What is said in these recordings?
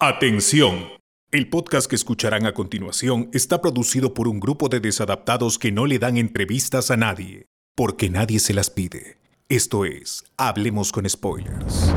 Atención. El podcast que escucharán a continuación está producido por un grupo de desadaptados que no le dan entrevistas a nadie, porque nadie se las pide. Esto es, Hablemos con Spoilers.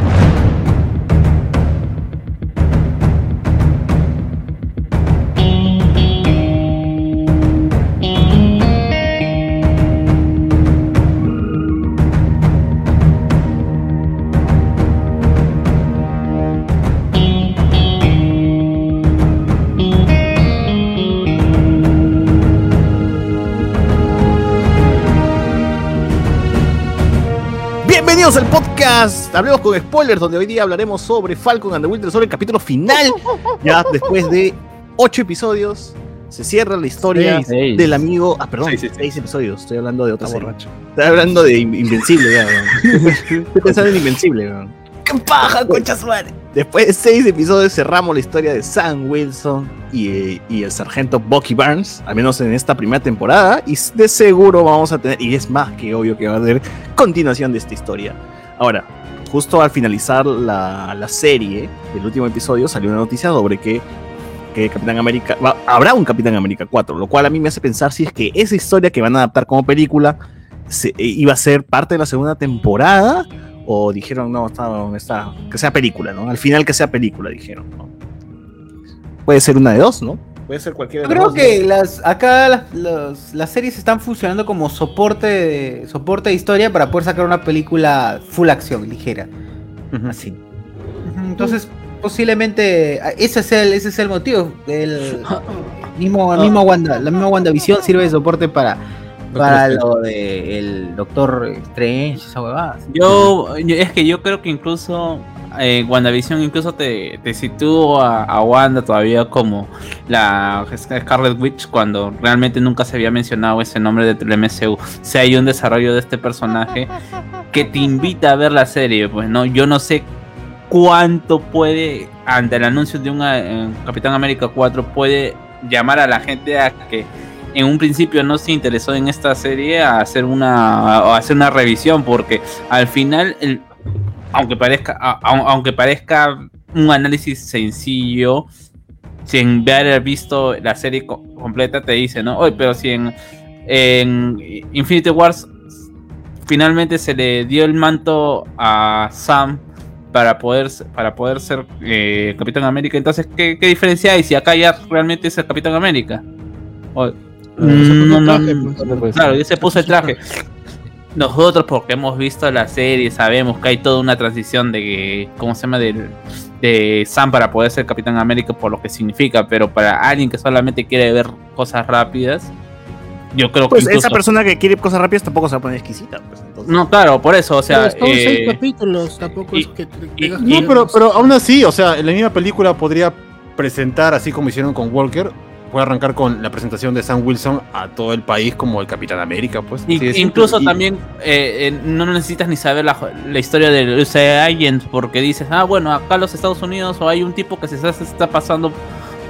Bienvenidos al podcast Hablemos con Spoilers, donde hoy día hablaremos sobre Falcon and the Winter Soldier, el capítulo final. Ya después de ocho episodios, se cierra la historia Seis. del amigo. Ah, perdón, Seis, seis, seis episodios. Estoy hablando de otra Está serie. borracho. Estoy hablando de In- Invencible, ya. Estoy pensando en Invencible, weón. ¡Qué paja, concha su madre! Después de seis episodios cerramos la historia de Sam Wilson y, el sargento Bucky Barnes, al menos en esta primera temporada, y de seguro vamos a tener, y es más que obvio que va a haber continuación de esta historia. Ahora, justo al finalizar la, la serie del último episodio salió una noticia sobre que, que Capitán América, habrá un Capitán América 4, lo cual a mí me hace pensar si es que esa historia que van a adaptar como película eh, iba a ser parte de la segunda temporada o dijeron no, está, está- que sea película, ¿no? Al final que sea película, dijeron, ¿no? Puede ser una de dos, ¿no? Puede ser cualquiera Yo de creo las dos. que las, acá las, las series están funcionando como soporte de, soporte de historia para poder sacar una película full acción, ligera. Así. Entonces, posiblemente ah, ese es el, ese es el motivo. El mismo, el mismo Wanda, la misma WandaVision sirve de soporte para, para lo de el Doctor Strange, esa huevada. Yo, yo- es que yo creo que incluso eh, WandaVision incluso te, te sitúa a Wanda todavía como la Scarlet Witch cuando realmente nunca se había mencionado ese nombre dentro del MCU. O sea, hay un desarrollo de este personaje que te invita a ver la serie, pues no, yo no sé cuánto puede, ante el anuncio de un eh, Capitán América 4, puede llamar a la gente a que en un principio no se interesó en esta serie a hacer una, hacer una revisión, porque al final, el- aunque, parezca, aunque parezca un análisis sencillo, sin haber visto la serie co- completa, te dice, ¿no? Oye, pero si en, en Infinity Wars finalmente se le dio el manto a Sam para poder, para poder ser eh, Capitán América. Entonces, ¿qué, qué diferencia hay si acá ya realmente es el Capitán América? O- Mm, no, no, claro, ya se puso el traje. Nosotros, porque hemos visto la serie, sabemos que hay toda una transición de, ¿cómo se llama? De, de Sam para poder ser Capitán América, por lo que significa, pero para alguien que solamente quiere ver cosas rápidas, yo creo Pues que esa incluso- persona que quiere cosas rápidas tampoco se va a poner exquisita, pues entonces. No, claro, por eso, o sea... Pero son seis eh, capítulos, tampoco y- es que te y- No, pero, pero aún así, o sea, en la misma película podría presentar, así como hicieron con Walker, puede arrancar con la presentación de Sam Wilson a todo el país como el Capitán América, pues. Y- simple. incluso también eh, eh, no necesitas ni saber la, la historia del UC Agent porque dices, ah, bueno, acá en los Estados Unidos o hay un tipo que se está, se está pasando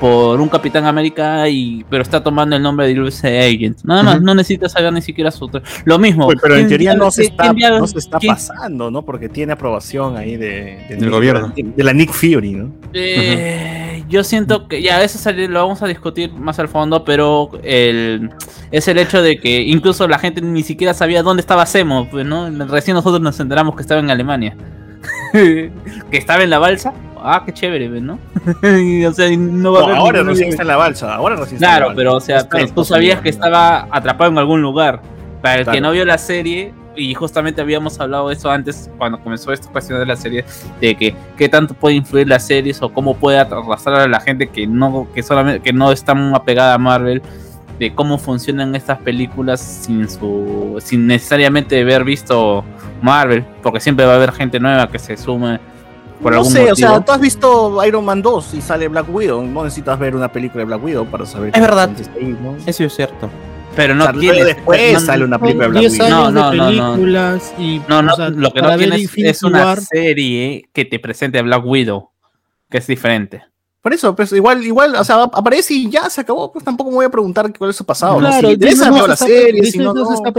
por un Capitán América y pero está tomando el nombre del UC Agent. Nada más, no necesitas saber ni siquiera su... Lo mismo. Pues, pero en ¿quién teoría no se está, no se está quién- pasando, ¿no? Porque tiene aprobación ahí de, de- Del gobierno. De, de la Nick Fury, ¿no? Eh, Yo siento que ya eso lo vamos a discutir más al fondo, pero el, es el hecho de que incluso la gente ni siquiera sabía dónde estaba Semo, pues, ¿no? Recién nosotros nos enteramos que estaba en Alemania. que estaba en la balsa. Ah, qué chévere, ¿no? O sea, no va a No, haber ahora recién está en la balsa, ahora recién está en la Claro, balsa. pero o sea, pero tú sabías que estaba atrapado en algún lugar. Para el que Claro. no vio la serie, y justamente habíamos hablado de eso antes, cuando comenzó esta cuestión de la serie, de que qué tanto puede influir las series o cómo puede arrastrar a la gente que no, que solamente, que no está muy apegada a Marvel, de cómo funcionan estas películas sin su, sin necesariamente haber visto Marvel, porque siempre va a haber gente nueva que se sume por no algún sé, motivo. o sea, tú has visto Iron Man 2 y sale Black Widow. No necesitas ver una película de Black Widow para saber Es verdad. que está ahí, ¿no? Eso es cierto. Pero no O sea, tienes después no- sale una película de Black 10 Widow. No, no, no, no. películas y No, no, o sea, lo que no tienes es una War, serie que te presente a Black Widow, que es diferente. Por eso, pues igual, igual, o sea, aparece y ya se acabó, pues tampoco me voy a preguntar cuál es su pasado. ¿no? Claro, Si interesa, no veo se la está- serie, si Disney no, no se no. está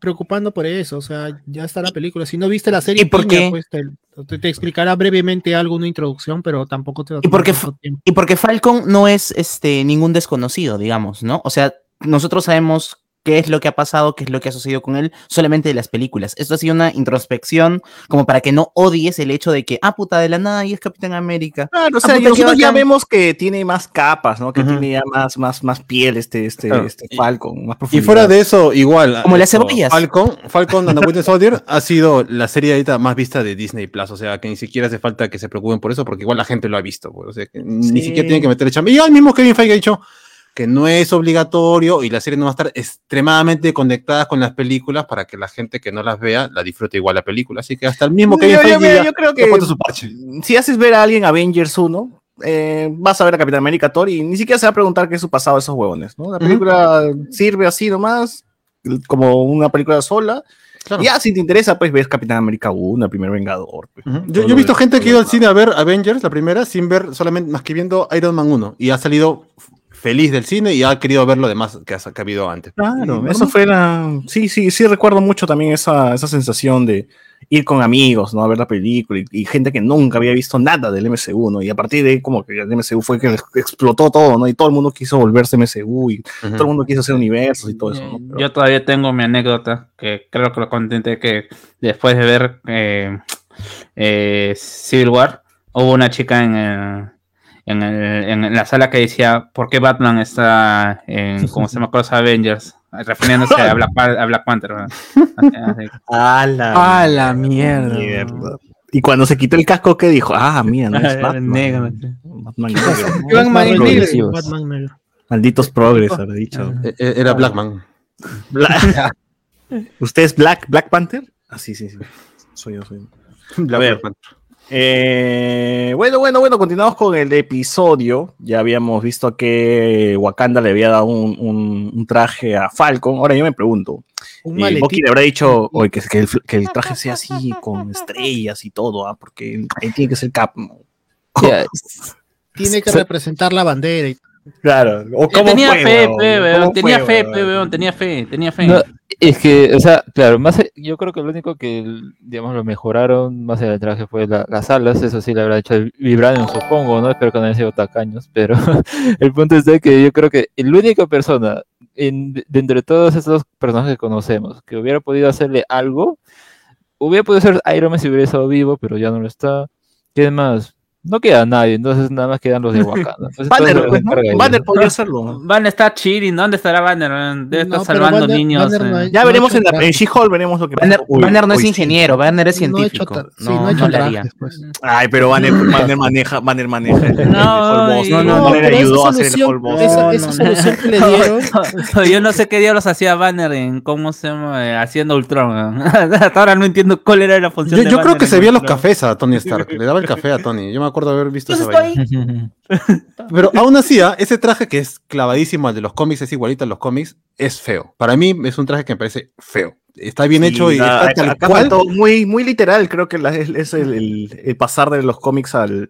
preocupando por eso, o sea, ya está la película. Si no viste la serie, ¿Y por qué? pues, te, te- te explicará brevemente algo, una introducción, pero tampoco te va a ¿Y por qué tomar tanto tiempo. Y porque Falcon no es este ningún desconocido, digamos, ¿no? O sea, nosotros sabemos qué es lo que ha pasado, qué es lo que ha sucedido con él, solamente de las películas. Esto ha sido una introspección como para que no odies el hecho de que, ah, puta, de la nada y es Capitán América. Claro, o Ah, sea, puta, nosotros ya vemos que tiene más capas, ¿no? Que Ujú. tiene ya más, más, más piel este, este, Claro. este Falcon, más Y fuera de eso, igual. Como las cebollas. Falcon, Falcon and the Winter Soldier ha sido la serie ahorita más vista de Disney Plus. O sea, que ni siquiera hace falta que se preocupen por eso, porque igual la gente lo ha visto. pues, O sea, que ni Sí. siquiera tienen que meterle chamba. Y al mismo Kevin Feige ha dicho que no es obligatorio y la serie no va a estar extremadamente conectada con las películas para que la gente que no las vea la disfrute igual la película. Así que hasta el mismo Yo- Kevin yo- ya- yo creo que- su parche. si haces ver a alguien Avengers 1, eh, vas a ver a Capitán América Thor y ni siquiera se va a preguntar qué es su pasado de esos huevones, ¿no? La película sirve así nomás, como una película sola. Claro. Ya, si te interesa, pues ves Capitán América 1, el primer Vengador. pues. Ujú. Yo, yo he visto gente que ha ido al cine a ver Avengers, la primera, sin ver solamente más que viendo Iron Man 1 y ha salido feliz del cine y ha querido ver lo demás que ha, que ha habido antes. Claro, Y eso fue la... Sí, sí, sí recuerdo mucho también esa, esa sensación de ir con amigos, ¿no? A ver la película y, y gente que nunca había visto nada del MCU, ¿no? Y a partir de ahí como que el MCU fue que explotó todo, ¿no? Y todo el mundo quiso volverse MCU y todo el mundo quiso hacer universos y todo eso, ¿no? Pero- Yo todavía tengo mi anécdota, que creo que lo contenté que después de ver eh, eh, Civil War, hubo una chica en, el- en, el- en la sala que decía, ¿por qué Batman está en, como se llama, los Avengers? Refiriéndose a Black, Pa- a Black Panther. ¿verdad? Así- así. ¡A la, ¡A la mierda! mierda! Y cuando se quitó el casco, ¿qué dijo? Ah, mira, no es Batman. negro. Batman negro. Batman progresivos. Batman negro. Malditos progres, habrá dicho. E- e- Era Blackman. Bla- ¿Usted es Black, Black Panther? Ah, sí, sí, sí. Soy yo, soy yo. Black ver. Panther. Eh, bueno, bueno, bueno, continuamos con el episodio. Ya habíamos visto que Wakanda le había dado un, un- un traje a Falcon. Ahora yo me pregunto, Un eh. Bucky le habrá dicho oye, que, que el, que el traje sea así, con estrellas y todo, ¿ah? porque ahí tiene que ser Cap. Tiene que representar la bandera. y- Claro. ¿O Yo cómo tenía fue, fe, weón, ¿Cómo tenía fue, fe, weón, tenía fe, tenía fe. No, es que, o sea, claro, más, a- yo creo que lo único que, digamos, lo mejoraron más en el traje fue la- las alas, eso sí le habrá hecho vibranium, supongo, ¿no? Espero que no hayan sido tacaños, pero el punto es de que yo creo que la única persona en- de entre todos estos personajes que conocemos que hubiera podido hacerle algo, hubiera podido ser Iron Man si hubiera estado vivo, pero ya no lo está. ¿Qué más? No queda nadie, entonces nada más quedan los de Wakanda. Entonces, Banner, pues, ¿no? Banner podría hacerlo. Van a estar chilling, ¿dónde estará Banner? Debe estar salvando Banner- niños. Banner no eh. hay- Ya No veremos en, la, en. She-Hulk, veremos lo que Banner, Uy, Banner no es sí. ingeniero, Banner es No ha hecho científico. sí, no, le haría. pues. Ay, pero Banner, Banner maneja, Banner maneja el, el, No, el no, ¿no? no, Banner ayudó a hacer el Hulk esa- solución que le dieron. Yo no sé qué diablos hacía Banner en cómo se llama, eh, haciendo Ultron. Hasta ahora no entiendo cuál era la función Yo, de yo creo Banner que se veía los cafés a Tony Stark. Le daba el café a Tony. Yo me acuerdo haber visto estoy vaina. Pero aún así, ¿ah? ese traje que es clavadísimo al de los cómics, es igualito a los cómics, es feo. Para mí es un traje que me parece feo. Está bien hecho y nada, está tal acá cual. faltó muy, muy literal, creo que la- es, es el, el- el pasar de los cómics al,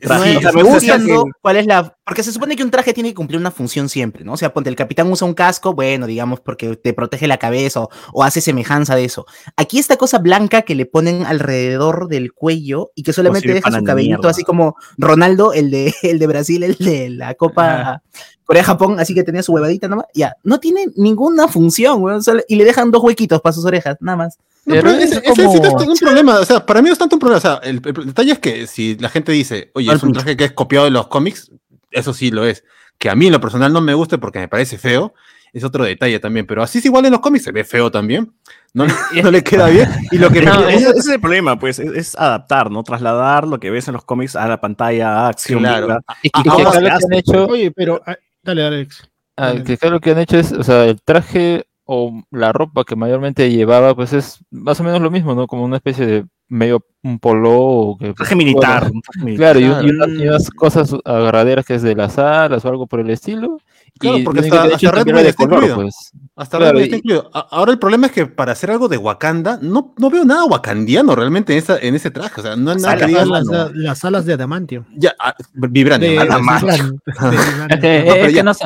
traje. es- O sea, me no gusta entiendo que- cuál es la. Porque se supone que un traje tiene que cumplir una función siempre, ¿no? O sea, ponte el capitán usa un casco, bueno, digamos, porque te protege la cabeza o, o hace semejanza de eso. Aquí esta cosa blanca que le ponen alrededor del cuello y que solamente deja su cabellito, mierda. así como Ronaldo, el de, el de Brasil, el de la Copa Corea-Japón, así que tenía su huevadita nomás. Ya, no tiene ninguna función, weón, solo- y le dejan dos huequitos para sus orejas, nada más. No, Pero es ese, ese sí como- es un problema. O sea, para mí no es tanto un problema. O sea, el, el detalle es que si la gente dice, oye, es un traje que es copiado de los cómics, eso sí lo es. Que a mí en lo personal no me guste porque me parece feo, es otro detalle también. Pero así es igual en los cómics, se ve feo también. No, no le queda bien. Y lo que me- ese, ese es el problema, pues, es, es adaptar, ¿no? Trasladar lo que ves en los cómics a la pantalla, a acción. Claro. Y, Ah, y ahora acá se lo que han hecho, Oye, pero. Ah, Dale, Alex. Ah, que acá lo que han hecho es, o sea, el traje o la ropa que mayormente llevaba, pues es más o menos lo mismo, ¿no? Como una especie de medio un polo o que Traje militar. bueno, un traje militar. claro, y, y unas, y unas cosas agarraderas que es de las alas o algo por el estilo, Claro, porque hasta, hecho hasta Red de está color, incluido. pues. Hasta Claro, Red Wing está y- incluido. Ahora el problema es que para hacer algo de Wakanda, no, no veo nada wakandiano realmente en, esa, en ese traje. O sea, no es nada que Las, digas, alas, "Ah, no". las alas de adamantio. Ya, ah, vibranium. De, que, No, ya- no sé.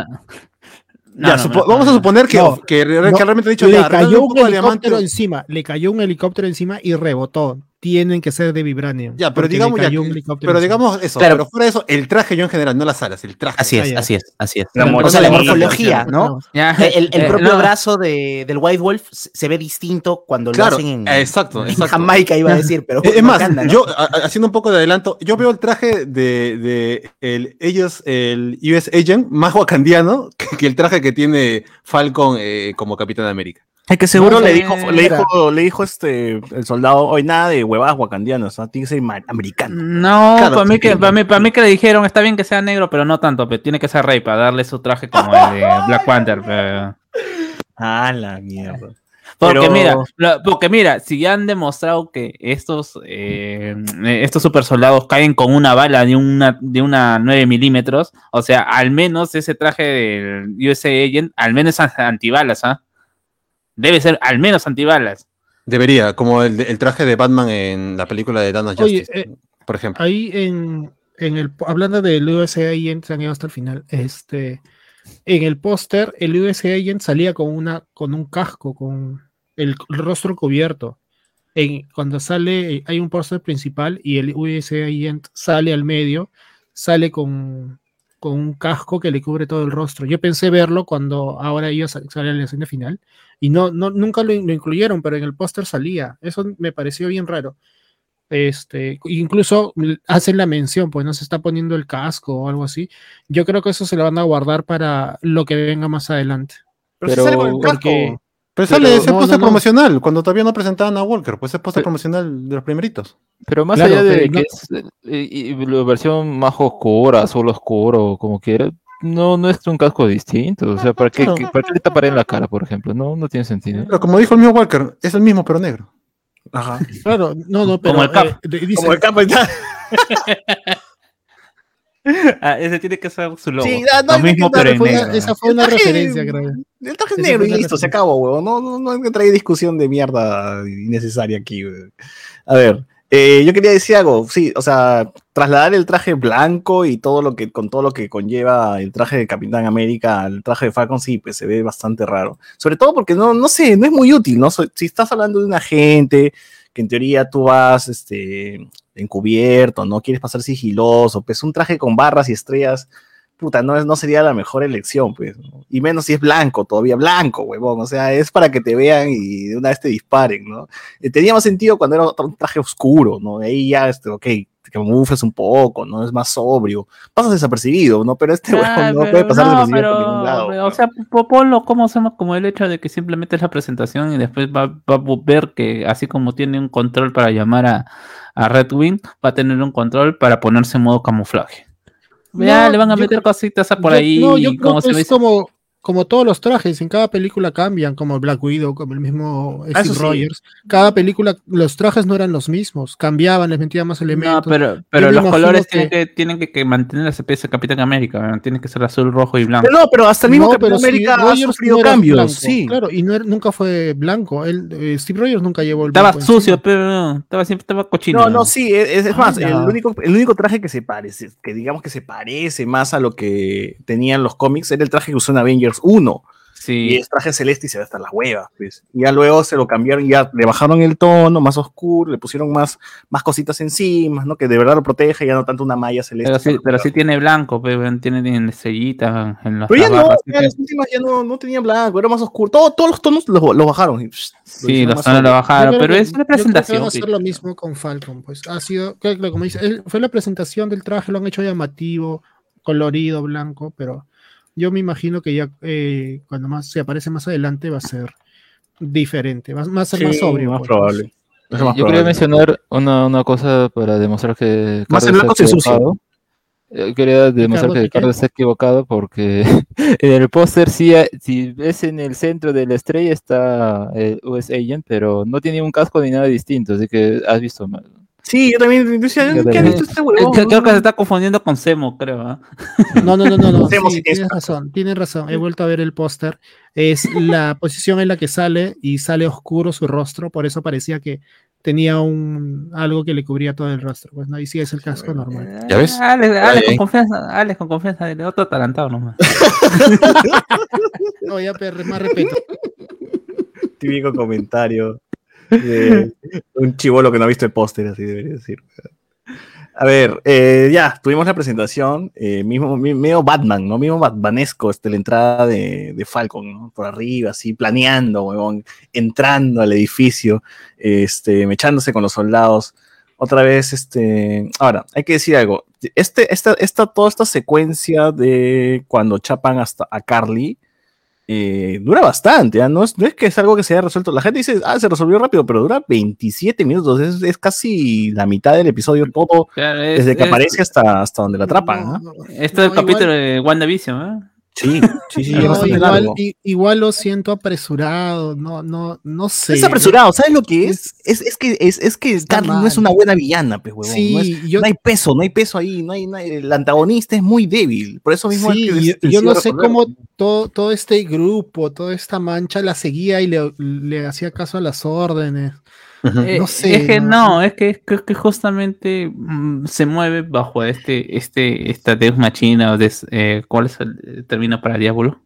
No, vamos a suponer que, No, que, realmente ha dicho le ya, cayó un un poco de helicóptero encima, le cayó un helicóptero encima y rebotó. Tienen que ser de vibranium. Ya, pero digamos, ya, pero digamos eso, Claro. pero fuera de eso, el traje yo en general, no las alas, el traje. Así Ah, es, ya. así es, así es. La o sea, la morfología, ¿no? Ya, El, el eh, propio no. brazo de, del White Wolf se ve distinto cuando Claro, lo hacen en, exacto, en exacto. Jamaica, iba a decir, pero Eh, Es más, Wakanda, ¿no? yo haciendo un poco de adelanto, yo veo el traje de, de el, ellos, el US Agent más wakandiano que, que el traje que tiene Falcon eh, como Capitán América. Es que seguro No, le dijo, le dijo, le dijo este el soldado, hoy nada de huevadas wakandianas, ¿no? tiene que ser americano. No, Claro, para mí que para mí, para mí que le dijeron está bien que sea negro, pero no tanto, pero tiene que ser rey para darle su traje como el de Black Panther. pero- Ah, la mierda. Porque Pero- mira, lo- porque mira, si ya han demostrado que estos eh, estos super soldados caen con una bala de una de una 9 milímetros, o sea, al menos ese traje del USA Agent, al menos es antibalas, ¿ah? Debe ser al menos antibalas. Debería, como el, el traje de Batman en la película de Dana Oye, Justice, eh, por ejemplo. Ahí en, en el hablando del USA Agent, se han ido hasta el final. Este, en el póster, el USA Agent salía con una, con un casco, con el, rostro cubierto. En, cuando sale, hay un póster principal y el USA Agent sale al medio, sale con, con un casco que le cubre todo el rostro. Yo pensé verlo cuando ahora ellos sal- sale en la escena final y no, no nunca lo, lo incluyeron, pero en el póster salía. Eso me pareció bien raro. Este, incluso hacen la mención, pues no se está poniendo el casco o algo así. Yo creo que eso se lo van a guardar para lo que venga más adelante. Pero, si sale con el casco. Porque Pero sale ese no, póster no, no. promocional, cuando todavía no presentaban a Walker, pues ese póster promocional de los primeritos. Pero más Claro, allá de que no- es eh, y- la versión más oscura, azul oscuro, como quiera, no, no es un casco distinto. O sea, ¿para qué, ¿para qué le taparé en la cara, por ejemplo? No, no tiene sentido. Pero como dijo el mismo Walker, es el mismo pero negro. Ajá. Claro, no, no, pero Como el Cap. eh, dice- Como el campo está. Ah, ese tiene que ser su logo. Sí, ah, no Lo mismo, pero en fue una- negro. esa fue una traje- referencia, creo. El traje es negro y listo, se acabó, huevón. No, no, no que traer discusión de mierda innecesaria aquí, huevón. A ver, eh, yo quería decir algo, sí, o sea, trasladar el traje blanco y todo lo que, con todo lo que conlleva el traje de Capitán América al traje de Falcon, sí, pues se ve bastante raro. Sobre todo porque no, no sé, no es muy útil, ¿no? Si estás hablando de un agente que en teoría tú vas, este, encubierto, no quieres pasar sigiloso, pues un traje con barras y estrellas puta, no, es- no sería la mejor elección, pues. ¿no? Y menos si es blanco, todavía blanco, huevón. O sea, es para que te vean y de una vez te disparen, ¿no? Eh, tenía más sentido cuando era un traje oscuro, ¿no? Ahí ya, este, ok, te camuflas un poco, ¿no? Es más sobrio. Pasas desapercibido, ¿no? Pero este Ah, huevón no pero puede pasar no, desapercibido por ningún lado. pero, o sea, po- ponlo como hacemos como el hecho de que simplemente es la presentación y después va, va a ver que así como tiene un control para llamar a, a Red Wing, va a tener un control para ponerse en modo camuflaje. Ya No, le van a yo- meter cositas por Yo- ahí, no, yo creo como se que es dice. como, como todos los trajes, en cada película cambian, como Black Widow, como el mismo Ah, eso Steve sí. Rogers. Cada película, los trajes no eran los mismos, cambiaban, les metían más No, elementos. pero, pero me los colores que- tienen que, tienen que, que mantener la CPS de Capitán América, ¿verdad? tiene que ser azul, rojo y blanco. Pero no, pero hasta el mismo No, Capitán pero América ha Rogers sufrido no cambios, blanco, sí. Claro, y no era- nunca fue blanco. Él, eh, Steve Rogers nunca llevó el Estaba sucio, encima. pero estaba siempre estaba cochino. No, no, sí, es, es más, Ah, el único, el único traje que se parece, que digamos que se parece más a lo que tenían los cómics, era el traje que usó en Avengers 1. Y Sí. es traje celeste y se ve hasta las huevas, pues. Y ya luego se lo cambiaron, ya le bajaron el tono, más oscuro, le pusieron más, más cositas encima, ¿no? Que de verdad lo protege, ya no tanto una malla celeste. Pero sí, pero sí tiene blanco, pero tiene, tiene estrellitas en las Pero ya no, ya las últimas ya no, no tenía blanco, era más oscuro. Todo- todos los tonos los, los bajaron. y, lo Sí, los tonos lo sobrio. bajaron, pero que- es una yo creo que presentación. van a hacer sí. lo mismo con Falcon, pues. Ha sido, como dice, fue la presentación del traje, lo han hecho llamativo, colorido, blanco, pero yo me imagino que ya eh, cuando más se aparece más adelante va a ser diferente, va, va a ser más sobrio. más pues. probable. Más Yo probable. quería mencionar una, una cosa para demostrar que Más el Carlos blanco está se ensucia. equivocado. Eh, Quería demostrar ¿qué que? Carlos está equivocado porque en el póster sí, hay- si ves en el centro de la estrella está el US Agent, pero no tiene un casco ni nada distinto, así que has visto mal. Sí, yo también decía, Yo ¿qué ha visto este huevón? Creo, creo que se está confundiendo con Semo, creo. ¿ah? No, no, no, no, no. Hacemos sí, tienes razón, tienes razón. He vuelto a ver el póster. Es la posición en la que sale y sale oscuro su rostro, por eso parecía que tenía un algo que le cubría todo el rostro. Pues no, y sí es el casco normal. ¿Ya ves? Alex, Alex, Ahí, con confianza, Alex, con confianza, de otro atalantado nomás. No, ya más respeto. Típico comentario un chivolo que no ha visto el póster, así debería decir. A ver, eh, ya, tuvimos la presentación, eh, mismo, mi- medio Batman, ¿no? Mismo Batmanesco, este, la entrada de, Falcon. Por arriba, así, planeando, entrando al edificio, este, mechándose con los soldados. Otra vez, este, ahora, hay que decir algo. Este, esta, esta, toda esta secuencia de cuando chapan hasta a Carly, eh, dura bastante, ¿ah? no, es, no es que es algo que se haya resuelto. La gente dice, ah, se resolvió rápido, pero dura 27 minutos, es, es casi la mitad del episodio todo, Claro, es- desde que es- aparece hasta, hasta donde la atrapan. No, no, Esto es el capítulo igual- de WandaVision, ¿eh? Sí, sí, sí, no, igual, lo siento apresurado, no, no, no sé. Es apresurado, ¿sabes lo que es? Es, es que, es, es que Carly no es una buena villana, pues, huevón. Sí, no, es- yo, no hay peso, no hay peso ahí, no hay, no hay- el antagonista es muy débil, por eso mismo sí, es que yo, es yo no sé cómo todo, todo este grupo, toda esta mancha la seguía y le, le hacía caso a las órdenes. Eh, No sé, es que no. no, es que creo que justamente mm, se mueve bajo este, este, esta Deus Machina o des- eh, ¿cuál es el término para diablo?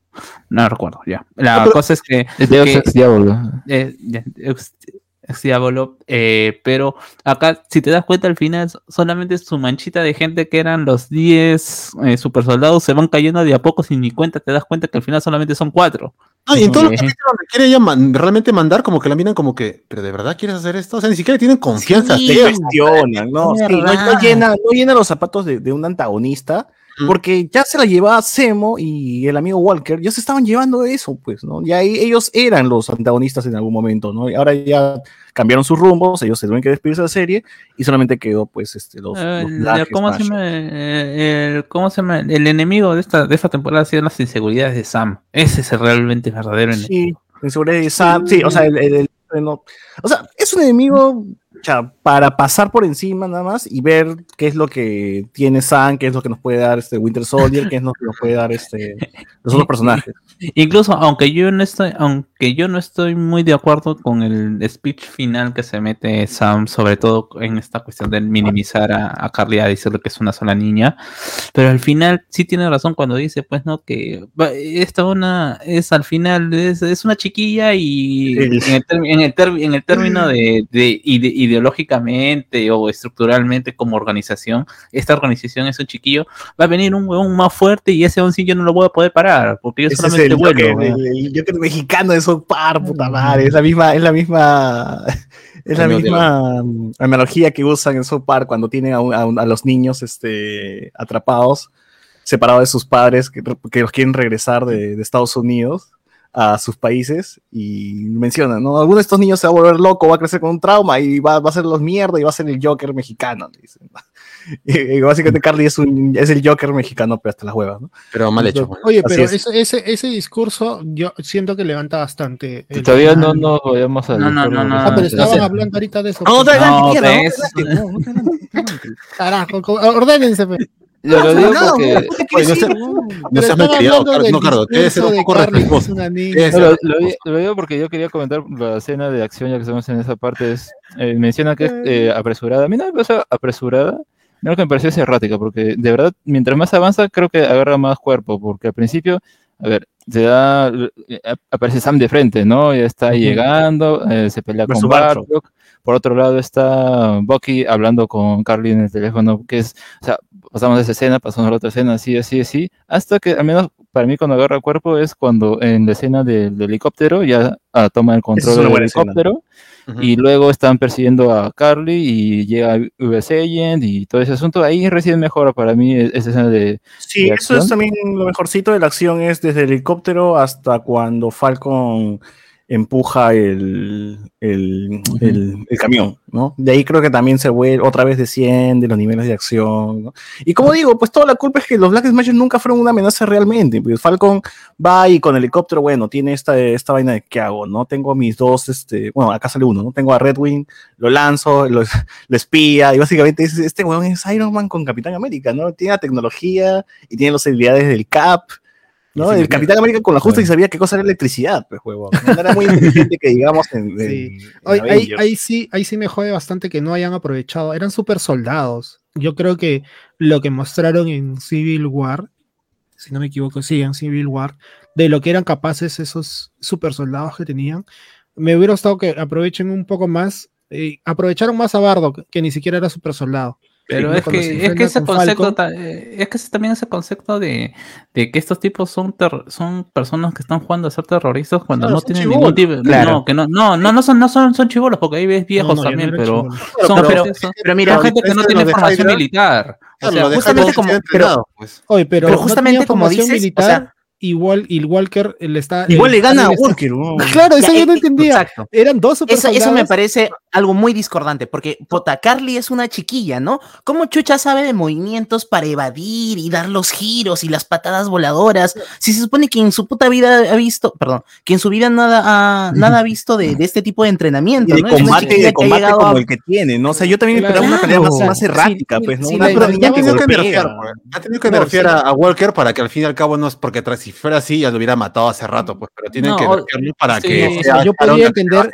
No recuerdo, ya. La cosa es que Es Deus que- Ex Diablo. eh, ex- ex diablo, eh, pero acá, si te das cuenta, al final so- solamente su manchita de gente que eran los 10 eh, super soldados se van cayendo de a poco sin ni cuenta, te das cuenta que al final solamente son 4. No, y en todos los capítulos donde quiere ella man- realmente mandar, como que la miran como que, ¿pero de verdad quieres hacer esto? O sea, ni siquiera tienen confianza. Sí, cuestionan, ¿no? Sí, no, llena, no llena los zapatos de, de un antagonista. Porque ya se la llevaba Semo y el amigo Walker, ya se estaban llevando eso, pues, ¿no? Ya e- ellos eran los antagonistas en algún momento, ¿no? Y ahora ya cambiaron sus rumbos, ellos se tuvieron que despedirse de la serie y solamente quedó, pues, este, los, Eh, los la- Black ¿cómo, se Smash. llama? Eh, el, ¿Cómo se llama? El enemigo de esta, de esta temporada ha sido las inseguridades de Sam. Ese es el realmente verdadero enemigo. Sí, en seguridad de Sam, sí, o sea, el, el- el- no- o sea, es un enemigo o sea, para pasar por encima nada más y ver qué es lo que tiene Sam, qué es lo que nos puede dar este Winter Soldier, qué es lo que nos puede dar este los otros personajes. Incluso aunque yo no estoy, aunque yo no estoy muy de acuerdo con el speech final que se mete Sam, sobre todo en esta cuestión de minimizar a, a Carly a decirle que es una sola niña, pero al final sí tiene razón cuando dice, pues no, que esta una es al final es, es una chiquilla y en el, en el, en el término de, de ide- ideológicamente o estructuralmente como organización, esta organización es un chiquillo, va a venir un huevón más fuerte y ese huevón sí yo no lo voy a poder parar, porque yo Ese es solamente el vuelo. Joker, ¿no? el, el Joker mexicano de South Park, puta madre, es la misma, es la misma, es la misma mm, analogía que usan en South Park cuando tienen a, un- a un- a los niños este, atrapados, separados de sus padres, que, que los quieren regresar de, de Estados Unidos a sus países y mencionan, ¿no? Alguno de estos niños se va a volver loco, va a crecer con un trauma y va, va a ser los mierda y va a ser el Joker mexicano, dicen. Y, y básicamente Carly es, un, es el Joker mexicano, pero hasta las huevas, ¿no? Pero mal hecho. pues. Oye, pero es. ese, ese, ese discurso yo siento que levanta bastante. el Todavía no nos vayamos a. No, no, no, no. Ah, pero estaban hablando ahorita de eso. No, no pues. Pe. Lo, lo digo No, porque. ¿por qué Oye, no seas- malcriado, No, Carlos, debe ser un de poco respetuoso. lo, lo lo digo porque yo quería comentar la escena de acción, ya que estamos en esa parte. Es, eh, menciona que es eh, apresurada. A mí no me parece apresurada, no que me pareció es errática, porque de verdad, mientras más avanza, creo que agarra más cuerpo, porque al principio, a ver, se da, eh, aparece Sam de frente, ¿no? Ya está llegando, eh, se pelea con Bartrock. Por otro lado está Bucky hablando con Carly en el teléfono, que es, o sea, pasamos de esa escena, pasamos a la otra escena, así, así, así, hasta que al menos para mí cuando agarra cuerpo es cuando en la escena del, del helicóptero ya ah, toma el control del helicóptero y luego están persiguiendo a Carly y llega US Agent y todo ese asunto. Ahí recién mejora para mí e- esa escena de... Sí, de eso es también lo mejorcito de la acción, es desde el helicóptero hasta cuando Falcon empuja el, el, el- el camión, ¿no? De ahí creo que también se vuelve, otra vez desciende los niveles de acción, ¿no? Y como digo, pues toda la culpa es que los Black Smashers nunca fueron una amenaza realmente, pues Falcon va y con helicóptero, bueno, tiene esta, esta vaina de ¿qué hago? ¿No? Tengo mis dos, este, bueno, acá sale uno, ¿no? Tengo a Red Wing, lo lanzo, lo, lo espía, y básicamente dice, este weón es Iron Man con Capitán América, ¿no? Tiene la tecnología y tiene las habilidades del Cap, ¿no? El Capitán América con la justa y sabía qué cosa era electricidad, pues, huevón. No era muy inteligente que digamos en, en- Sí. en ahí sí, ahí sí me jode bastante que no hayan aprovechado. Eran super soldados. Yo creo que lo que mostraron en Civil War, si no me equivoco, sí, en Civil War, de lo que eran capaces esos super soldados que tenían, me hubiera gustado que aprovechen un poco más. eh, aprovecharon más a Bardo, que ni siquiera era super soldado. Pero es que, es que ese con concepto, ta- eh, es que ese también ese concepto de, de que estos tipos son ter- son personas que están jugando a ser terroristas cuando Claro, no tienen chibolos, ningún tipo claro. no, que no, no, no, no son, no son, son chivolos, porque ahí ves viejos No, no, ya no también, pero son, Pero- gente- son- Pero mira, son gente que no tiene formación militar. O sea, justamente como- pero- pues. Oye, pero, justamente como dices, o militar, sea- igual, y Walker le está. Igual le gana a Walker, weón. Claro, eso Ya, yo no eh, entendía. Exacto. Eran dos super Eso, eso me parece algo muy discordante, porque puta, Carly es una chiquilla, ¿no? ¿Cómo Chucha sabe de movimientos para evadir y dar los giros y las patadas voladoras? Si se supone que en su puta vida ha visto, perdón, que en su vida nada ha, nada ha visto de, de este tipo de entrenamiento, Y de ¿no? Combate, de combate llegado como a- el que tiene, ¿no? O sea, yo también Claro. esperaba una pelea más, Claro. más errática, Sí, pues, ¿no? sí, Una que ya Ha tenido que nerfear. Ha tenido que No, nerfear sí. a, a Walker para que al fin y al cabo no es porque tra- si fuera así ya lo hubiera matado hace rato, pues, pero tienen No, que nerfearlo para sí, que o sea, sea yo que entender-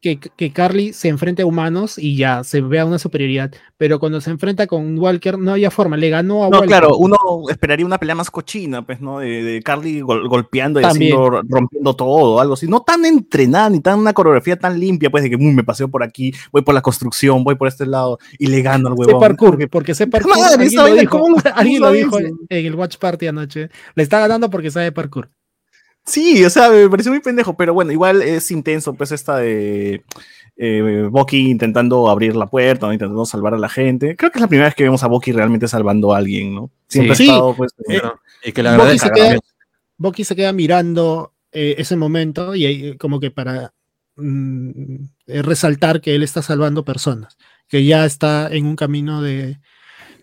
que, que Carly se enfrente a humanos y ya se vea una superioridad. Pero cuando se enfrenta con Walker, no había forma. Le ganó a No, Walker. claro, uno esperaría una pelea más cochina, pues, ¿no? De, de Carly gol- golpeando y También. haciendo, rompiendo todo, algo así. No tan entrenada, ni tan una coreografía tan limpia, pues, de que "Mm, me paseo por aquí, voy por la construcción, voy por este lado y le gano al huevón. parkour, porque sé parkour. Madre, alguien lo dijo, ¿cómo- alguien lo dijo en el Watch Party anoche. Le está ganando porque sabe parkour. Sí, o sea, me pareció muy pendejo, pero bueno, igual es intenso, pues, esta de eh, Bucky intentando abrir la puerta, ¿no? intentando salvar a la gente. Creo que es la primera vez que vemos a Bucky realmente salvando a alguien, ¿no? Siempre Sí. ha estado, pues, eh, y que le Bucky se queda-. Bucky se queda mirando eh, ese momento y ahí, eh, como que para mm, eh, resaltar que él está salvando personas, que ya está en un camino de,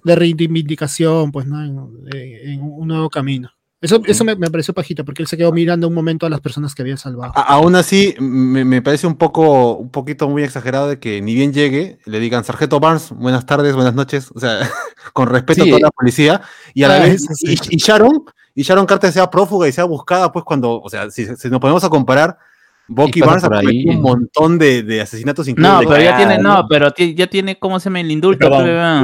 de reivindicación, pues, ¿no? En, en un nuevo camino. Eso, eso me, me pareció pajita, porque él se quedó mirando un momento a las personas que había salvado. A- aún así, me, me parece un poco, un poquito muy exagerado de que ni bien llegue, le digan Sargento Barnes, buenas tardes, buenas noches, o sea, con respeto Sí. a toda la policía, y a la Ah, vez, eso y, y Sharon, y Sharon Carter sea prófuga y sea buscada, pues cuando, o sea, si, si nos ponemos a comparar, Bucky Barnes ha cometido un montón de, de asesinatos No, pero ya tiene, no, pero ya tiene, ¿cómo se llama? El indulto. No,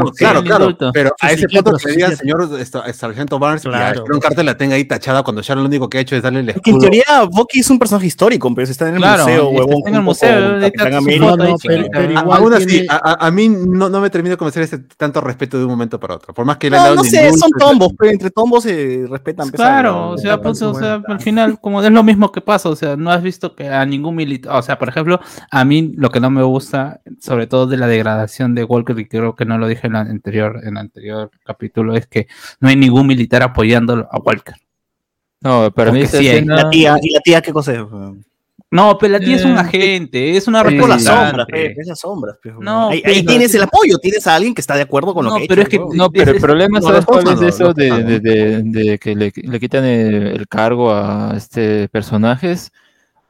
Sí, claro, el claro, indulto. pero a ese punto que le digan psiquiatra. señor esta- Sargento Barnes Claro. Sharon Carter la tenga ahí tachada cuando Sharon lo único que ha hecho es darle el Es que en escudo. teoría Bucky es un personaje histórico, pero está en el Claro, museo, está huevón. en el museo, está aún así, a, mí no, no me termino de convencer ese tanto respeto de un momento para otro. Por más que le han dado no el sé, son tombos, pero entre tombos se respetan. Claro, o pues, o sea, al final, como es lo mismo que pasa, o sea, no has visto que a ningún militar, o sea, por ejemplo, a mí lo que no me gusta, sobre todo de la degradación de Walker, y creo que no lo dije en la anterior, en el anterior capítulo, es que no hay ningún militar apoyando a Walker. No, para mí sí hay. La tía, ¿y la tía qué cosa es? No, pero la tía es un Eh, agente, es una Es por las representante. sombras, pe, es pe, No, ahí, pero- ahí tienes el apoyo, tienes a alguien que está de acuerdo con lo No, que pero hecho, es que-. No, pero el es- problema, no, ¿sabes cuál es eso de, Hoffman. de- de- de que le, le quitan el, el cargo a este personajes?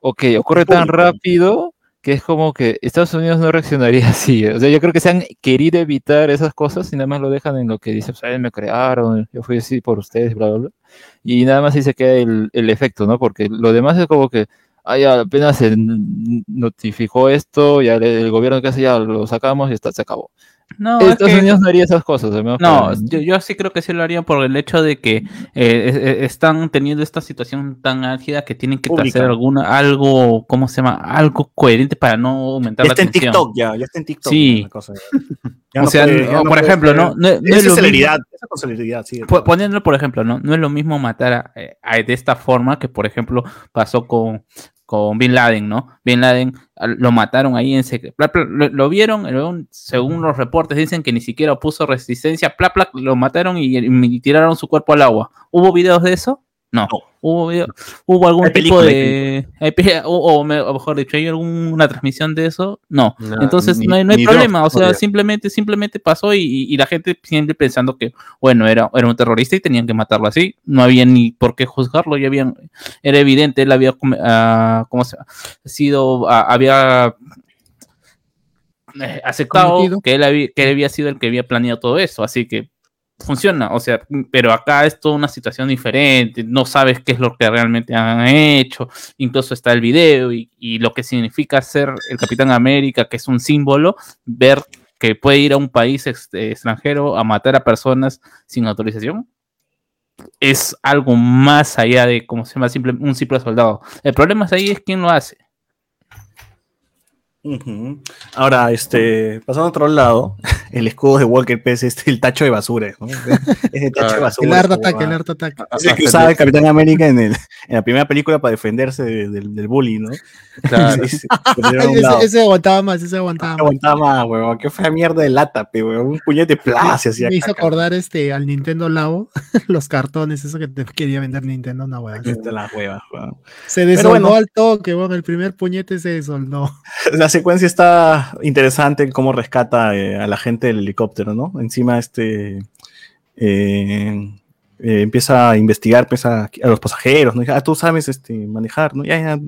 O que ocurre tan rápido que es como que Estados Unidos no reaccionaría así. O sea, yo creo que se han querido evitar esas cosas y nada más lo dejan en lo que dice, pues, "Ay, me crearon, yo fui así por ustedes, bla, bla, bla. Y nada más ahí se queda el, el efecto, ¿no? Porque lo demás es como que, ah, ya apenas se notificó esto, ya el, el gobierno que hace ya lo sacamos y está, se acabó. No, es Estados que- Unidos no haría esas cosas. No, para- yo, yo sí creo que sí lo harían por el hecho de que eh, eh, están teniendo esta situación tan álgida que tienen que Pública. hacer alguna, algo, ¿cómo se llama? Algo coherente para no aumentar Ya la está en. TikTok, ya, ya está en TikTok. Sí. ya la cosa, ya. Ya O no sea, puede- ya no, por ejemplo, ser- no, no, es Esa mismo- celeridad, esa con celeridad, sí. Po- Poniéndolo, por ejemplo, ¿no? No es lo mismo matar a- eh, a- de esta forma que, por ejemplo, pasó con, con Bin Laden, ¿no? Bin Laden lo mataron ahí en secreto. Lo, lo vieron, según los reportes, dicen que ni siquiera opuso resistencia. Pla, pla, lo mataron y tiraron su cuerpo al agua. ¿Hubo videos de eso? No. Hubo, hubo algún Hay tipo película, de. o, o me- o mejor dicho, ¿hay alguna transmisión de eso? No. No, Entonces ni- no hay, no hay ni problema. O sea, simplemente, simplemente pasó y, la gente siempre pensando que, bueno, era, era un terrorista y tenían que matarlo así. No había ni por qué juzgarlo. Ya habían, era evidente, él había ah, ¿cómo se sido, ah, había eh, aceptado que él, había, que él había sido el que había planeado todo eso. Así que funciona, o sea, pero acá es toda una situación diferente, no sabes qué es lo que realmente han hecho, incluso está el video y, lo que significa ser el Capitán América, que es un símbolo, ver que puede ir a un país eh, extranjero a matar a personas sin autorización, es algo más allá de como se llama simple, un simple soldado. El problema es ahí es quién lo hace. Ahora, este, pasando a otro lado, el escudo de Walker P es el tacho de basura. ¿no? Ese tacho de basura. El art attack, el huevada. art attack. Es el que usaba el Capitán América en, el, en la primera película para defenderse de- del, del bully, ¿no? Claro. Sí, sí, ese, ese aguantaba más, ese aguantaba No más. aguantaba más, huevón. ¿Qué fue la mierda de lata, pe, huevón? Un puñete plas hacía Me hizo caca. acordar este al Nintendo Labo, los cartones, eso que te quería vender Nintendo, una hueá. Está la hueva, huevón. Se desoldó bueno. al toque, bueno, el primer puñete se desoldó. La secuencia está interesante, cómo rescata eh, a la gente del helicóptero, ¿no? Encima, este. eh, eh, empieza a investigar pues, a, los pasajeros, ¿no? Ah, tú sabes este, manejar, ¿no? Ya, ya.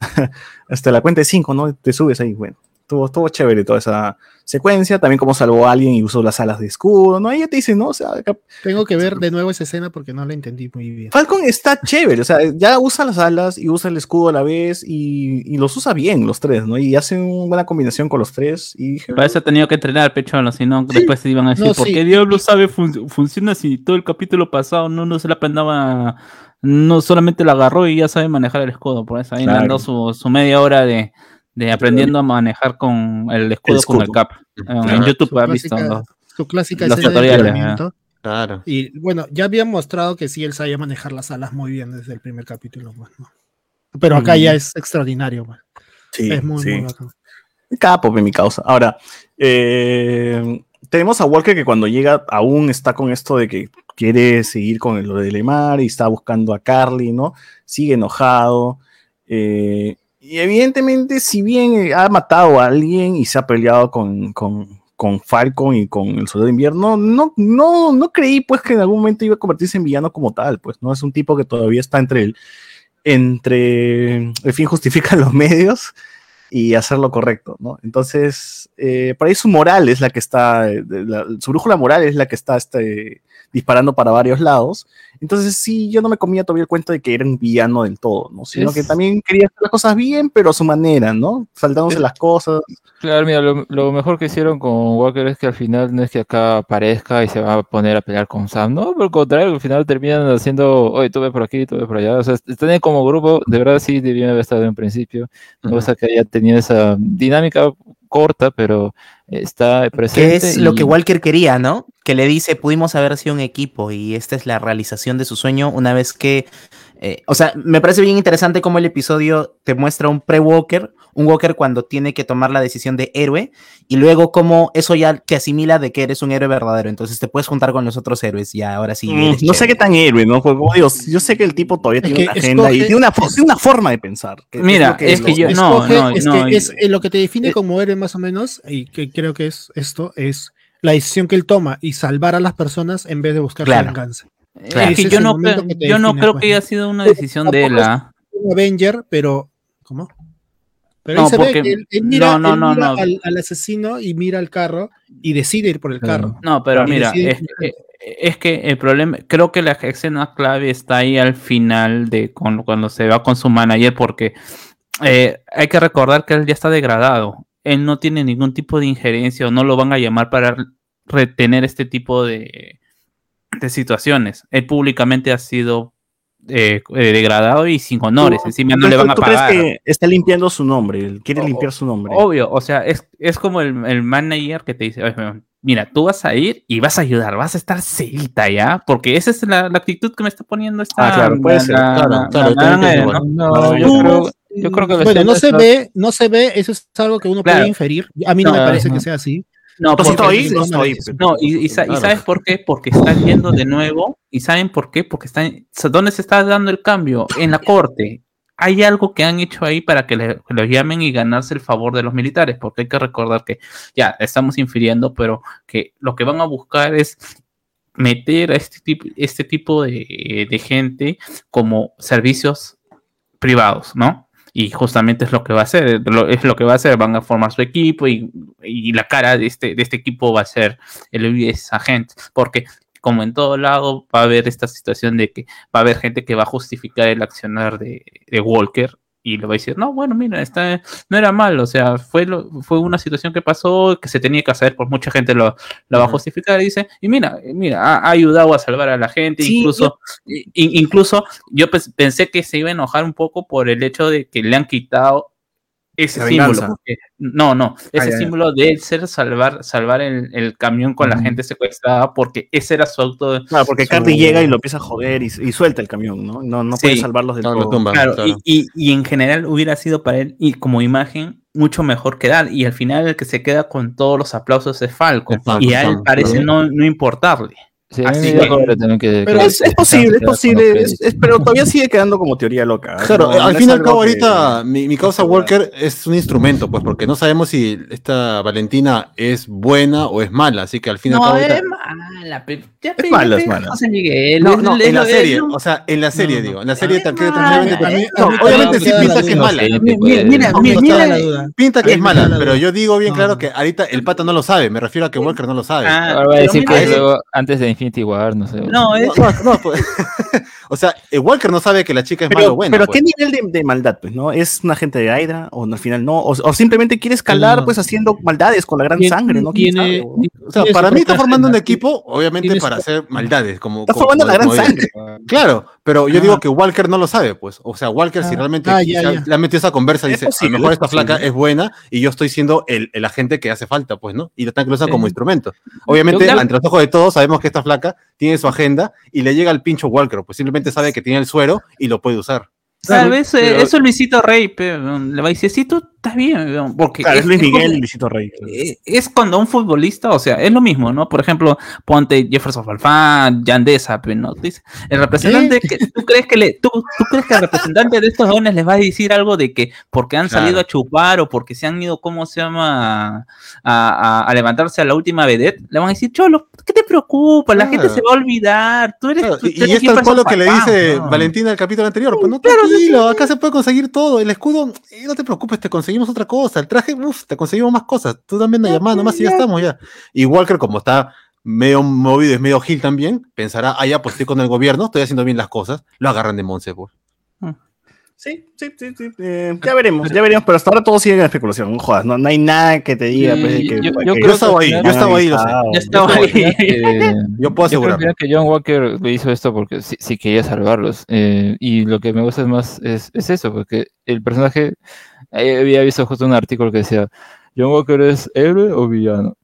Hasta la cuenta de cinco, ¿no? Te subes ahí, bueno. Estuvo, estuvo chévere toda esa secuencia. También cómo salvó a alguien y usó las alas de escudo, ¿no? Ahí ya te dice, ¿no? O sea, cap- Tengo que ver de nuevo esa escena porque no la entendí muy bien. Falcon está chévere, o sea, ya usa las alas y usa el escudo a la vez y, y los usa bien los tres, ¿no? Y hace una buena combinación con los tres y dije, Para eso ha tenido que entrenar Pecholo, si no, después se iban a decir, No, ¿por sí. qué diablo sabe fun- funciona si todo el capítulo pasado no, no se la aprendaba, no solamente la agarró y ya sabe manejar el escudo? Por eso ahí le Claro. han dado su, su media hora de, de aprendiendo a manejar con el escudo, con el cap. En. YouTube Su ha visto clásica, su clásica los de tutoriales. Claro. Y bueno, ya habían mostrado que sí, él sabía manejar las alas muy bien desde el primer capítulo. pues, ¿no? Pero acá Mm. ya es extraordinario. pues. sí, es muy, sí. muy bacán. Capo, mi causa. Ahora, eh, tenemos a Walker que cuando llega aún está con esto de que quiere seguir con lo de Lemar y está buscando a Carly, ¿no? Sigue enojado. eh, y evidentemente, si bien eh, ha matado a alguien y se ha peleado con, con, con Falcon y con el Soldado de Invierno, no, no, no creí pues que en algún momento iba a convertirse en villano como tal, pues, ¿no? Es un tipo que todavía está entre el, entre el fin justifica los medios y hacer lo correcto, ¿no? Entonces, eh, por ahí su moral es la que está, eh, la- su brújula moral es la que está este, disparando para varios lados. Entonces, sí, yo no me comía todavía el cuento de que era un villano del todo, ¿no? Sino que Es- también quería hacer las cosas bien, pero a su manera, ¿no? Saltándose las cosas. Claro, mira, lo, lo mejor que hicieron con Walker es que al final no es que acá aparezca y se va a poner a pelear con Sam, no, por el contrario, al final terminan haciendo, oye, tú ve por aquí, tú ve por allá, o sea, están como grupo, de verdad sí debían haber estado en principio, me gusta que haya tenido esa dinámica corta, pero está presente. Que es lo que y- Walker quería, ¿no? Que le dice, pudimos haber sido un equipo y esta es la realización de su sueño una vez que... eh, o sea, me parece bien interesante cómo el episodio te muestra un pre-Walker, un Walker cuando tiene que tomar la decisión de héroe y luego cómo eso ya te asimila de que eres un héroe verdadero, entonces te puedes juntar con los otros héroes y ahora sí. Mm, no sé qué tan héroe, ¿no? Porque, como digo, yo sé que el tipo todavía Es tiene una que agenda y tiene una, fo- tiene una forma de pensar. que- que Mira, es que lo- yo- no, Escoge- no, es no, que es, eh, lo que te define eh, como héroe más o menos, y que creo que es esto, es la decisión que él toma y salvar a las personas en vez de buscar Claro. su venganza. Claro. Es que Ese yo no, creo- que te yo no define, creo pues, que haya sido una decisión de él. ¿ah? Un Avenger, pero ¿cómo? Pero No, él se ve porque- que él, él mira, no, no, él no, mira no. Al, al asesino y mira el carro y decide ir por el carro. No, pero Y mira, es, que el problema, creo que la escena clave está ahí al final de con- cuando se va con su manager, porque eh, hay que recordar que él ya está degradado. Él no tiene ningún tipo de injerencia o no lo van a llamar para retener este tipo de, de situaciones. Él públicamente ha sido eh, eh, degradado y sin honores. ¿Tú- Encima no tú- le van a ¿Tú crees pagar. que está limpiando su nombre? Él quiere O- limpiar su nombre. Obvio, o sea, es, es como el, el manager que te dice, "Oye, mira, tú vas a ir y vas a ayudar, vas a estar cerita ya, porque esa es la, la actitud que me está poniendo esta... Ah, claro, puede ser, la- claro, la- claro, yo No, creo, yo creo que Bueno, no se ve, no se ve, eso es algo que uno Claro. puede inferir. A mí no, me parece que sea así. No, ¿No porque- estoy? No estoy. No, y. ¿sabes por qué? Porque están yendo de nuevo. ¿Y saben por qué? Porque están. ¿Dónde se está dando el cambio? En la corte. Hay algo que han hecho ahí para que, le- que los llamen y ganarse el favor de los militares. Porque hay que recordar que ya estamos infiriendo, pero que lo que van a buscar es meter a este tipo, este tipo de, de gente como servicios privados, ¿no? Y justamente es lo que va a hacer, es lo que va a hacer, van a formar su equipo y, y la cara de este, de este equipo va a ser el agente, porque como en todo lado va a haber esta situación de que va a haber gente que va a justificar el accionar de, de Walker y le va a decir, no, bueno, mira, está, no era mal, o sea, fue, lo, fue una situación que pasó, que se tenía que hacer, pues mucha gente lo, la va a justificar y dice, y mira, mira, ha, ha ayudado a salvar a la gente, Sí, incluso, incluso yo pens- pensé que se iba a enojar un poco por el hecho de que le han quitado ese La símbolo. porque- no, no, ese ya, ya. símbolo de él ser salvar, salvar el, el camión con la gente secuestrada, porque ese era su auto. Claro, porque su- Carly llega y lo empieza a joder y, y suelta el camión, ¿no? No, no puede salvarlos del lo todo. tumba, Claro, claro. Y, y- y en general hubiera sido para él y como imagen mucho mejor quedar. Y al final el que se queda con todos los aplausos es Falco. Es Falco, y a él parece no, no importarle. Sí, Así que- también que- Pero que- es, que es posible, es posible, es- es- pero todavía sigue quedando como teoría loca. Claro, No, al no fin y al cabo que- ahorita mi, mi causa Walker es un instrumento, pues porque no sabemos si esta Valentina es buena o es mala, así que al fin y al cabo No, ahorita- es mala. Es mala, es mala. José Miguel. No, no, en la serie, no. o sea, en la serie digo, en la serie que mí obviamente me sí pinta que es mala. Pues, mira, mira. Pinta que es mala, pero yo digo bien claro que ahorita el pata no lo sabe, me refiero a que Walker no lo sabe. Ah, va a decir que antes de Infinity War, no sé. No, es, No, no, no, pues, o sea, eh, Walker no sabe que la chica es mala o Pero, buena. pero pues. ¿qué nivel de, de maldad, pues, no? ¿Es un agente de Hydra o no, al final no? O, o simplemente quiere escalar, No. pues, haciendo maldades con la gran Tiene- sangre, ¿no? ¿Quién tiene- sabe, weón? O sea, tiene para mí está formando un equipo, obviamente, para hacer maldades. Como, Está como- formando la como- gran como- sangre. Claro, pero yo Ah. digo que Walker no lo sabe, pues. O sea, Walker, si Ah. realmente Ah, ya, ya. le ha metido esa conversa, dice, posible, a lo mejor es esta flaca es buena y yo estoy siendo el, el agente que hace falta, pues, ¿no? Y lo están que lo usan Sí. como instrumento. Obviamente, Yo- ante los ojos de todos, sabemos que esta flaca tiene su agenda y le llega al pincho Walker, pues simplemente sabe que tiene el suero y lo puede usar. Tal vez eh, pero- eso Luisito Rey pe, le va a decir, sí, tú estás bien, weón", porque Claro, es Luis Miguel y Luisito Rey. eh, es cuando un futbolista, o sea, es lo mismo, ¿no? Por ejemplo, ponte Jefferson Farfán, Yandesa, no el representante, que, ¿tú crees que le, tú, tú crees que el representante de estos jóvenes les va a decir algo de que porque han salido a chupar o porque se han ido, ¿cómo se llama? A, a- a levantarse a la última vedette, le van a decir, Cholo, ¿qué te preocupa? La gente se va a olvidar, tú eres, tú- y, y es tal cual Jefferson lo que le dice ¿no? Valentina del capítulo anterior. Pues no, tranquilo, acá se puede conseguir todo. El escudo, eh, no te preocupes, te conseguimos otra cosa. El traje, uff, te conseguimos más cosas. Tú también la llamada nomás y ya estamos ya. Y Walker, como está medio movido, es medio gil también, pensará, ah, ya, pues estoy con el gobierno, estoy haciendo bien las cosas. Lo agarran de Monse, pues. Sí, sí, sí, sí. eh, ya veremos, ya veremos, pero hasta ahora todo sigue en especulación. No jodas, no, no hay nada que te diga. Sí, pues, que, yo- que- yo que- creo estaba ahí, yo estaba ahí, lo sé. estaba Yo creo ahí. que- Yo puedo Yo creo asegurar. que John Walker hizo esto porque sí, sí quería salvarlos. eh, y lo que me gusta es más es, es eso, porque el personaje, eh, había visto justo un artículo que decía, John Walker es héroe o villano.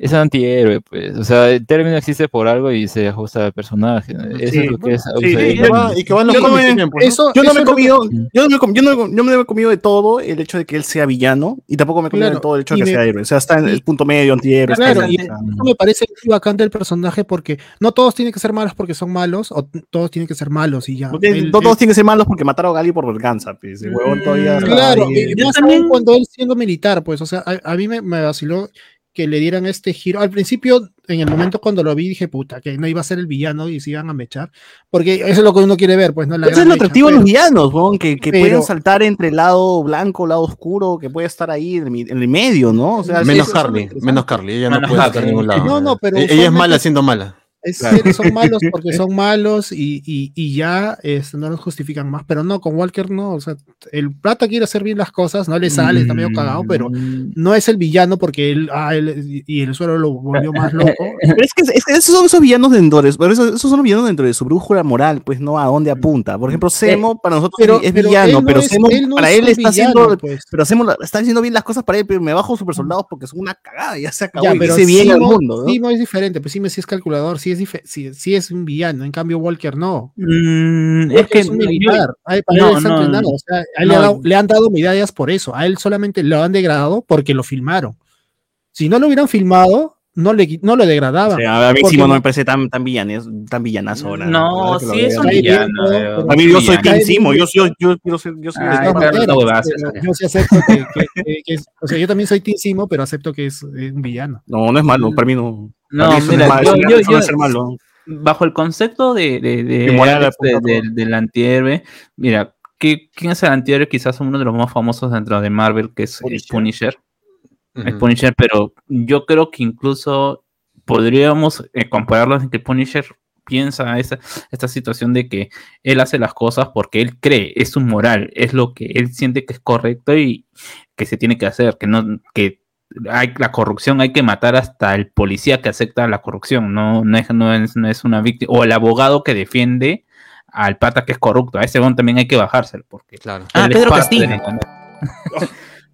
Es antihéroe, pues. O sea, el término existe por algo y se ajusta al personaje. Eso Sí, es lo que es. sí, sí, Y que va, y que va en los Yo no cómics me- también, ¿no? Eso, Yo no eso me he que- comido, yo no me, yo no, yo me he comido de todo el hecho de que él sea villano y tampoco me he comido Claro, de todo el hecho de que me- sea héroe. O sea, está en el punto medio, antihéroe. Claro, y eso me parece muy bacán del personaje porque no todos tienen que ser malos porque son malos o todos tienen que ser malos y ya. no no todos él- tienen que ser malos porque mataron a Gali por venganza. Pues. El huevón todavía. está Claro, y más también- aún cuando él siendo militar, pues, o sea, a, a mí me, me vaciló que le dieran este giro. Al principio, en el momento cuando lo vi, dije, puta, que no iba a ser el villano y se iban a mechar, porque eso es lo que uno quiere ver, pues, ¿no? La Eso es lo atractivo de los villanos, huevón, que, que pero- pueden saltar entre el lado blanco, lado oscuro, que puede estar ahí en el, mi- en el medio, ¿no? O sea, Menos Carly, menos Carly, ella no Menos puede estar en ningún lado. No, no, pero Ella es mala siendo mala. Es que son malos porque son malos y, y- y ya este, no los justifican más, pero no, con Walker no, o sea, el plata quiere hacer bien las cosas, no le sale, está medio cagado, pero Mm. no es el villano porque él, ah, él- y el suelo lo volvió más loco. Pero es que, es que esos son esos villanos dentro de, pero esos, esos son los villanos dentro de su brújula moral, pues no a dónde apunta. Por ejemplo, Semo para nosotros Pero, es pero villano, no pero es- Semo él no para él está villano, haciendo, pues. pero Semo la- está haciendo bien las cosas para él, pero me bajo super soldados porque son una cagada, ya se acabó Ya, y pero dice bien al mundo, ¿no? Simo es diferente, pues Simo sí es calculador, sí es, sí, sí es un villano, en cambio Walker no. Mm, es Walker que es un yo- militar, a él- para no, él está no, entrenado, o sea, a él le, no. ha dado- le han dado medallas por eso, a él solamente lo han degradado porque lo filmaron. Si no lo hubieran filmado, no le, no le degradaban. O sea, a mí Simo no me parece tan, tan, villanes, tan villanazo ahora. No, lo sí es un villano. pero- A mí yo soy. Team Simo, yo, yo, yo, yo, soy- yo soy Ah, todas claro, pero eso. yo sí acepto que, que- que- que es- o sea, yo también soy Team Simo, pero acepto que es eh, un villano. No, no es malo, para mí no. No, mira, yo- yo- yo- ser malo. bajo el concepto de, de, de, Y moral Alex, de- apunta de- todo. del antihéroe, mira, ¿qué- ¿quién es el antihéroe? Quizás uno de los más famosos dentro de Marvel, que es el Punisher. Punisher. El. Punisher, pero yo creo que incluso podríamos eh, compararlo en que Punisher piensa esta, esta situación de que él hace las cosas porque él cree, es su moral, es lo que él siente que es correcto y que se tiene que hacer, que no, que hay la corrupción, hay que matar hasta el policía que acepta la corrupción, no, no, es, no, es, no es una víctima, o el abogado que defiende al pata que es corrupto, a ese hombre también hay que bajárselo, porque Claro. Ah, Pedro Castillo. de-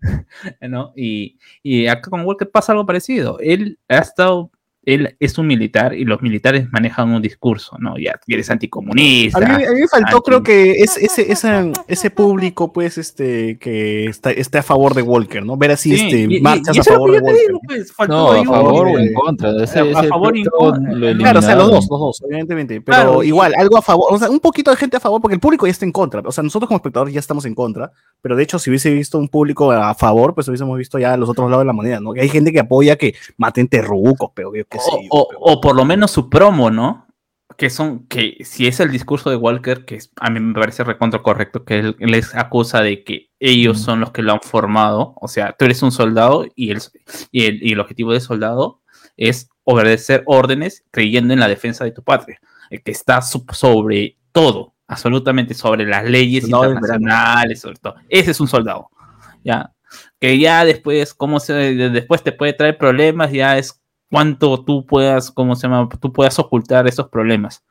¿no? Y, y acá con Walker pasa algo parecido. Él ha estado, él es un militar y los militares manejan un discurso, ¿no? Ya eres anticomunista. A mí, a mí me faltó, anti- creo que es, ese, ese, ese público, pues, este, que está, esté a favor de Walker, ¿no? Ver así, Sí, este, y- marchas y a favor que de Walker. digo, pues, faltó No, a favor o en contra. Ese, a ese favor y en contra. Claro, o sea, los dos, los dos, evidentemente. Pero Claro, igual, algo a favor, o sea, un poquito de gente a favor, porque el público ya está en contra. O sea, nosotros como espectadores ya estamos en contra, pero de hecho, si hubiese visto un público a favor, pues hubiésemos visto ya los otros lados de la moneda, ¿no? Que hay gente que apoya que maten terrucos, pero yo o, o- pero- o por lo menos su promo, ¿no? Que son, que si es el discurso de Walker, que es- a mí me parece recontra correcto, que él les acusa de que ellos son los que lo han formado, o sea, tú eres un soldado y el, y el, y el objetivo del soldado es obedecer órdenes creyendo en la defensa de tu patria, el que está sobre todo, absolutamente sobre las leyes internacionales, sobre todo. Ese es un soldado, ¿ya? Que ya después, cómo se, después te puede traer problemas, ya es cuánto tú puedas, ¿cómo se llama? Tú puedas ocultar esos problemas.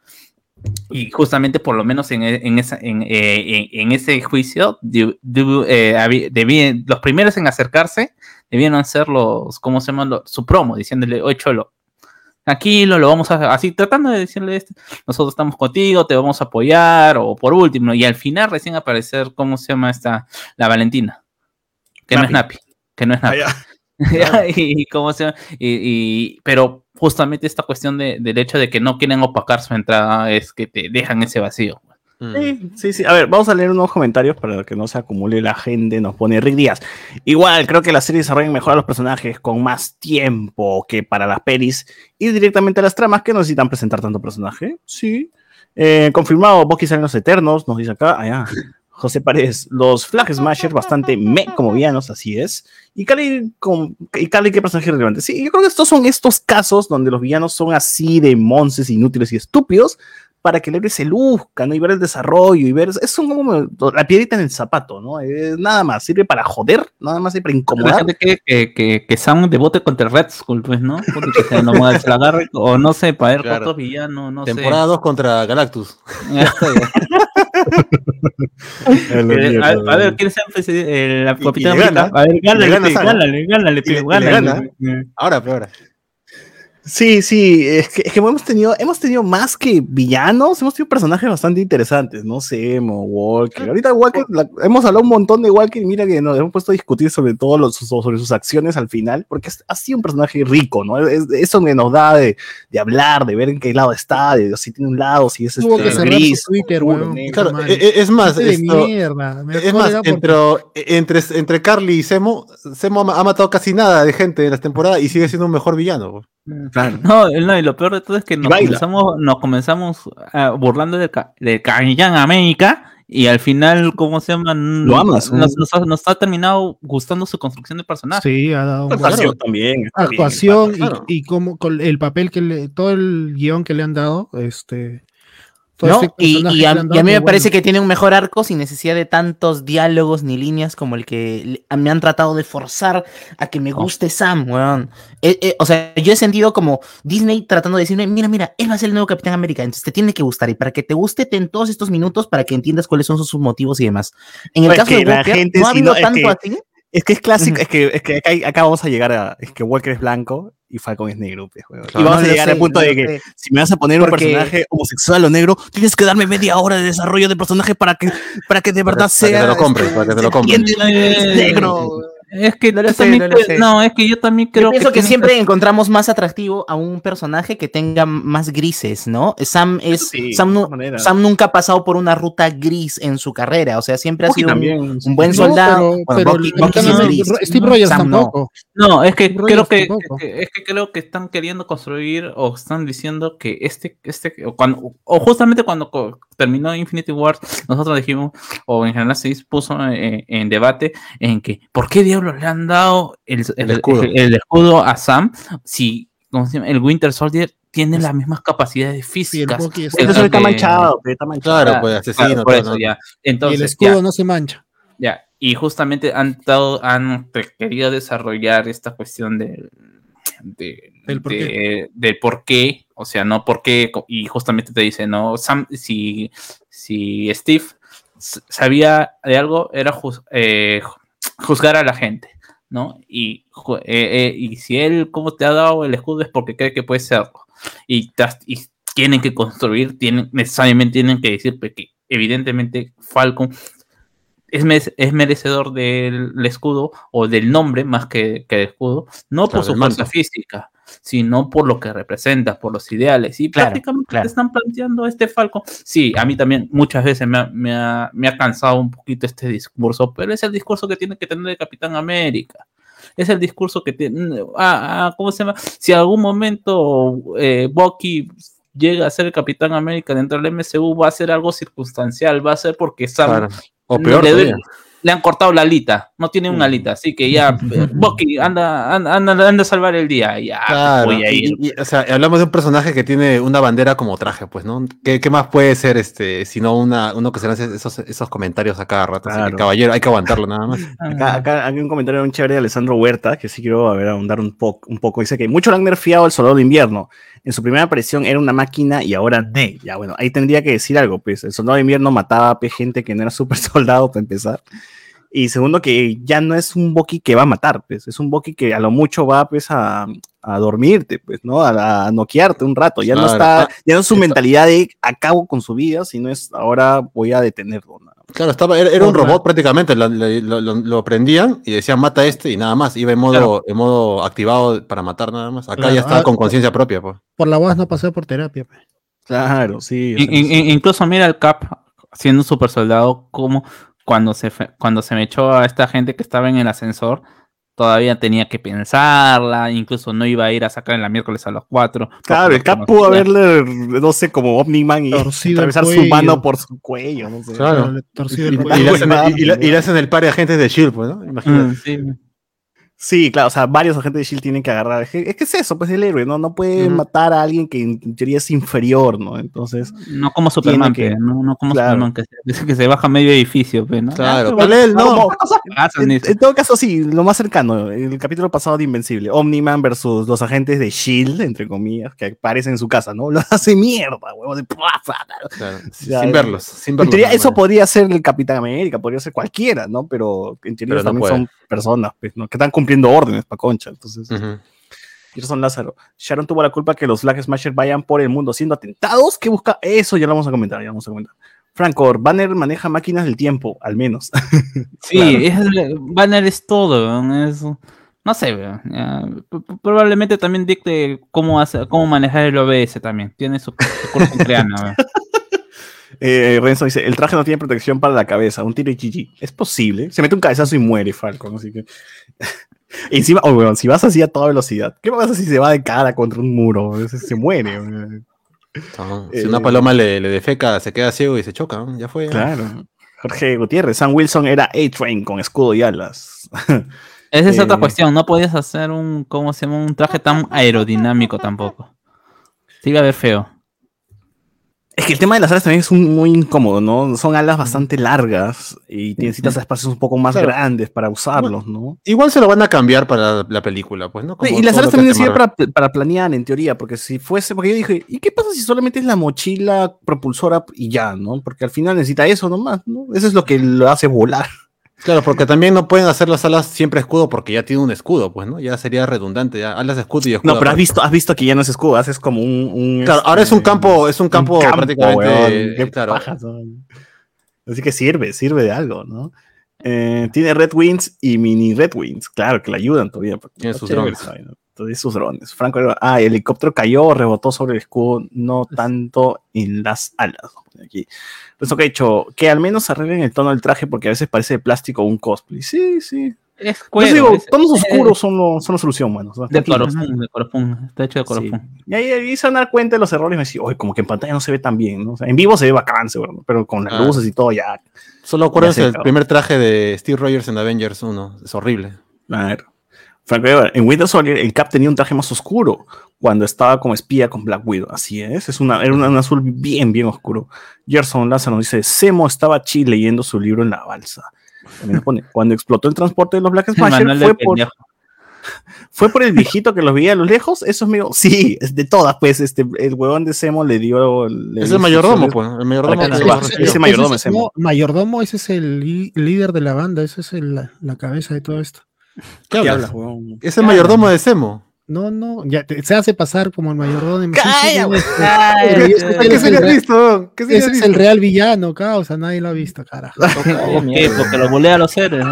Y justamente por lo menos en, e- en esa, en, eh, en- en ese juicio, de- de- eh, habí- debí- los primeros en acercarse debieron ser los, ¿cómo se llama? Los- su promo, diciéndole, oye Cholo, tranquilo, lo vamos a así, tratando de decirle esto, nosotros estamos contigo, te vamos a apoyar, o por último, y al final recién aparecer, ¿cómo se llama esta? La Valentina, que no es Napi, que no es Napi. Ah, Y, cómo se? Y, y- pero justamente esta cuestión de- del hecho de que no quieren opacar su entrada es que te dejan ese vacío. Mm. Sí, sí, sí. A ver, vamos a leer unos comentarios para que no se acumule la gente. Nos pone Rick Díaz. Igual, creo que la serie desarrolla mejor a los personajes con más tiempo que para las pelis y directamente a las tramas que no necesitan presentar tanto personaje. Sí. Eh, confirmado, Bucky sale en los Eternos, nos dice acá. Allá. José Paredes, los Flag Smashers bastante me como villanos, así es. Y Cali, con, y Cali, ¿qué personaje relevante? Sí, yo creo que estos son estos casos donde los villanos son así de monces, inútiles y estúpidos, para que el héroe se luzca, ¿no? Y ver el desarrollo y ver. Es como la piedrita en el zapato, ¿no? Es nada más, sirve para joder, nada más sirve para incomodar. que, que, que, que Sam debote contra el Red Skull, pues, ¿no? Porque que se, se la agarre, o no sé, para ver Claro. otros villanos, no Temporada 2 contra Galactus. sé. Eh, a, a ver, ¿quién es el, capitán. A ver, le gánale, gánale, gánale, Y pe, le- y le gánale. Ahora, pero ahora. Sí, sí, es que, es que hemos tenido, hemos tenido más que villanos, hemos tenido personajes bastante interesantes, no sé, Emo, Walker. Ahorita Walker, la- hemos hablado un montón de Walker y mira que nos hemos puesto a discutir sobre todo los, sobre sus acciones al final, porque es- ha sido un personaje rico, ¿no? Es, eso que nos da de, de hablar, de ver en qué lado está, de si tiene un lado, si es Tuvo que este, cerrar gris. su Twitter. Claro, madre. e- e- es más, esto- mierda. me es más, entre, entre, entre Carly y Semo, Semo ha, ma- ha matado casi nada de gente en las temporadas y sigue siendo un mejor villano. pues. Claro. No, no, y lo peor de todo es que nos baila. comenzamos, nos comenzamos ah, burlando de, Ca- de Capitán América y al final, ¿cómo se llama? Lo amas, Nos, nos ha, nos ha terminado gustando su construcción de personaje. Sí, ha dado un Actuación también. bien, actuación y, y como con el papel que le, todo el guion que le han dado, este. ¿No? Y, a, y mí me parece que tiene un mejor arco sin necesidad de tantos diálogos ni líneas como el que me han tratado de forzar a que me guste Sam, weón. Eh, eh, o sea, yo he sentido como Disney tratando de decirme, mira, mira, él va a ser el nuevo Capitán América, entonces te tiene que gustar. Y para que te guste, ten todos estos minutos para que entiendas cuáles son sus motivos y demás. En el Pues caso de Walker, gente no ha si habido no- es tanto así. Es que es clásico, es que, es que acá, acá vamos a llegar a. Es que Walker es blanco y Falcon es negro. pues. Claro. y vamos No a llegar sé, al punto no de que sé. si me vas a poner Porque- un personaje homosexual o negro, tienes que darme media hora de desarrollo de personaje para que, para que de verdad Para que sea. te lo compres, este, para que te lo compres. negro. Es que No lo yo sé, también no lo creo- sé. no, es que yo también creo Yo pienso que, tiene siempre encontramos más atractivo a un personaje que tenga más grises, ¿no? Sam es Sí, Sam, maneras. Sam nunca ha pasado por una ruta gris en su carrera, o sea, siempre ha Bucky sido un, un buen No, soldado. pero, Bueno, pero Bucky- el Bucky sí es Capitán- gris. Steve Rogers Sam no. tampoco. No, es que Rogers creo que, que- es que creo que están queriendo construir o están diciendo que este, este, o cuando, o justamente cuando terminó Infinity War, nosotros dijimos, o en general se puso eh, en debate en que, ¿por qué diablos le han dado el, el- escudo. el- el escudo a Sam si ¿cómo se llama? el Winter Soldier tiene las mismas capacidades Sí, el físicas? El- Entonces está que- manchado, pe, está manchado. Claro, pues asesino. Claro, por todo, eso, ¿no? ya. y el Entonces, escudo ya. no se mancha. Ya, y justamente han, dado- han querido desarrollar esta cuestión del de, por de- del por qué, o sea, no por qué, y justamente te dice, no, Sam, si, si Steve sabía de algo, era eh, juzgar a la gente, ¿no? Y, eh, eh, y si él, como te ha dado el escudo, es porque cree que puede serlo. Y, y tienen que construir, tienen, necesariamente tienen que decir que evidentemente Falcon es, es merecedor del escudo o del nombre más que, que del escudo, no Claro, por su fuerza física, sino por lo que representa, por los ideales. Y Claro, prácticamente claro. te están planteando este Falcon. Sí, a mí también muchas veces me ha, me ha- me ha cansado un poquito este discurso, pero es el discurso que tiene que tener el Capitán América. Es el discurso que tiene. Ah, ah, ¿Cómo se llama? Si algún momento eh, Bucky llega a ser el Capitán América dentro del MCU, va a ser algo circunstancial, va a ser porque Sam Claro. O peor le. Le han cortado la alita, no tiene una Mm. alita, así que ya, eh, Bucky, anda, anda, anda, anda a salvar el día, ya, Claro, voy a ir. y- y, o sea, hablamos de un personaje que tiene una bandera como traje, pues, ¿no? ¿Qué, qué más puede ser este, sino una, uno que se hace esos, esos comentarios a cada rato? Así que, Claro. caballero, hay que aguantarlo nada más. Acá, acá hay un comentario muy chévere de Alessandro Huerta, que sí quiero a ver, ahondar un, po- un poco. Dice que mucho le han nerfeado al soldado de invierno. En su primera aparición era una máquina y ahora ne. Ya bueno, ahí tendría que decir algo, pues. El soldado de invierno mataba a gente que no era super soldado, para empezar. Y segundo, que ya no es un Bucky que va a matar, pues. Es un Bucky que a lo mucho va, pues, a, a dormirte, pues, ¿no? A, a noquearte un rato. Ya no está, ya no es su está- mentalidad de acabo con su vida, sino es ahora voy a detenerlo. ¿no? Claro, estaba, era, era un robot prácticamente, lo, lo- lo- lo prendían y decían mata a este y nada más, iba en modo, Claro. en modo activado para matar nada más. Acá Claro, ya estaba ah, con conciencia propia, pues. Por la voz no pasé por terapia. pe. Claro, sí. in- in- incluso mira el Cap siendo un super soldado, como cuando se, fe- cuando se me echó a esta gente que estaba en el ascensor, todavía tenía que pensarla, incluso no iba a ir a sacar en la miércoles a los cuatro. Claro, el Cap pudo haberle, no sé, como Omni-Man y Torcido atravesar su mano por su cuello, no sé. Claro. El Y, cuello. y le hacen, huevada, y- y le- y le hacen el par de agentes de Shield, pues, ¿no? Imagínate. Sí, claro, o sea, varios agentes de S.H.I.E.L.D. tienen que agarrar. Es que es, eso, pues el héroe, ¿no? No puede matar a alguien que en teoría es inferior, ¿no? Entonces, No como Superman, que- pe, no, no como claro. Superman que se, que se baja medio edificio, pe, ¿no? Claro, Ah, pero él no. como- pasa en, en en todo caso, sí, lo más cercano, el capítulo pasado de Invencible, Omni-Man versus los agentes de S.H.I.E.L.D., entre comillas, que aparecen en su casa, ¿no? Lo hace mierda, huevo, de Claro, Ya, sin verlos, sin En verlos. teoría, nada eso podría ser el Capitán América, podría ser cualquiera, ¿no? Pero en teoría Pero también son personas, pues, ¿no? Que están cumpliendo órdenes, pa' concha. Entonces, Ujú. Gerson Lázaro. Sharon tuvo la culpa que los Flag Smashers vayan por el mundo siendo atentados. ¿Qué busca? Eso ya lo vamos a comentar, ya lo vamos a comentar. Franco, Banner maneja máquinas del tiempo, al menos. Sí, es, Banner es todo, es- no sé, ya, probablemente también dicte cómo, hacer, cómo manejar el OBS también, tiene su, su curso creana. Eh, Renzo dice, el traje no tiene protección para la cabeza, un tiro y GG. Es posible. Se mete un cabezazo y muere Falcon, así que... Encima, oh, weón, si vas así a toda velocidad, ¿qué pasa si se va de cara contra un muro? Se, se muere. weón. No, Eh, si una paloma le, le defeca, se queda ciego y se choca, ¿no? ya fue. ya. Claro. Jorge Gutiérrez, Sam Wilson era A-Train con escudo y alas. Esa es otra Eh, cuestión, no podías hacer un, ¿cómo se llama? Un traje tan aerodinámico tampoco. Sí iba a ver feo. Es que el tema de las alas también es un- muy incómodo, ¿no? Son alas bastante largas y necesitas espacios un poco más Claro. grandes para usarlos, ¿no? Igual se lo van a cambiar para la película, pues, ¿no? Como y las alas también sirven para, para planear, en teoría, porque si fuese, porque yo dije, ¿y qué pasa si solamente es la mochila propulsora y ya, ¿no? Porque al final necesita eso nomás, ¿no? Eso es lo que lo hace volar. Claro, porque también no pueden hacer las alas siempre escudo porque ya tiene un escudo, pues, ¿no? Ya sería redundante, ya alas escudo y escudo. No, pero has visto, has visto que ya no es escudo, haces como un... un, Claro, ahora es un este, campo, es un campo, un campo, prácticamente. weón, claro. Así que sirve, sirve de algo, ¿no? Eh, tiene Red Wings y Mini Red Wings. Claro que le ayudan todavía. Tiene sus drones. Todavía sus drones. Franco, ah, el helicóptero cayó, rebotó sobre el escudo, no tanto en las alas. Aquí. Pues ok, hecho, que al menos arreglen el tono del traje porque a veces parece de plástico o un cosplay. Sí, sí. Es Pues cuero. digo, es- tonos es- oscuros son, lo- son la solución, mano. De coropón, de coropón. Está hecho de Sí. coropón. Y ahí, ahí se van a dar cuenta de los errores y me decía, oye, como que en pantalla no se ve tan bien, ¿no? O sea, en vivo se ve bacán, seguro, ¿no? pero con las Ah. luces y todo ya. Solo acuérdense del primer traje de Steve Rogers en Avengers 1. Es horrible. A ver. En Winter Soldier el Cap tenía un traje más oscuro cuando estaba como espía con Black Widow. Así es, es una, era un azul bien, bien oscuro. Gerson Lázaro nos dice, Semo estaba chill leyendo su libro en la balsa. También nos pone, cuando explotó el transporte de los Black Smasher fue por, pendejo. fue por el viejito que los veía a lo lejos. Eso es medio, sí, es de todas, pues, este, el huevón de Semo le dio... le Es el mayordomo, pues. El mayordomo que que- Ese mayordomo Ese es Semo. mayordomo, ese es el líder de la banda, ese es el- la, la cabeza de todo esto. ¿Qué ¿Qué hablas? hablas, huevón? Es el mayordomo de Semo. No, no, ya te- se hace pasar como el mayordomo de ¡Calla, ay, ¿Qué se el le ha real- visto? ¿Qué se le ha Ese es el real villano, causa, nadie lo ha visto, carajo. ¿Por qué? Porque lo a los seres.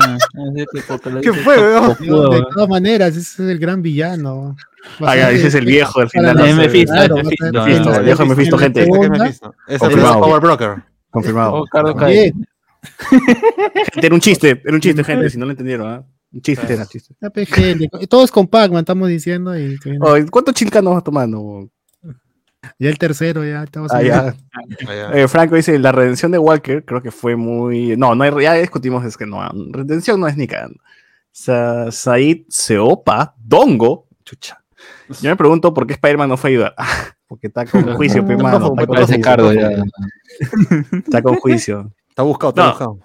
¿Qué fue, weón? de todas maneras, ese es el gran villano. Ah, ya, ese es el viejo al final. Mephisto, Mephisto, el viejo Mephisto, gente. Es el Confirmado. Power Broker. Confirmado. Oh, Carlos Bien. Gente, era un chiste, era un chiste, gente, si no lo entendieron, ¿ah? Chiste, era chiste. Ya, pe, gente, Todos con Pac-Man, estamos diciendo. Y que Oye, ¿Cuántos chilcanos vas tomando? ya el tercero, ya estamos Ah, en- ya. Eh, Franco dice, la redención de Walker creo que fue muy... No, no hay, ya discutimos, es que no, redención no es ni cagando. Sa Said Seopa, Dongo, chucha. Yo me pregunto por qué Spider-Man no fue a ayudar. porque está con juicio, pe, mano, está con juicio. Está con juicio. Está buscado, está No. buscado.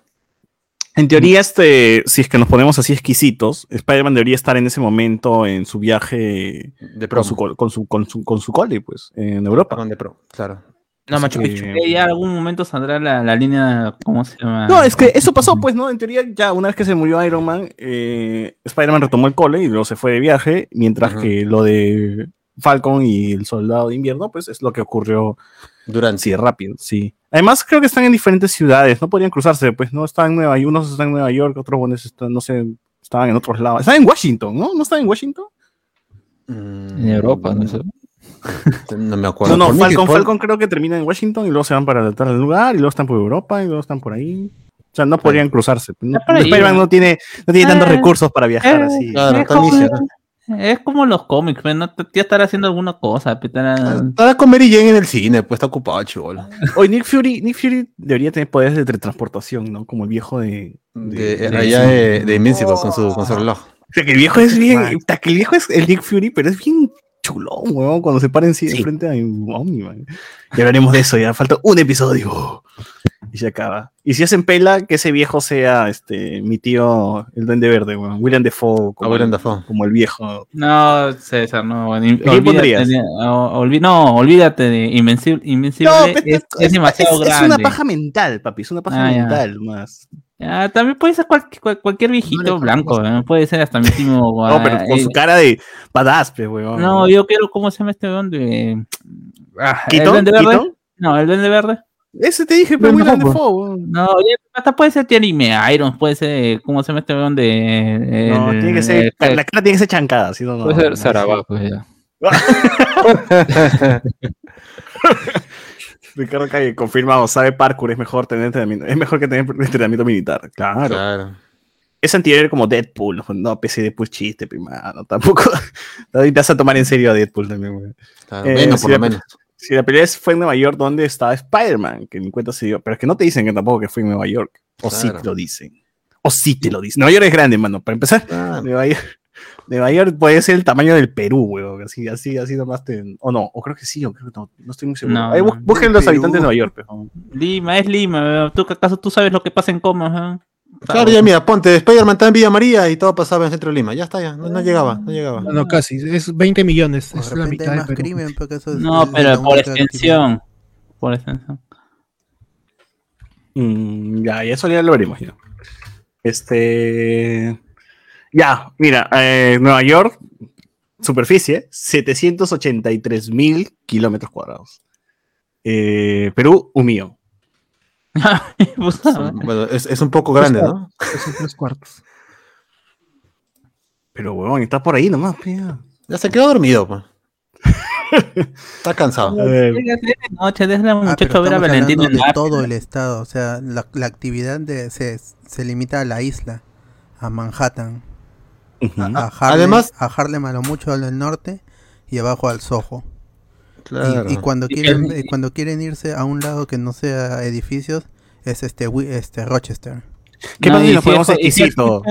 En teoría, este, si es que nos ponemos así exquisitos, Spider-Man debería estar en ese momento en su viaje De con su, con su, con su, con su cole, pues, en Europa. Perdón, de pro, claro. No, Machu Picchu. Eh, Ya algún momento saldrá la, la línea, ¿cómo se llama? No, es que eso pasó, pues, ¿no? En teoría, ya una vez que se murió Iron Man, eh, Spider-Man retomó el cole y luego se fue de viaje, mientras que lo de Falcon y el Soldado de Invierno, pues, es lo que ocurrió Durante. así rápido, sí. Además, creo que están en diferentes ciudades, no podrían cruzarse, pues, ¿no? Están en Nueva York, unos están en Nueva York, otros, bueno, están, no sé, estaban en otros lados. Están en Washington, ¿no? ¿No están en Washington? Mm, En Europa, no sé. No me acuerdo. No, no, Falcon, fue- Falcon creo que termina en Washington y luego se van para tal lugar y luego están por Europa y luego están por ahí. O sea, no podrían cruzarse. No, Spider-Man ¿no? no tiene, no tiene tantos Eh, recursos para viajar eh, así. Claro, es, como, los cómics, pero no ya estar haciendo alguna cosa. pe, estará- Estaba con Mary Jane en el cine, pues está ocupado, chivolo. Hoy Nick Fury, Nick Fury debería tener poderes de teletransportación, ¿no? Como el viejo de. De, de- allá de, de Invincible con su, con su reloj. O sea, que el viejo es bien. que el viejo es el Nick Fury, pero es bien chulón, weón, cuando se para en sí, Sí. frente a Omni, man. Ya hablaremos de eso, ya falta un episodio. Y se acaba. Y si hacen pela, que ese viejo sea este mi tío, el Duende Verde, weón. William Defoe. Como, William el- Dafoe. como el viejo. No, César, no. quién olvídate, pondrías? de- o- olvi- no, olvídate de Invencible. Invencible No, es, es demasiado es, es grande. una paja mental, papi. Es una paja Ah, ya. mental más. Ya, también puede ser cual- cual- cualquier viejito blanco, ¿eh? puede ser hasta mi primo. No, pero con eh, su cara de badass, pues, weón. No, yo quiero, ¿cómo se llama este weón de. Ah, ¿El ¿Keaton? Duende Verde? No, el Duende Verde. Ese te dije, pero William. Defoe, weón. No, hasta puede ser Anime Iron, puede ser, ¿cómo se llama este weón de. No, el- tiene que ser. La cara tiene que ser chancada, ¿sí? No, no, Puede ser no, Sarabá, pues ya. Ricardo Calle, confirmado, sabe parkour, es mejor tener entrenamiento, es mejor que tener entrenamiento militar. Claro. Claro. Es antihéroe como Deadpool. No, PC Deadpool chiste, primano, tampoco. Ahorita vas a tomar en serio a Deadpool también, güey. claro. Eh, por lo menos. Si la pelea es- fue en Nueva York, ¿dónde estaba Spider-Man? Que ni cuenta se dio. Pero es que no te dicen que tampoco que fue en Nueva York. O sí te lo dicen. O sí te lo dicen. Nueva York es grande, mano. Para empezar, Claro. Nueva York, Nueva York puede ser el tamaño del Perú, güey. Así, así, así nomás te... O no, o creo que sí, o creo que no. No estoy muy seguro. No, Ahí busquen los Perú. habitantes de Nueva York, pero... Lima, es Lima. ¿Tú, ¿Acaso tú sabes lo que pasa en Coma? Claro, ya mira, ponte, Spider-Man está en Villa María y todo pasaba en Centro de Lima. Ya está, ya. No, no llegaba, no llegaba. No, no, casi. Es 20 millones. De Es la mitad hay de más Perú. crimen, porque eso es- No, pero por extensión. Por extensión. Mm, ya, y eso ya lo veremos ya. Este. Ya, mira, eh, Nueva York, superficie, 783 mil kilómetros cuadrados. Eh, Perú, un millón. Bueno, es, es un poco grande, ¿no? Son tres cuartos. Pero, huevón, está por ahí nomás. pe, ya. Se quedó dormido, pues. Está cansado. Noche, déjale al Ah, muchacho ver a Valentín de la- todo el estado, o sea, la, la actividad de, se, se limita a la isla, a Manhattan, a Harlem, Además- a Harlem a lo mucho al norte y abajo al Soho. Y- Claro. Y, cuando quieren y cuando quieren irse a un lado que no sea edificios es este este Rochester. ¿Qué No, pasa y si nos ponemos si exquisito?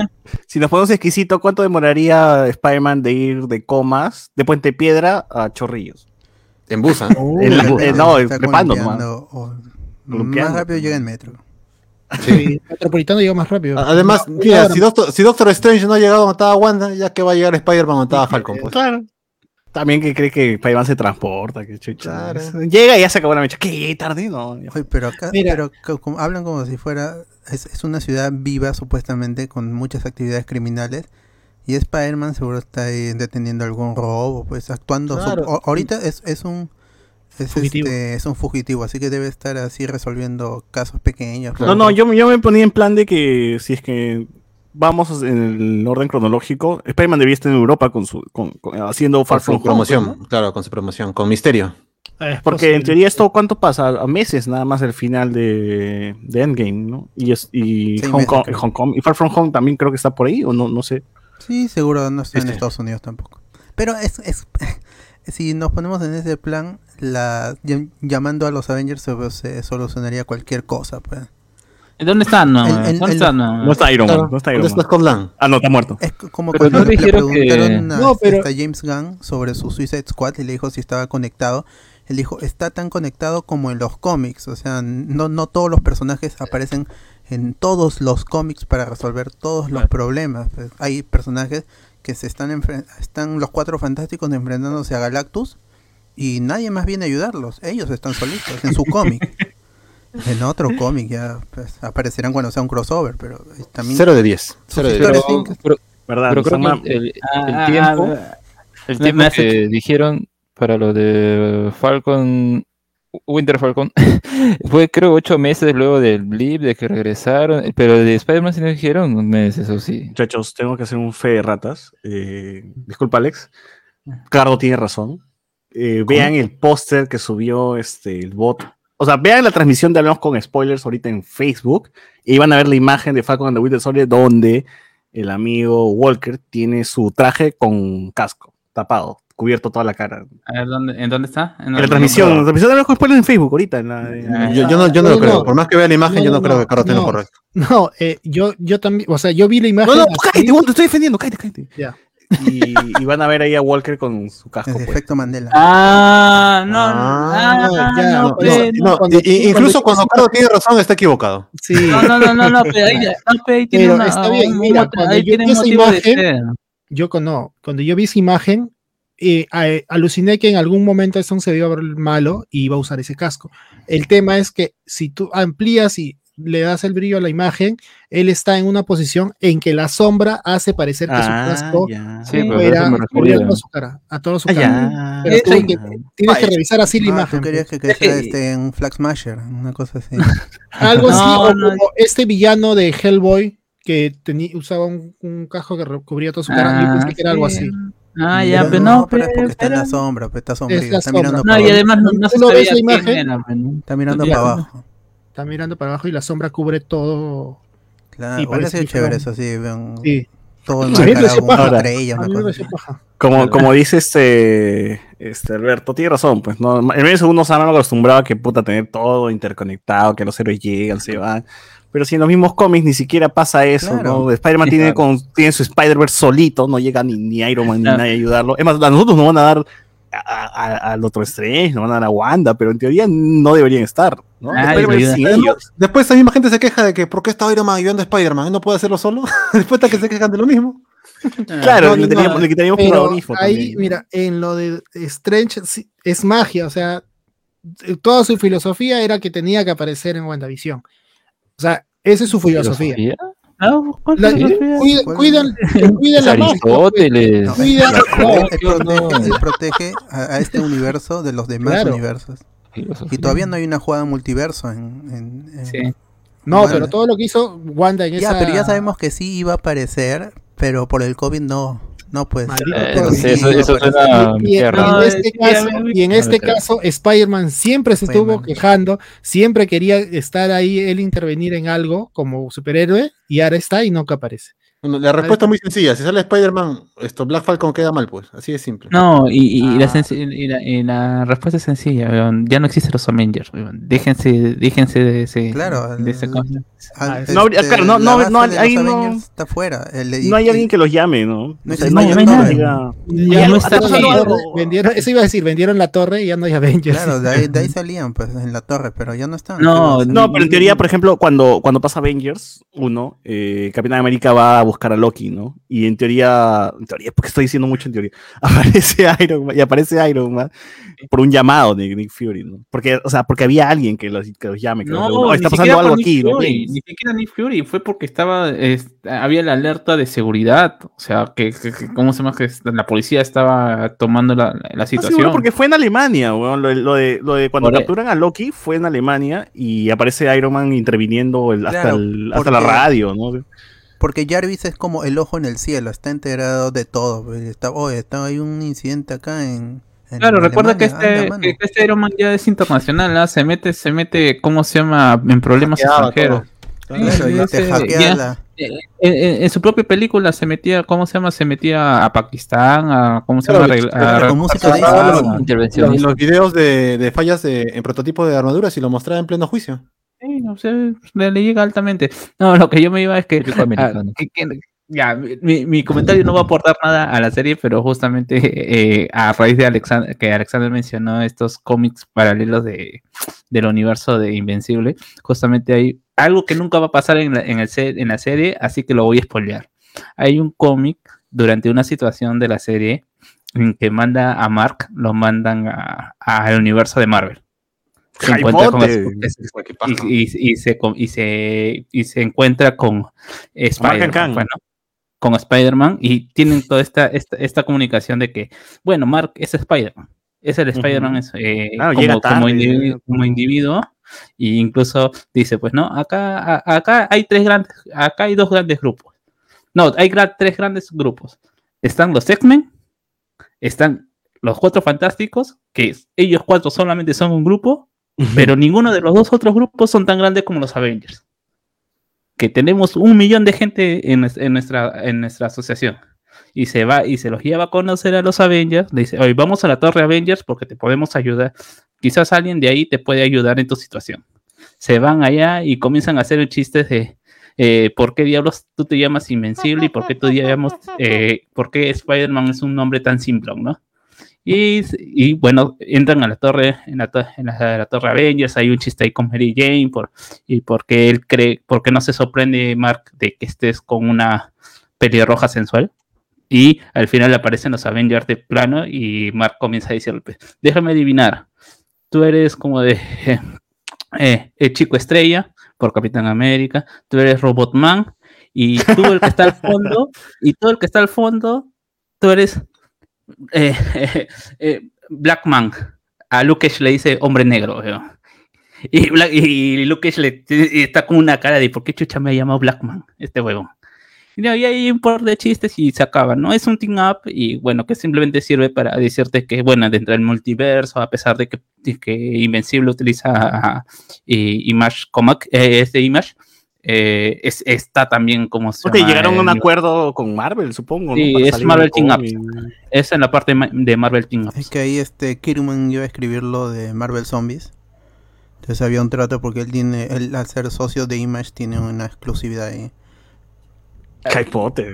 Si nos ponemos exquisito, ¿cuánto demoraría Spider-Man de ir de comas, de Puente Piedra a Chorrillos? En busa. En la- eh, no, trepando. Más rápido llega en metro. Sí, Metropolitano llega más rápido. Además, No, mira, ahora- si Doctor, si Doctor Strange no ha llegado a matar a Wanda, ya que va a llegar Spider-Man a matar a Falcon, pues. Claro. También que cree que Spider-Man se transporta, que chucha. Claro. Llega y ya se acabó la mecha. ¿Qué? Tarde, no. Oye, pero acá Mira. pero co- como- hablan como si fuera es, es una ciudad viva supuestamente con muchas actividades criminales y Spider-Man seguro está ahí deteniendo algún robo, pues actuando su- Claro. o- ahorita es, es un es, Fugitivo. este, es un fugitivo, así que debe estar así resolviendo casos pequeños. No, no, yo, yo me ponía en plan de que si es que vamos en el orden cronológico, Spider-Man debía estar en Europa con su, con, con- haciendo Far Con From su Home, promoción, ¿no? claro, con su promoción, con Misterio. Es Porque en teoría esto, ¿cuánto pasa? A meses nada más el final de, de Endgame, ¿no? Y, es, y, Hong Kong. Hong Kong- y Far From Home también creo que está por ahí, o no, no sé. Sí, seguro no está en Este. Estados Unidos tampoco. Pero es, es si nos ponemos en ese plan, la llam- llamando a los Avengers se, se solucionaría cualquier cosa, pues. ¿Dónde están? No, El- el- ¿Dónde el- están? No? No está Iron Man, no está ¿Dónde Iron Man. Scott Lang? Ah, no, está muerto. Es como Pero cuando no le, le dijeron que- preguntaron a, No, pero- a James Gunn sobre su Suicide Squad y le dijo si estaba conectado. Él dijo, está tan conectado como en los cómics. O sea, no, no todos los personajes aparecen en todos los cómics para resolver todos los problemas. Pues, hay personajes que se están están los cuatro fantásticos enfrentándose a Galactus y nadie más viene a ayudarlos. Ellos están solitos en su cómic. En otro cómic ya pues, aparecerán cuando sea un crossover, pero también 0 de 10. Cero de Pero- 10. Pero, pero, ¿Verdad? pero creo Son que el, el Ah, tiempo, ah, el tiempo me hace que dijeron para lo de Falcon, Winter Falcon, fue creo ocho meses luego del blip, de que regresaron, pero de Spider-Man sí nos dijeron un mes, eso sí. Muchachos, tengo que hacer un fe de ratas. Eh, disculpa, Alex. Cardo tiene razón. Eh, vean el póster que subió este, el bot. O sea, vean la transmisión de Hablamos con Spoilers ahorita en Facebook y van a ver la imagen de Falcon and the Winter Soldier donde el amigo Walker tiene su traje con casco, tapado, cubierto toda la cara. A ver, ¿dónde, ¿en dónde está? En la transmisión, en la transmisión de Hablamos con Spoilers en Facebook ahorita. En la, en la- Yo, yo no, yo no No, lo creo. no. Por más que vea la imagen, No, yo no, no, creo que Carlos esté lo no. correcto. No, eh, yo, yo también, o sea, yo vi la imagen. No, no, cállate, te estoy defendiendo, cállate, cállate. Ya. Y, y van a ver ahí a Walker con su casco. el pues. efecto Mandela. Ah, no, Ah, ah, ya, no, no, pe, No, cuando- y- y- incluso cuando- cuando Carlos tiene razón, está equivocado. Sí, no, no, no, no, no, pe, ahí, no, pe, ahí tiene Pero una- está bien, mira, ahí yo tiene de imagen, ser. yo no. Cuando yo vi esa imagen, eh, a- aluciné que en algún momento Stone se iba a ver malo y iba a usar ese casco. El tema es que si tú amplías y le das el brillo a la imagen, él está en una posición en que la sombra hace parecer que Ah, su casco ya. Sí, pues a fuera toda su cara, a toda su Ah, cara. ya. Pero Eso tú y- que- tienes que revisar así la Ah, imagen. tú querías pues. que, que sea que- este, un Flag Smasher, una cosa así. Algo así, No, como este villano de Hellboy que tenía, usaba un, un casco que cubría toda su cara. Yo pensé que era algo sí. así. Ah, ya, Pero pero no, pero es porque está en la sombra, pues, está sombrío, está mirando sombra. No, para y además no, se. Está mirando Ya. para abajo. Está mirando para abajo y la sombra cubre todo. Claro, Sí, parece chévere eso, sí, vean, Sí. todo paja. estrella. Como, como dice este, este Alberto, tiene razón, pues no, en de uno se han acostumbrado a que puta tener todo interconectado, que los héroes llegan, se van. Pero si en los mismos cómics ni siquiera pasa eso, Claro. ¿no? Spider-Man Sí, tiene, claro. con, tiene su Spider-Verse solito, no llega ni, ni Iron Man ni nadie a ayudarlo. Es más, a nosotros nos van a dar a- a- al otro Strange, nos van a dar a Wanda, pero en teoría no deberían estar, ¿no? Ay, ellos. Después esa misma gente se queja de que ¿por qué está Iron Man ayudando a Spider-Man? ¿Él no puede hacerlo solo? Después está que se quejan de lo mismo. Claro, No, le, no, teníamos, le quitaríamos Pero protagonismo ahí, también. mira, en lo de Strange sí, es magia, o sea, toda su filosofía era que tenía que aparecer en WandaVision. O sea, esa es su filosofía. ¿Filosofía? No, ¿cuál La- filosofía? cuida- ¿Cuál? cuidan, Es la pues. Aristóteles. Protege, no. él protege a, a este universo de los demás Claro. universos. Y todavía no hay una jugada multiverso en... en- en- Sí. No, Wanda. pero todo lo que hizo Wanda en Ya, esa... pero ya sabemos que sí iba a aparecer, pero por el COVID no. No, pues. Maldito Eh, no sé, sí eso, eso suena Y, y en este caso, y en este caso, Spider-Man siempre se estuvo quejando, siempre quería estar ahí, él intervenir en algo como superhéroe, y ahora está y nunca aparece. Bueno, la respuesta es muy sencilla. Si sale Spider-Man, esto Black Falcon queda mal, pues. Así de simple. No, y, y- y la, Ah. y la- y la respuesta es sencilla, weón. ya no existen los Avengers, weón. déjense, déjense de ese, Claro, de ese el- No habría- este, claro, no- no- no, los ahí no- Está fuera. El- No hay alguien que los llame, ¿no? O sea, existe no hay no hay. Ya Ya no está vendieron, eso iba a decir, vendieron la torre y ya no hay Avengers. Claro, de ahí, de ahí salían, pues, en la torre, pero ya no están. No. No, pero en teoría, por ejemplo, cuando, cuando pasa Avengers 1, eh, Capitán América va a buscar a Loki, ¿no? Y en teoría, teoría, porque estoy diciendo mucho en teoría, aparece Iron Man, y aparece Iron Man por un llamado de Nick Fury, ¿no? Porque, o sea, porque había alguien que los, que los llame, que los No, reúna. "Oh, está ni pasando siquiera algo Nick aquí, Ni siquiera Nick Fury, fue porque estaba, es- había la alerta de seguridad, o sea, que, que- que- ¿cómo se llama? Que la policía estaba tomando la, la Ah, sí, situación. bueno, porque fue en Alemania, weón. Lo, de- lo de, lo de cuando Por capturan a Loki fue en Alemania y aparece Iron Man interviniendo el- hasta, Claro, el- hasta la radio, ¿no? Porque Jarvis es como el ojo en el cielo, está enterado de todo. pues, Está, oye, está, hay un incidente acá en. en Claro, recuerda que este, anda, que este Iron Man ya es internacional, ¿ah? se mete, se mete, ¿cómo se llama? En problemas Hackeaba extranjeros. Claro, y te hackea la. Eh, En, en- en su propia película se metía, ¿cómo se llama? Se metía a Pakistán, a, ¿cómo se llama? A- los- videos de, de fallas de- en prototipos de armaduras y lo mostraba en pleno juicio. Sí, o sea, le, le llega altamente. No, lo que yo me iba es que, ah, que- que- ya, mi, mi comentario no va a aportar nada a la serie, pero justamente eh, a raíz de Alexander, que Alexander mencionó estos cómics paralelos de, del universo de Invencible, justamente hay algo que nunca va a pasar en la, en el en la serie, así que lo voy a spoilear. Hay un cómic durante una situación de la serie en que manda a Mark, lo mandan a- al universo de Marvel. Se encuentra con y, y- y se, y, se, y se encuentra con Spider-Man, bueno, con Spider-Man y tienen toda esta, esta, esta comunicación de que, bueno, Mark es Spider-Man, es el Spider-Man es, eh, Claro, llega como, como, llega individuo, como individuo, e incluso dice, pues no, acá, a- acá hay tres grandes, acá hay dos grandes grupos. No, hay gra- tres grandes grupos. Están los X-Men, están los cuatro fantásticos, que ellos cuatro solamente son un grupo, pero ninguno de los dos otros grupos son tan grandes como los Avengers. Que tenemos un millón de gente en, nues- en nuestra, asociación. Y se va y se los lleva a conocer a los Avengers. Dice, hoy vamos a la Torre Avengers porque te podemos ayudar. Quizás alguien de ahí te puede ayudar en tu situación. Se van allá y comienzan a hacer chistes de eh, por qué diablos tú te llamas Invencible y por qué tú llamas, eh, por qué Spider-Man es un nombre tan simplón, ¿no? Y, bueno, entran a la torre, en la, to- en la- torre Avengers, hay un chiste ahí con Mary Jane, por, y porque él cree, porque no se sorprende Mark de que estés con una pelirroja sensual. Y al final aparecen los Avengers de plano y Mark comienza a decirle, pues, déjame adivinar, tú eres como de eh, el chico estrella por Capitán América, tú eres Robotman y tú el que está al fondo, y tú el que está al fondo, tú eres eh, eh, Black Man. A Luke Cage le dice hombre negro. weón. Y, Bla- y Luke Cage le, y está con una cara de ¿por qué chucha me ha llamado Black Man? Este huevón. Y, no, hay un par de chistes y se acaba, ¿no? Es un team up y bueno, que simplemente sirve para decirte que, bueno, dentro del multiverso, a pesar de que, de que Invencible utiliza y- Image Comic, eh, este Image, eh, es, está también como se Porque llama, llegaron a un acuerdo con Marvel, supongo. Sí, es Marvel Team Up. cómic. Es en la parte de Marvel Team Ups. Es que ahí este Kirman iba a escribir lo de Marvel Zombies. Entonces había un trato porque él tiene, él al ser socio de Image tiene una exclusividad ahí.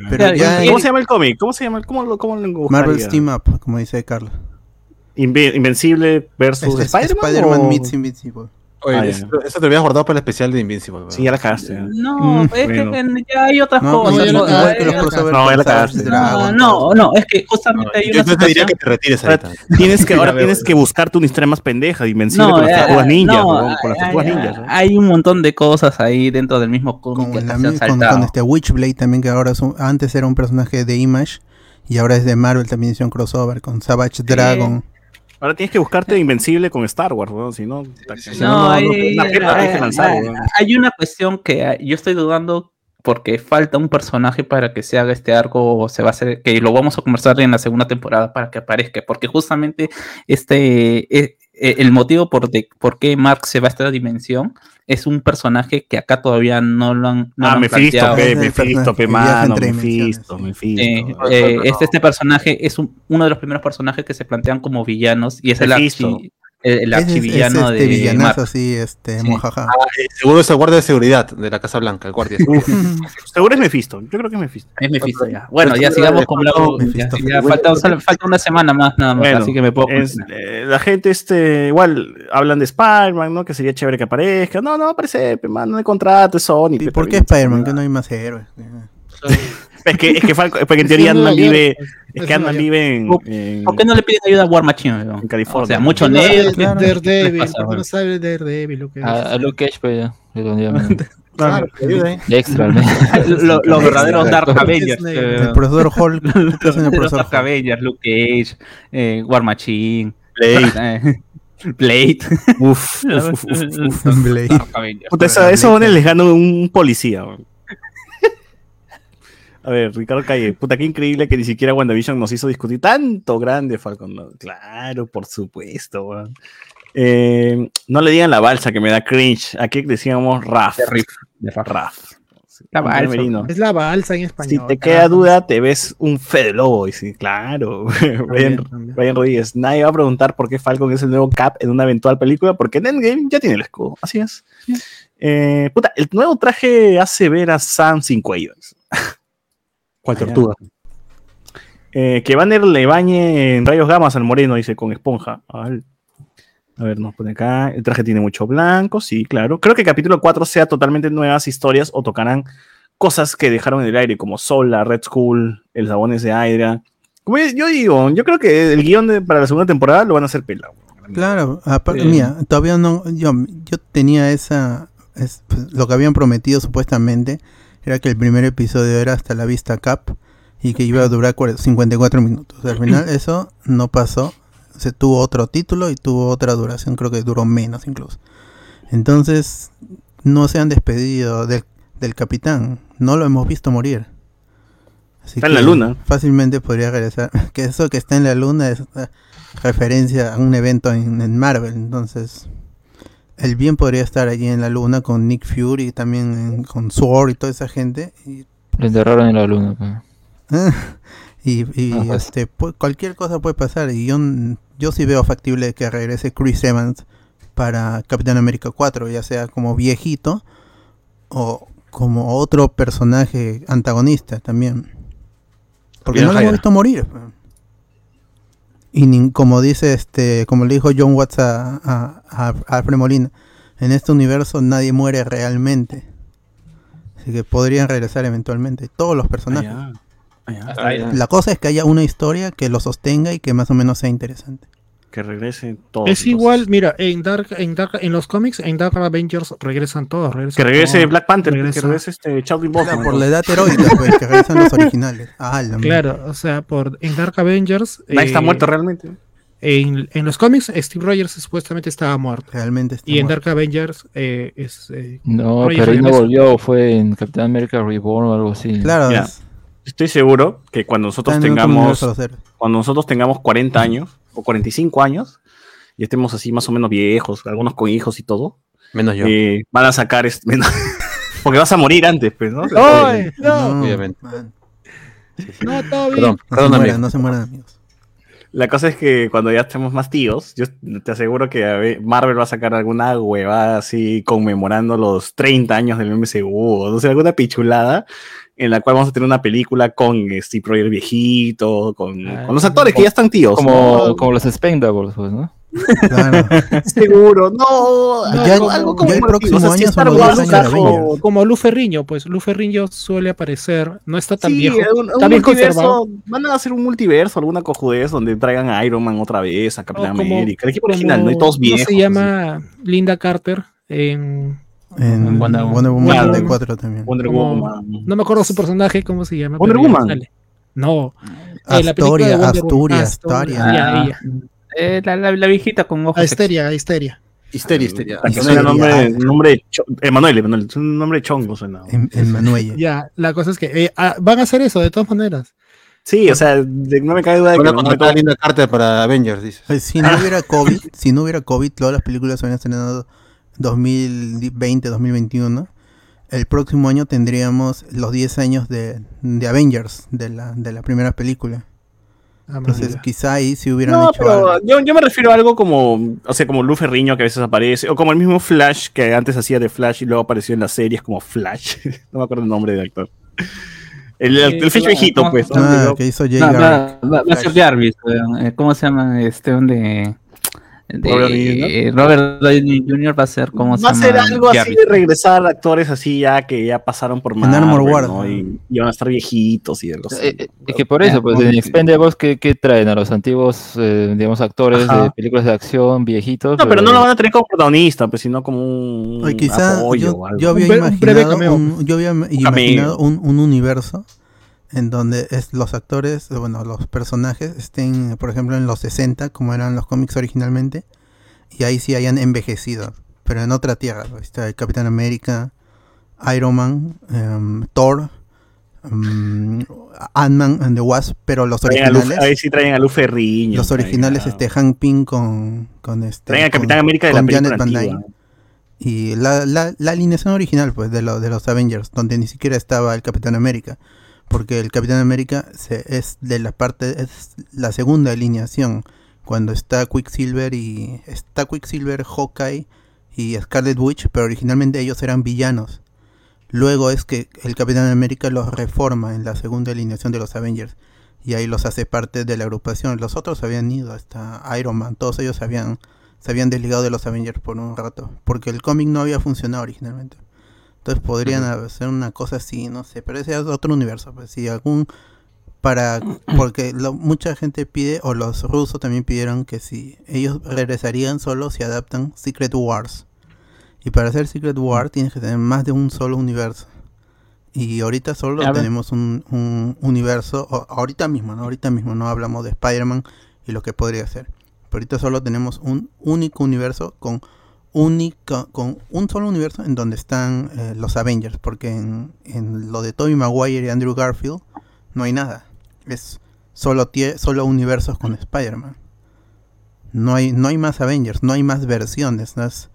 Pero ya y- ¿Cómo se llama el cómic? ¿Cómo se llama? ¿Cómo lo, cómo lo? Marvel's Team Up, como dice Carlos. Inve- Invencible versus Es- es Spider-Man. Spider-Man o- meets Invincible. Oye, Ah, eso, eso te habías guardado para el especial de Invincible. Sí, ya la cagaste. No, Mm, es bueno. que ya hay otras No, cosas. no, ¿no? no, ya con la cagaste. No, no, es que justamente hay Yo una yo te diría que te retires ahorita. Tienes que, ahora tienes que buscarte una historia más pendeja, de Invencible No, con las eh, tortugas ninjas, no, con las hay- tortugas hay- ninjas. ¿no? Hay un montón de cosas ahí dentro del mismo cómic Con, que con, con este Witchblade también, que ahora es un- antes era un personaje de Image y ahora es de Marvel, también hizo un crossover con Savage Dragon. Ahora tienes que buscarte Invencible con Star Wars, weón, si no... si No, hay, una cuestión que ah, yo estoy dudando porque falta un personaje para que se haga este arco o se va a hacer que lo vamos a conversar en la segunda temporada para que aparezca porque justamente este eh, eh, el motivo por, de, por qué Mark se va a esta dimensión es un personaje que acá todavía no lo han no Ah, lo han Mephisto, planteado. pe, Mephisto, pe, mano, Mephisto. Eh, No, eh, no. este, este personaje es un- uno de los primeros personajes que se plantean como villanos y es el, Mephisto. el, el Es- es- es archivillano este de villanazo Mark. así, este, Sí. mojaja. Eh, Seguro es el guardia de seguridad de la Casa Blanca, el guardia. Seguro es Mephisto, yo creo que es Mephisto. Es Mephisto ya. Bueno, ya sigamos con ya, falta, falta una semana más nada más, Bueno, así que me puedo es- eh, la gente, este, igual, hablan de Spider-Man, ¿no? Que sería chévere que aparezca. No, no va a aparecer, pe, mano, no hay contrato, es Sony. ¿Y por qué. Spider-Man? Que no hay más héroes. Es que, es que, Falco- porque en teoría York, vive, pues, es que Nueva vive en, en- ¿Por qué no le piden ayuda a War Machine? en California. O sea, mucho negro. de- Daredevil, pasa, ¿por qué bueno? no sabe Daredevil lo que es? A, a Luke Cage, pues ya. Claro. Extra. Lo- Los verdaderos Dark. Avengers. Eh, El profesor Hulk. ¿qué hacen el los profesor Dark? Avengers, Luke Cage, eh, War Machine, Blade. eh, Blade. Uf, uf, uf, uf, uf. Blade. Puta, eso, eso les gana un policía. A ver, Ricardo Calle, puta, qué increíble que ni siquiera WandaVision nos hizo discutir tanto grande Falcon. ¿no? Claro, por supuesto, weón. Eh, no le digan la balsa que me da cringe. Aquí decíamos Raf. De Riff, de Raf. Raf. La balsa. Es la balsa en español. Si te carajo. queda duda, te ves un Fede Lobo. Y sí, claro. Brian, también. Brian Rodríguez. Nadie va a preguntar por qué Falcon es el nuevo Cap en una eventual película, porque en Endgame ya tiene el escudo. Así es. Eh, puta, el nuevo traje hace ver a Sam sin cuello. ¿Cuál tortuga? Eh, que Banner le bañe en rayos gamas al moreno, dice, con esponja. Al- A ver, nos pone acá. El traje tiene mucho blanco, sí, claro. Creo que capítulo 4 sea totalmente nuevas historias o tocarán cosas que dejaron en el aire, como Sola, Red Skull, el Sabones de. Como yo, digo, yo creo que el guion de- para la segunda temporada lo van a hacer pelado. Claro, aparte, mira, todavía no, yo, yo tenía esa, es- pues, lo que habían prometido supuestamente era que el primer episodio era hasta la vista cap y que iba a durar cuare- 54 minutos. Al final eso no pasó, se tuvo otro título y tuvo otra duración, creo que duró menos incluso. Entonces, no se han despedido del, del capitán, no lo hemos visto morir. Así Está en la luna. Fácilmente podría regresar. Que eso que está en la luna es eh, referencia a un evento en, en Marvel. Entonces, el bien podría estar allí en la luna con Nick Fury, también en- con Sword y toda esa gente. Y, Lo enterraron en la luna. pues. y, y, Ah, pues. este, cualquier cosa puede pasar. Y yo, yo sí veo factible que regrese Chris Evans para Capitán América 4, ya sea como viejito o como otro personaje antagonista también. Porque no lo hemos visto morir. Y nin- como dice este, como le dijo John Watts a, a, a- a Alfred Molina, en este universo nadie muere realmente. Así que podrían regresar eventualmente todos los personajes. La cosa es que haya una historia que lo sostenga y que más o menos sea interesante. Que regresen todos. Es entonces. igual, mira, en Dark, en Dark, en los cómics, en Dark Avengers regresan todos. regresan Que regrese todos, Black Panther, regresa- que regrese este Chadwick Boseman. por la edad heroica, pues, que regresan los originales. Ah, la Claro, o sea, por, en Dark Avengers. Nadie está eh, muerto realmente. En, en los cómics, Steve Rogers supuestamente estaba muerto. Realmente está Y en muerto. Dark Avengers eh, es. eh, No, Rogers pero ahí no volvió. Fue en Capitán América Reborn o algo así. Claro, Estoy seguro que cuando nosotros tengamos cuando nosotros tengamos 40 años o 45 años y estemos así más o menos viejos, algunos con hijos y todo, Menos yo. eh, van a sacar este, porque vas a morir antes, pues, ¿no? ¡Ay! No, No, obviamente. man, no, todo bien. Perdón, no, se perdón, mueran, no se mueran, amigos. La cosa es que cuando ya estemos más tíos, yo te aseguro que Marvel va a sacar alguna huevada así conmemorando los 30 años del MCU, o no sé, alguna pichulada en la cual vamos a tener una película con Steve Rogers viejito, con, Ah, con los actores que ya están tíos. Como, ¿no? como los Spendables, pues, ¿no? Claro. Seguro, no, Ya- algo, algo ya el próximo o sea, Star Wars 10 años de trajo- Avengers. Como Lu Ferriño, pues Lu Ferriño suele aparecer, no está tan Sí, viejo. un, está un bien conservado. multiverso, van a hacer un multiverso, alguna cojudez donde traigan a Iron Man otra vez, a Capitán como- América, el equipo como- original, ¿no? Y todos viejos. ¿Cómo se llama Linda Carter? En, En Wonder Wonder Woman. Claro. 94 también. así. Wonder como- Woman. no me acuerdo su personaje, ¿cómo se llama? Wonder Woman. No. la Astoria, Wonder Woman. Asturia, Astoria. ya, ella. Eh, la, la, la viejita con ojos. A Histeria, a Histeria. Histeria, histeria. Suena nombre, nombre Emanuel, Emanuel, es un nombre chongo suena. En, en Manuelle. Ya, la cosa es que eh, ah, van a hacer eso de todas maneras. Sí, o sea, de- no me cae duda de que contratada linda carta para Avengers, dice. Pues, si no hubiera COVID, si no hubiera COVID, todas las películas se habrían estrenado 2020, 2021. El próximo año tendríamos los 10 años de, de Avengers, de la, de la primera película. Ah, Entonces, quizá ahí si hubieran No, hecho pero algo. yo, yo me refiero a algo como, o sea, como Lu Ferriño que a veces aparece, o como el mismo Flash que antes hacía de Flash y luego apareció en las series como Flash. no me acuerdo el nombre del actor. El, el, el Flash claro, viejito, no, pues. ¿no? Ah, que hizo Jay No, Garrick. va, va- va a ser Jarvis. weón. Eh, ¿Cómo se llama este donde de- Robert Downey eh, Robert Downey Jr. va a ser como Va a ser algo así de regresar actores así ya que ya pasaron por En Armor Marvel, Wars, ¿no? ¿no? Y, y van a estar viejitos y algo así. Eh, eh, es que por eso, pues en Expendables, ¿qué, qué traen a los antiguos, eh, digamos, actores Ajá. de películas de acción viejitos? No, pero no lo van a tener como protagonista, pues, sino como un Oye, quizá apoyo yo, o algo. yo había Un imaginado, cameo. un, yo había imaginado un, un universo en donde es, los actores, eh, bueno, los personajes estén, por ejemplo, en los 60, como eran los cómics originalmente, y ahí sí hayan envejecido, pero en otra tierra. pues, Está el Capitán América, Iron Man, em, Thor, em, Ant-Man and the Wasp, pero los originales, ahí sí traen a Lu Ferriño. los originales, a- este Hank Pym con, con este. Traen a con- Capitán América de la con película Janet Van. Dyne. Y la, la, la alineación original, pues, de, lo- de los Avengers, donde ni siquiera estaba el Capitán América. Porque el Capitán América se, es de la parte, es la segunda alineación. Cuando está Quicksilver y. Está Quicksilver, Hawkeye y Scarlet Witch, pero originalmente ellos eran villanos. Luego es que el Capitán América los reforma en la segunda alineación de los Avengers. Y ahí los hace parte de la agrupación. Los otros habían ido hasta Iron Man. Todos ellos habían se habían desligado de los Avengers por un rato, porque el cómic no había funcionado originalmente. Entonces podrían hacer una cosa así, no sé, pero ese es otro universo, pues si algún para porque lo- mucha gente pide o los rusos también pidieron que si ellos regresarían solo si adaptan Secret Wars. Y para hacer Secret War tienes que tener más de un solo universo. Y ahorita solo tenemos un, un universo, ahorita mismo, ¿no? Ahorita mismo no hablamos de Spider-Man y lo que podría ser. Pero ahorita solo tenemos un único universo con única con un solo universo en donde están eh, los Avengers, porque en, lo de Tobey Maguire y Andrew Garfield no hay nada. Es solo solo universos con Spider-Man. No hay no hay más Avengers, no hay más versiones, no es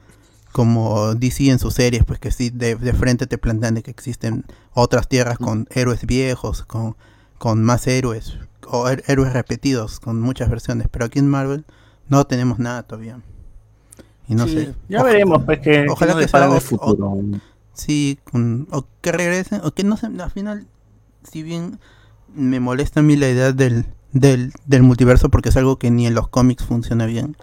como DC en sus series, pues que sí de, de frente te plantean de que existen otras tierras con héroes viejos, con, con más héroes, o héroes repetidos, con muchas versiones, pero aquí en Marvel no tenemos nada todavía. Y no Sí, sé. Ya veremos, pues, que, ojalá que en el o- futuro. Sí, con- o que regresen, o que no sé, al final, si bien me molesta a mí la idea del, del, del multiverso porque es algo que ni en los cómics funciona bien,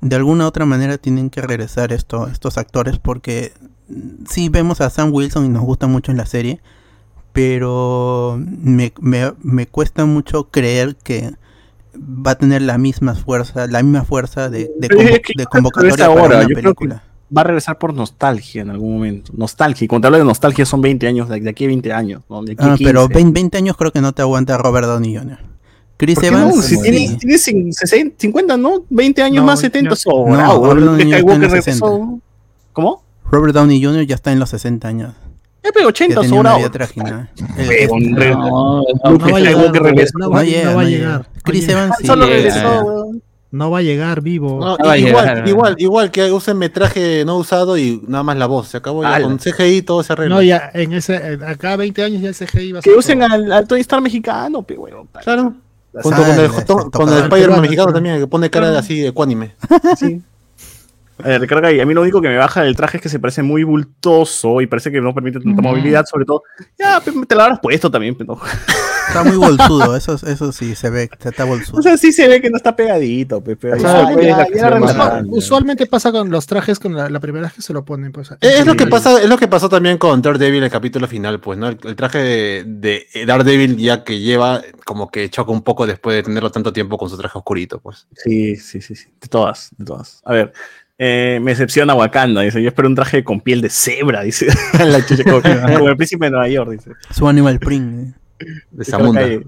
de alguna otra manera tienen que regresar esto, estos actores porque mm, sí vemos a Sam Wilson y nos gusta mucho en la serie, pero me, me, me cuesta mucho creer que va a tener la misma fuerza, la misma fuerza de, de, Pero convo- que de convocatoria regresa para ahora, una yo película. Va a regresar por nostalgia en algún momento. Nostalgia. Y cuando te hablo de nostalgia son 20 años, de aquí a 20 años. ¿no? De aquí a Ah, pero 15. 20, 20 años creo que no te aguanta Robert Downey Jr. Chris ¿Por qué Evans. no? Si tiene, tiene cin- 60, 50, ¿no? 20 años No, más 70 ya- sobra. No, güey. Robert Downey Jr. está en los regresó. ¿Cómo? Robert Downey Jr. ya está en los 60 años. Ya pegó Ya 80 tenía una sobra. vida trágica. El- Pero, el- hombre, No, va a llegar. Chris Evans sí. Solo regresó. No va a llegar vivo. No, igual, llegar. igual, igual que usen metraje no usado y nada más la voz. Se acabó ya con CGI todo se arregla. No, ya en ese, acá 20 años ya el CGI va a Que ser usen todo. al, al Tony Stark mexicano, pe, weón. Claro. La Junto con el, con el Spider-Man mexicano también, que pone cara así de ecuánime. Sí. A ver, creo que a mí lo único que me baja del traje es que se parece muy bultoso y parece que no permite tanta movilidad, sobre todo. Ya, te lo habrás puesto también, pero. Está muy bolsudo, eso, eso sí se ve, está bolsudo. O sea, sí se ve que no está pegadito, pe, pero Claro, ya, pues, ya, la ya. Usualmente pasa con los trajes con la, la primera vez que se lo ponen. Pues, Es, es lo que pasa, es lo que pasó también con Daredevil en el capítulo final, pues, ¿no? El, el traje de, de Daredevil ya que lleva, como que choca un poco después de tenerlo tanto tiempo con su traje oscurito, pues. Sí, sí, sí, sí. De todas, de todas. A ver, eh, me decepciona Wakanda, dice. Yo espero un traje con piel de cebra, dice. La chucha, como, como el príncipe de Nueva York, dice. Su animal print. eh. De ahí-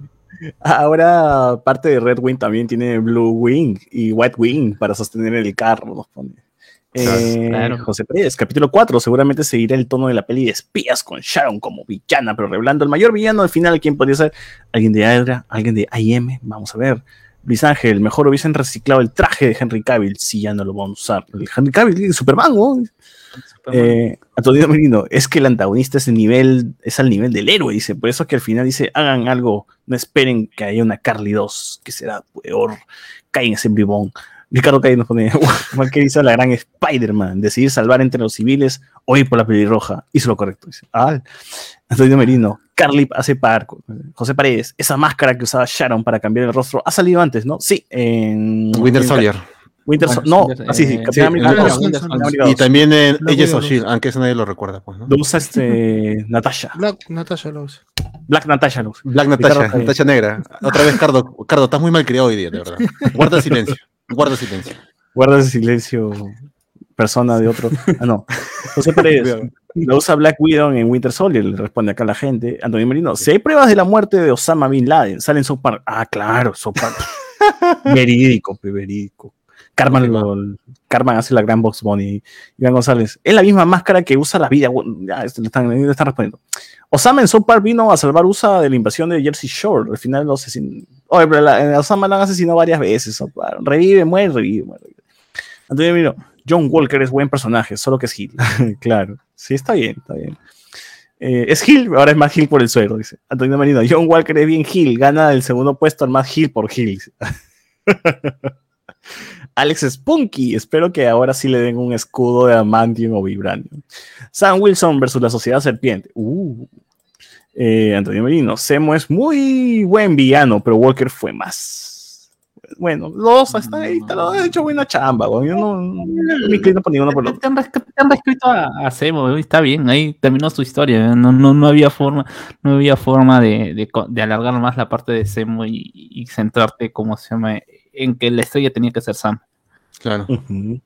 Ahora parte de Red Wing también tiene Blue Wing y White Wing para sostener el carro, nos pone. Eh, claro. José Pérez, capítulo 4, seguramente seguirá el tono de la peli de espías con Sharon como villana, pero revelando el mayor villano al final, ¿quién podría ser? ¿Alguien de Hydra? ¿Alguien de IM? Vamos a ver. Luis Ángel, mejor hubiesen reciclado el traje de Henry Cavill, si ya no lo vamos a usar. El Henry Cavill, Superman, ¿no? Eh, Antonio Merino, es que el antagonista es, el nivel, es al nivel del héroe, dice. Por eso que al final dice, hagan algo, no esperen que haya una Carly 2, que será peor. Caen ese bribón. Ricardo Calle nos pone, igual que hizo la gran Spider-Man, decidir salvar entre los civiles o ir por la pelirroja. Hizo lo correcto. Dice. Ah, Antonio Merino, Carly hace par. José Paredes, esa máscara que usaba Sharon para cambiar el rostro ha salido antes, ¿no? Sí, en Winter en- Soldier. Winter Sol- no, así sí, Eh, sí, Soldier. Y también en Agents of Shield, aunque eso nadie lo recuerda, pues, ¿no? Lo usa este Natasha, Black Natasha lo usa. Black Natasha. lo usa. Black Ricardo Natasha. Natasha Negra. Otra vez, Cardo, Cardo, estás muy mal criado hoy día, de verdad. Guarda silencio, guarda silencio. Guarda silencio, persona de otro. Ah, no. José Paredes. Lo usa Black Widow en Winter Soldier, le responde acá la gente. Antonio Merino, si hay pruebas de la muerte de Osama Bin Laden, salen South Park. Ah, claro, South Park. verídico, verídico. Carmen, lo- Carmen hace la gran box bunny. Iván González, es la misma máscara que usa la vida. Ya, este, le están, le están respondiendo. Osama en South Park vino a salvar USA de la invasión de Jersey Shore. Al final lo asesinó. Oye, pero la, eh, Osama lo han asesinado varias veces. Revive, muere, revive, muere. Antonio Merino, John Walker es buen personaje, solo que es Hill. claro. Sí, está bien, está bien. Eh, es Hill, ahora es más Hill por el suero, dice. Antonio Marino, John Walker es bien Hill, gana el segundo puesto al más Hill por Hill. Alex Spunky, espero que ahora sí le den un escudo de Amantium o Vibranium. Sam Wilson versus la Sociedad Serpiente. Uh. Eh, Antonio Merino, Semo es muy buen villano, pero Walker fue más. Bueno, los dos están ahí, te lo han hecho buena chamba, güey. Yo no, no me inclino por ninguno por otro. Te han, res- te han reescrito a, a está bien, ahí terminó su historia. No, no, no había forma, no había forma de, de alargar más la parte de Zemo y, y centrarte, como se llama, en que la estrella tenía que ser Sam. Claro. Ujú.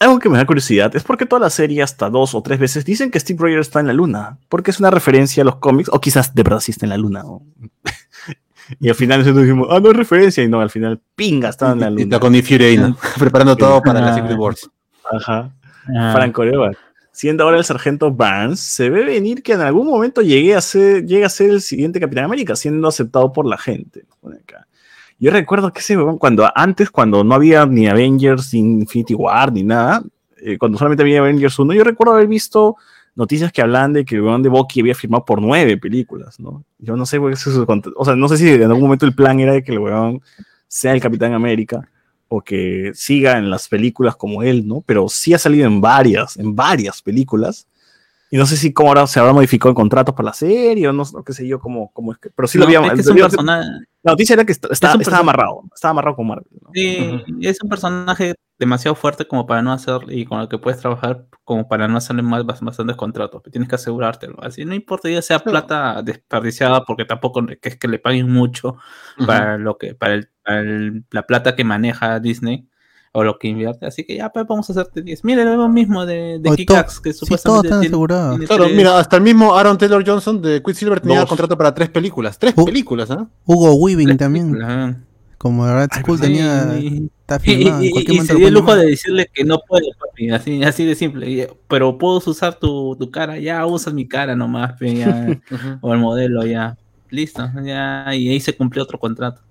Algo que me da curiosidad es porque toda la serie, hasta dos o tres veces, dicen que Steve Rogers está en la luna. Porque es una referencia a los cómics, o quizás de verdad sí está en la luna. ¿no? Y al final nosotros dijimos, ah, no es referencia, y no, al final, pinga, estaba en la Y luna. está con Fury ¿no? Preparando todo para la Secret Wars. Ajá. Ah, Franco Arevalo. Siendo ahora el sargento Barnes, se ve venir que en algún momento llegue a ser, llegue a ser el siguiente Capitán América, siendo aceptado por la gente. Acá. Yo recuerdo que ese cuando antes, cuando no había ni Avengers, ni Infinity War, ni nada, eh, cuando solamente había Avengers 1, yo recuerdo haber visto noticias que hablan de que el huevón de Bucky había firmado por nueve películas, ¿no? Yo no sé, cont- o sea, no sé si en algún momento el plan era de que el huevón sea el Capitán América o que siga en las películas como él, ¿no? Pero sí ha salido en varias, en varias películas. Y no sé si cómo ahora se habrá modificado el contrato para la serie o no, no qué sé yo, cómo, cómo es que. Pero sí lo había. es que es un debió- personaje, la noticia era que está- está- es un estaba amarrado, estaba amarrado con Marvel. ¿no? sí, es un personaje demasiado fuerte como para no hacer, y con el que puedes trabajar como para no hacerle más bas- bastantes contratos. Tienes que asegurártelo. Así no importa ya sea plata desperdiciada, porque tampoco es que le paguen mucho para lo que, para, el- para el- la plata que maneja Disney o lo que invierte. Así que ya pues, vamos a hacerte 10. Miren lo mismo de, de Kikax, que sí, todos supuestamente están tiene- asegurados. tiene Claro, tres- mira, hasta el mismo Aaron Taylor Johnson de Quicksilver tenía Dos. contrato para tres películas. Tres películas, ¿ah? Hugo Weaving tres también, películas, ¿eh? Como Red School Sí, tenía, y- está Y, filmado. y- en cualquier y momento se dio el lujo de decirle que no puede, papi, así, así de simple. Pero puedo usar tu, tu cara, ya usas mi cara nomás, pe, ya, o el modelo, ya. Listo, ya, y ahí se cumplió otro contrato.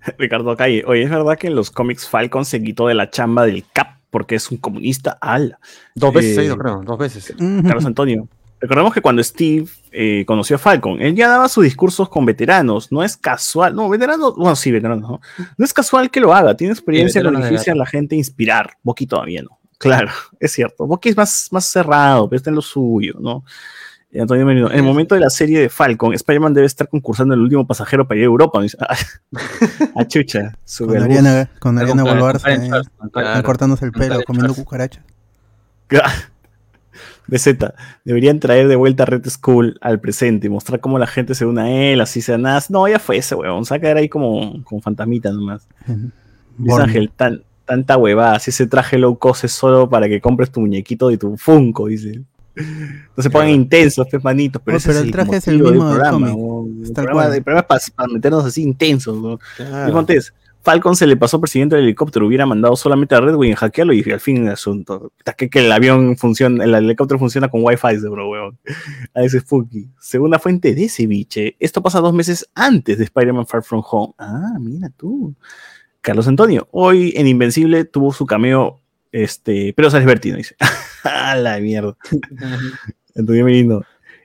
Ricardo Calle, oye, ¿es verdad que en los cómics Falcon se quitó de la chamba del Cap porque es un comunista? ¡Ala! Dos veces Eh, ha ido, creo, dos veces. Carlos Antonio. Recordemos que cuando Steve eh, conoció a Falcon, él ya daba sus discursos con veteranos. No es casual, no, veteranos, bueno, sí, veteranos, ¿no? No es casual que lo haga, tiene experiencia de dirigirse a la gente, inspirar. Bucky todavía no. Claro, es cierto. Bucky es más, más cerrado, pero está en lo suyo, ¿no? Antonio Merino, en el momento de la serie de Falcon, Spider-Man debe estar concursando el último pasajero para ir a Europa. A chucha, sube Con. Ariana, con Ariana Boluarte eh, cortándose el pelo, comiendo cucarachas. BZ, deberían traer de vuelta a Red School al presente y mostrar cómo la gente se une a él, así sea nada. No, ya fue ese weón, se va a quedar ahí como, como fantasmita nomás. Dice. Ángel, tan, tanta huevada, si ese traje low cost es solo para que compres tu muñequito de tu Funko, dice. No se pongan intensos, pues, manitos. Pero, ese pero el el traje es el mismo del programa, El programa, cual. el programa es para, meternos así intensos. ¿no? Claro. Y Montes, Falcon se le pasó persiguiendo el helicóptero, hubiera mandado solamente a Redwing a hackearlo y al fin el asunto. Que, que el avión funciona, el helicóptero funciona con Wi-Fi, bro, weón. A ese Spooky. Según la fuente de ese biche, esto pasa dos meses antes de Spider-Man Far From Home. Ah, mira tú. Carlos Antonio, hoy en Invencible tuvo su cameo, este, pero Sales Bertino, dice. a la mierda. Antonio Merino.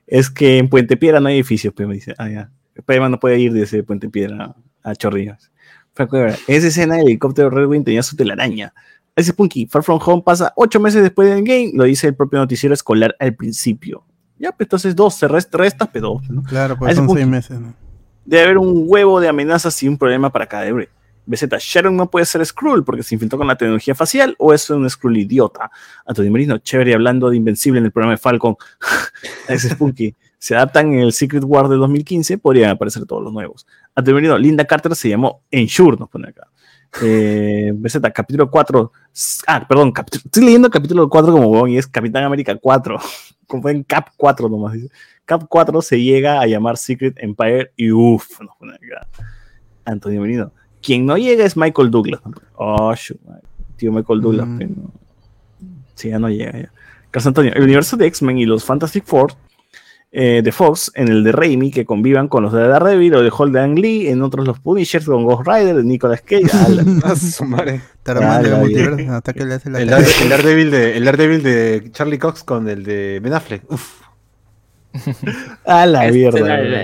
Es que en Puente Piedra no hay edificios, pues me dice. Ah, ya. Spider-Man no puede ir desde Puente Piedra a Chorrillos. Franco esa escena el helicóptero Red Wing tenía su telaraña. Ese Punky, Far From Home pasa ocho meses después del game, lo dice el propio noticiero escolar al principio. Ya, pues entonces dos, se resta, resta pero dos, ¿no? Claro, pues son seis meses, ¿no? Debe haber un huevo de amenazas y un problema para cada héroe. BZ, Sharon no puede ser Skrull porque se infiltró con la tecnología facial o es un Skrull idiota. Antonio Merino, chévere hablando de Invencible en el programa de Falcon. Ese es Spunky. Se adaptan en el Secret War de 2015, podrían aparecer todos los nuevos. Antonio Merino, Linda Carter se llamó Ensure, nos pone acá. Eh, BZ, capítulo 4. Ah, perdón, capítulo- estoy leyendo capítulo 4 como huevón y es Capitán América 4. Como en Cap 4 nomás. dice. Cap 4 se llega a llamar Secret Empire y uff, nos pone acá. Antonio Merino. Quien no llega es Michael Douglas. Oh, shoot, tío Michael Douglas. Mm. pero no. Sí, ya no llega. Ya. Carlos Antonio, el universo de X-Men y los Fantastic Four eh, de Fox, en el de Raimi, que convivan con los de Daredevil o de Holden Lee, en otros los Punishers con Ghost Rider, de Nicolas Cage. El Daredevil de, el Daredevil de Charlie Cox con el de Ben Affleck. Uf. a la mierda. la-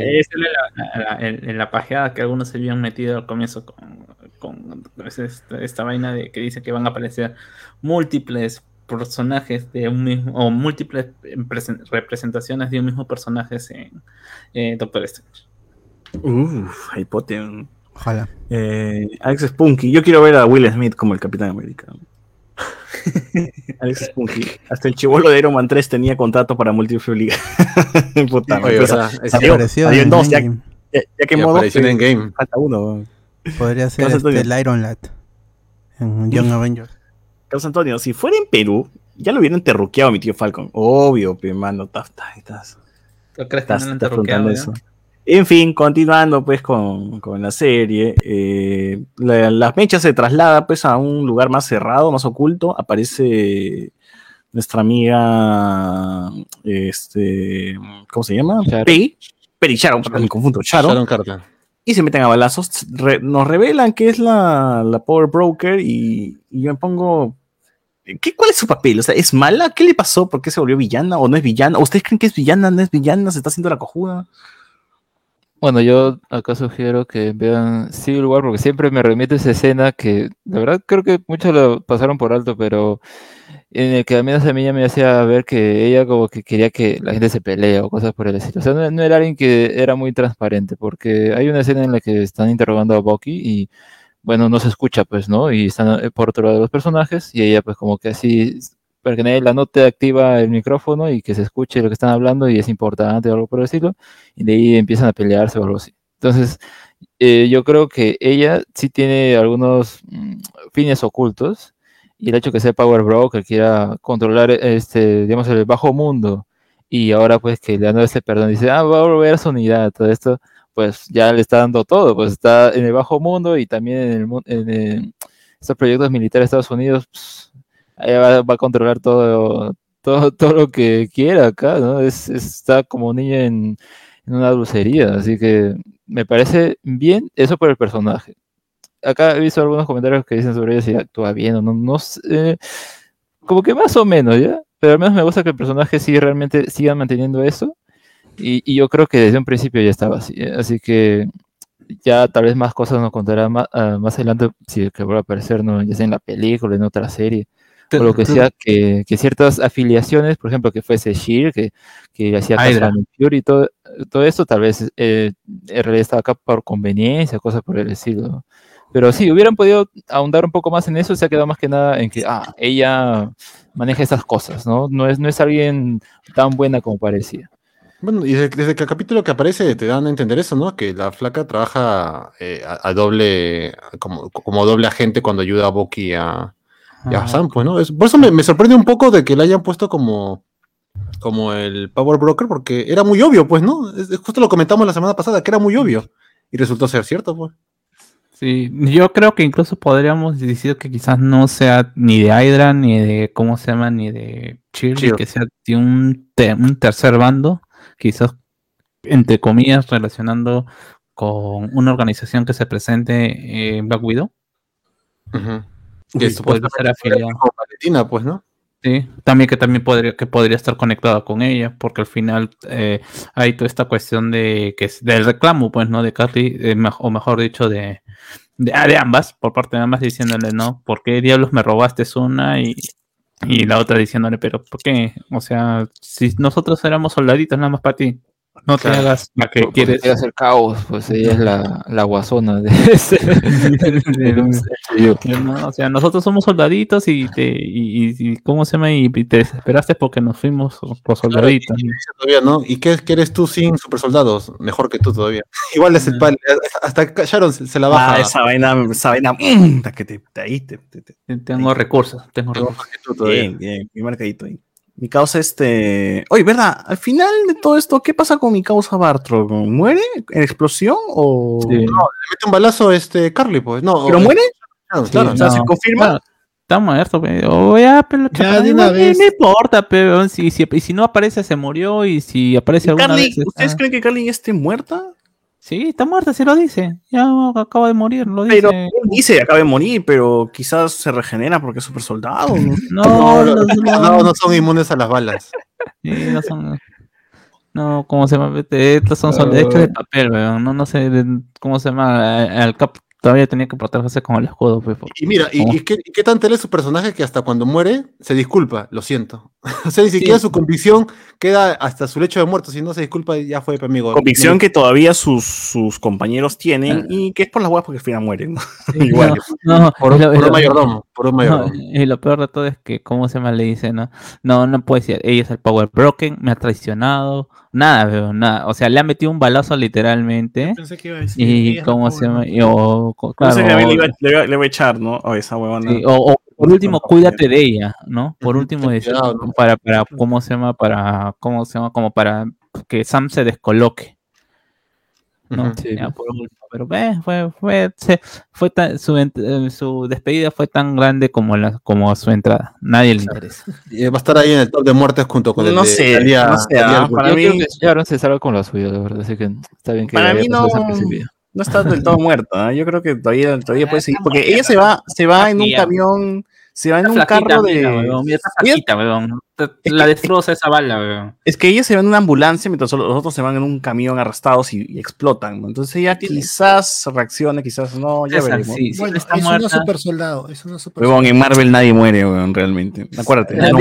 la- la- en, en la pajeada que algunos se habían metido al comienzo con, con pues, esta, esta vaina de que dice que van a aparecer múltiples personajes de un mismo o múltiples presen- representaciones de un mismo personaje en eh, Doctor Strange. Uf, Harry Potter. Ojalá. Eh, Alex Spunky. Yo quiero ver a Will Smith como el Capitán América. Alex Spunky. Hasta el chivolo de Iron Man 3 tenía contrato para Multiple Liga. Puta, Oye, o sea, salió, Apareció salió en en dos, ya, ya, ya que y modo. apareció en Endgame. Falta uno. Podría ser este, el Iron Lad en Young Avengers. Carlos Antonio, si fuera en Perú, ya lo hubieran terruqueado a mi tío Falcon. Obvio, pe, mano. Estás, estás, ¿Tú crees que estás, no lo han estás eso. En fin, continuando pues con, con la serie, eh, la, la mecha se traslada pues a un lugar más cerrado, más oculto. Aparece nuestra amiga, este, ¿cómo se llama? Sharon. Peggy. Peggy Sharon, me confundo. Sharon. Sharon Carter. Y se meten a balazos. Re- nos revelan que es la, la Power Broker y, y yo me pongo... ¿qué, ¿Cuál es su papel? O sea, ¿es mala? ¿Qué le pasó? ¿Por qué se volvió villana? ¿O no es villana? ¿O ¿Ustedes creen que es villana? ¿No es villana? ¿Se está haciendo la cojuda? Bueno, yo acá sugiero que vean Civil War porque siempre me remite esa escena que la verdad creo que muchos lo pasaron por alto, pero en el que al a mí ya me hacía ver que ella como que quería que la gente se pelee o cosas por el estilo. O sea, no, no era alguien que era muy transparente porque hay una escena en la que están interrogando a Bucky y bueno, no se escucha pues, ¿no? Y están eh, por otro lado los personajes y ella pues como que así para que nadie la note activa el micrófono y que se escuche lo que están hablando y es importante o algo por estilo y de ahí empiezan a pelearse o algo así. Entonces, eh, yo creo que ella sí tiene algunos mm, fines ocultos y el hecho que sea Power Broker quiera controlar este, digamos, el bajo mundo y ahora pues que le dando ese perdón dice, ah, va a volver a su unidad, todo esto, pues ya le está dando todo, pues está en el bajo mundo y también en, el, en el- estos proyectos militares de Estados Unidos, pues, ella va, a controlar todo, todo, todo lo que quiera acá, ¿no? Es, es- está como un niño en, en una dulcería, así que me parece bien eso por el personaje. Acá he visto algunos comentarios que dicen sobre ella si actúa bien o no, no sé, como que más o menos, ¿ya? Pero al menos me gusta que el personaje sí realmente siga manteniendo eso, y, y yo creo que desde un principio ya estaba así, ¿eh? así que ya tal vez más cosas nos contará más, más adelante, si es que vuelve a aparecer, ¿no? ya sea en la película, en otra serie, o lo que sea, que, que ciertas afiliaciones, por ejemplo, que fuese Sheer, que, que hacía caso Fury y todo, todo esto, tal vez eh, en realidad estaba acá por conveniencia, cosas por el estilo. Pero sí, hubieran podido ahondar un poco más en eso, se ha quedado más que nada en que, ah, ella maneja estas cosas, ¿no? No es, no es alguien tan buena como parecía. Bueno, y desde, desde que el capítulo que aparece te dan a entender eso, ¿no? Que la flaca trabaja eh, a, a doble, como, como doble agente cuando ayuda a Bucky a, y a Sam, pues, ¿no? Es- por eso me, me sorprende un poco de que la hayan puesto como, como el Power Broker, porque era muy obvio, pues, ¿no? Es- justo lo comentamos la semana pasada, que era muy obvio. Y resultó ser cierto, pues. Sí, yo creo que incluso podríamos decir que quizás no sea ni de Hydra, ni de, ¿cómo se llama? Ni de Shield. que sea de un, te- un tercer bando, quizás, entre comillas, relacionando con una organización que se presente en Black Widow. Y Que puede ser como Valentina, pues, ¿no? Sí, también que también podría, que podría estar conectada con ella, porque al final eh, hay toda esta cuestión de que es del reclamo, pues, ¿no? De Carly, eh, o mejor dicho, de, de, ah, de ambas, por parte de ambas, diciéndole, ¿no? ¿Por qué diablos me robaste una? Y, y la otra diciéndole, pero ¿por qué? O sea, si nosotros éramos soldaditos nada más para ti, no te Claro. hagas la que Porque quieres. quiere hacer caos, pues ella es la, la guasona de ese. o sea, nosotros somos soldaditos y te, y, y- y- ¿cómo se llama? Y, te desesperaste porque nos fuimos por soldaditos. Y todavía, ¿no? ¿Y qué, qué eres tú sin super soldados? Mejor que tú todavía. Igual es el pal, hasta Sharon se, se la baja. Ah, esa vaina, esa vaina, mm, que te, te- ahí te, te- te- Tengo recursos, tengo recursos. Mejor que tú todavía. bien, bien, bien marcadito ahí. Mi causa, este. Oye, ¿verdad? Al final de todo esto, ¿qué pasa con mi causa Bartro? ¿Muere en explosión o.? Sí. Le mete un balazo este Carly, pues. No, ¿Pero o- muere? Claro, Sí, claro. O sea, ¿se No. confirma? Claro, Está muerto, pero oh, ya, pero Ya, de una no- vez. No importa, pero si, si, y si no aparece, se murió. Y si aparece ¿Y alguna Carly, vez. está- ¿Ustedes creen que Carly ya esté muerta? Sí, está muerta, se lo dice. Ya acaba de morir, lo dice. Pero él dice acaba de morir, pero quizás se regenera porque es super soldado. ¿no? No, No, no, los- no, no, son inmunes a las balas. sí, no son. No, ¿cómo se llama? Estos son soldados de papel, weón. No, no sé de- cómo se llama. Al Cap todavía tenía que protegerse con el escudo, pues. por- Y mira, ¿y, y qué, y qué tan tele es su personaje que hasta cuando muere se disculpa? Lo siento. o sea, ni siquiera su convicción queda hasta su lecho de muerto. Si no se disculpa, ya fue, amigo. Convicción que todavía sus, sus compañeros tienen y que es por las huevas porque al final mueren. ¿no? Igual. No, no, Por, un- lo- por un lo- mayordomo. Por un No, mayordomo. y lo peor de todo es que, ¿cómo se llama? Le dice, no, no, no puede ser, ella es el Power Broken, me ha traicionado, nada, veo, nada, o sea, le ha metido un balazo literalmente, Pensé que iba a decir. y cómo se llama, ¿no? y, o, co- No sé, claro, a mí le, o- iba, le iba- le voy a echar, ¿no? O esa huevona. sí, o- o por último, cuídate de ella, ¿no? Por último, para, para, ¿cómo se llama? Para, ¿cómo se llama? Como para que Sam se descoloque. ¿no? Sí. Ya, por último, pero eh, fue, fue, se- fue tan- su, eh, su despedida fue tan grande como, la, como su entrada. Nadie le interesa. Y va a estar ahí en el top de muertes junto con el No de sé, Thalia- no sé, ah, para mí- Sharon se salva con la suya, la verdad, así que está bien que Para mí no-. No está del todo muerta. ¿eh? Yo creo que todavía, todavía Ah, puede seguir. Porque ella se va, se va en un camión, se va en un carro mira, de. weón, mira, está Ella- flaquita, weón. Es La que- destroza esa bala, weón. Es que ella se va en una ambulancia mientras los otros se van en un camión arrastrados y, y explotan. ¿no? Entonces ella quizás reaccione, quizás no, ya Esa, veremos. sí, sí, Bueno, está es una muerta. super soldado. Es una super Weón, en Marvel nadie muere, weón, realmente. Acuérdate. Ah,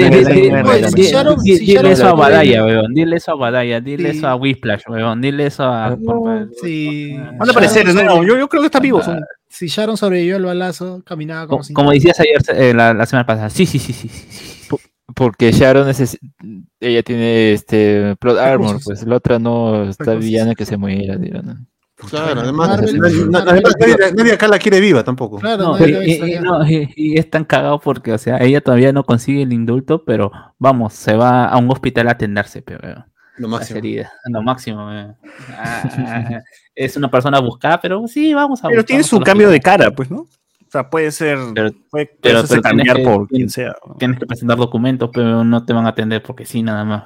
Dile eso a Badaya, weón. Dile eso a Badaya. Dile eso a Whiplash, weón. Dile eso a. Sí. Van a aparecer, ¿no? Yo, yo creo que está vivo. son- Si Sharon sobrevivió al balazo, caminaba como Como, si como decías ayer, eh, la, la semana pasada. Sí, sí. sí, sí. Porque Sharon neces- ella tiene este plot armor, pues la otra no está villana que se muera, digo, ¿no? Claro, además, Marvel- nadie, Marvel- nadie- nadie- nadie acá la quiere viva tampoco. Claro, No, y, y- no, y- y es tan cagado porque, o sea, ella todavía no consigue el indulto, pero vamos, se va a un hospital a atenderse, pero Lo las máximo. lo máximo. weón. Ah, es una persona buscada, pero sí, vamos a Pero buscar, tiene su cambio de cara, pues, ¿no? Sea, puede ser. Pero- puede, pero- pero cambiar que- por quien sea. ¿no? Tienes que presentar documentos, pero no te van a atender porque sí, nada más.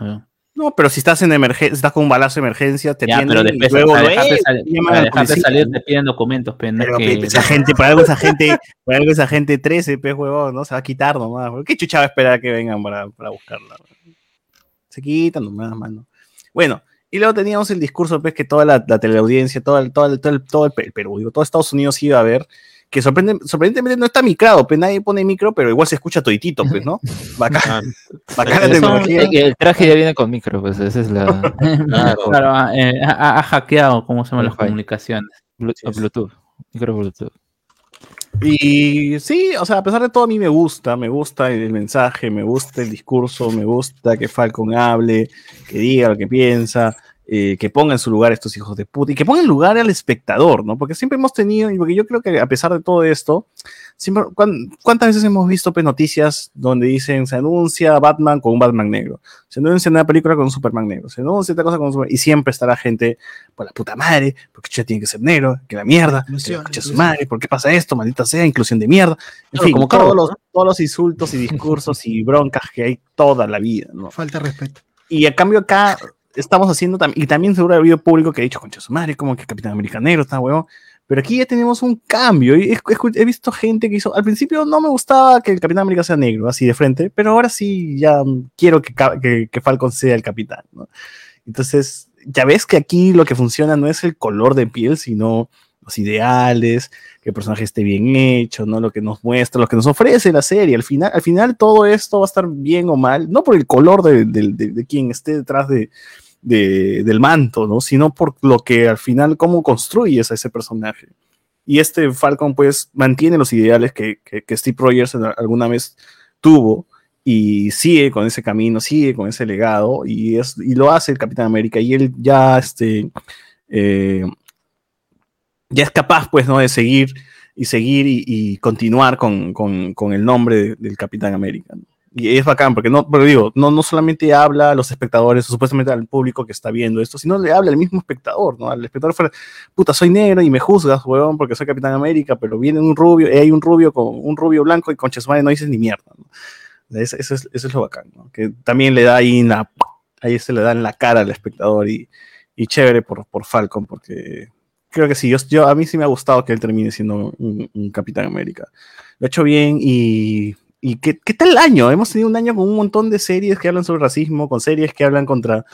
No, pero si estás en emergencia, estás con un balazo de emergencia, te Ya, pero y después luego para dejarte, ¡eh! llaman para dejarte salir te piden documentos, pero no es Pero que... pe- esa gente, por algo esa gente, por algo esa gente 13, pues huevón, ¿no? Se va a quitar nomás. ¿Qué chucha va a esperar que vengan para, para buscarla? Se quitan nomás, mano. Bueno, y luego teníamos el discurso, pues, que toda la, la teleaudiencia, todo el, todo el, todo el, todo el Pe- Perú, digo, todo Estados Unidos iba a ver, que sorprende, sorprendentemente no está micrado, pues nadie pone micro, pero igual se escucha toditito, pues, ¿no? Bacán, bacán la Eso- tecnología. El traje ya viene con micro, pues esa es la Claro. Claro, ah, eh, ha, ha- ha hackeado, ¿cómo se llaman las comunicaciones? Blu- Bluetooth, micro Bluetooth. Y sí, o sea, a pesar de todo, a mí me gusta, me gusta el mensaje, me gusta el discurso, me gusta que Falcon hable, que diga lo que piensa. Eh, que ponga en su lugar a estos hijos de puta y que ponga en lugar al espectador, ¿no? Porque siempre hemos tenido, y porque yo creo que a pesar de todo esto, siempre, ¿cuán- ¿cuántas veces hemos visto pues, noticias donde dicen se anuncia Batman con un Batman negro, se anuncia una película con un Superman negro, se anuncia otra cosa con un Superman, y siempre estará gente por la puta madre, porque ya tiene que ser negro, que la mierda, que la su madre, ¿por qué pasa esto? Maldita sea, inclusión de mierda. En Claro, fin, como todos todo, los, todos los insultos y discursos y broncas que hay toda la vida, ¿no? Falta de respeto. Y a cambio acá estamos haciendo también, y también seguro ha habido público que ha dicho, concha su madre, como que Capitán América Negro está huevón. Pero aquí ya tenemos un cambio. He, he- visto gente que hizo. Al principio no me gustaba que el Capitán América sea negro, así de frente, pero ahora sí ya quiero que, que, Falcon sea el capitán. Entonces, ya ves que aquí lo que funciona no es el color de piel, sino los ideales, que el personaje esté bien hecho, ¿no? Lo que nos muestra, lo que nos ofrece la serie. Al final, al final todo esto va a estar bien o mal, no por el color de, de- quien esté detrás de, de- del manto, ¿no? Sino por lo que al final, cómo construyes a ese personaje. Y este Falcon, pues, mantiene los ideales que, que- Steve Rogers alguna vez tuvo y sigue con ese camino, sigue con ese legado y, es, y lo hace el Capitán América y él ya, este, eh, ya es capaz, pues, ¿no? De seguir y seguir y, y continuar con, con- con el nombre de- del Capitán América. ¿no? Y es bacán, porque no, pero digo, no, no solamente habla a los espectadores, o supuestamente al público que está viendo esto, sino le habla al mismo espectador, ¿no? Al espectador fuera, puta, soy negro y me juzgas, huevón, porque soy Capitán América, pero viene un rubio, y hay un rubio con un rubio blanco y con Chesmane no dices ni mierda, ¿no? Eso, eso es, eso es lo bacán, ¿no? Que también le da ahí la, ahí se le da en la cara al espectador y, y chévere por, por Falcon, porque creo que sí, yo, yo- a mí sí me ha gustado que él termine siendo un, un Capitán América. Lo ha hecho bien y, y ¿qué, ¿qué tal el año? Hemos tenido un año con un montón de series que hablan sobre racismo, con series que hablan contra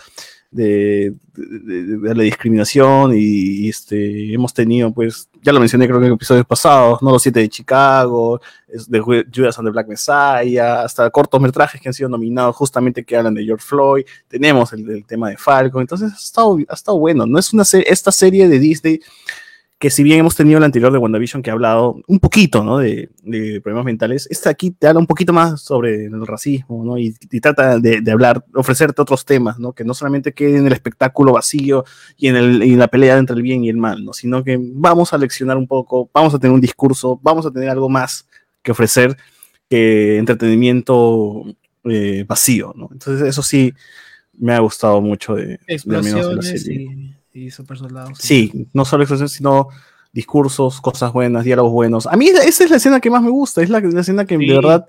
de, de- de- de la discriminación y, y, este, hemos tenido, pues, ya lo mencioné creo que en episodios pasados, ¿no? Los siete de Chicago, de Ju- Judas and the Black Messiah, hasta cortometrajes que han sido nominados justamente que hablan de George Floyd, tenemos el, el tema de Falcon, entonces ha estado, ha estado bueno, no es una serie, esta serie de Disney que si bien hemos tenido la anterior de WandaVision que ha hablado un poquito, ¿no? De, de problemas mentales, esta aquí te habla un poquito más sobre el racismo, ¿no? Y, y trata de, de hablar, ofrecerte otros temas, ¿no? Que no solamente quede en el espectáculo vacío y en, el, y en la pelea entre el bien y el mal, ¿no? Sino que vamos a leccionar un poco, vamos a tener un discurso, vamos a tener algo más que ofrecer que entretenimiento eh, vacío, ¿no? Entonces eso sí me ha gustado mucho de, de al menos de la serie. y, y super soldados. Sí, no solo expresiones, sino discursos, cosas buenas, diálogos buenos. A mí esa es la escena que más me gusta, es la, la escena que Sí. de verdad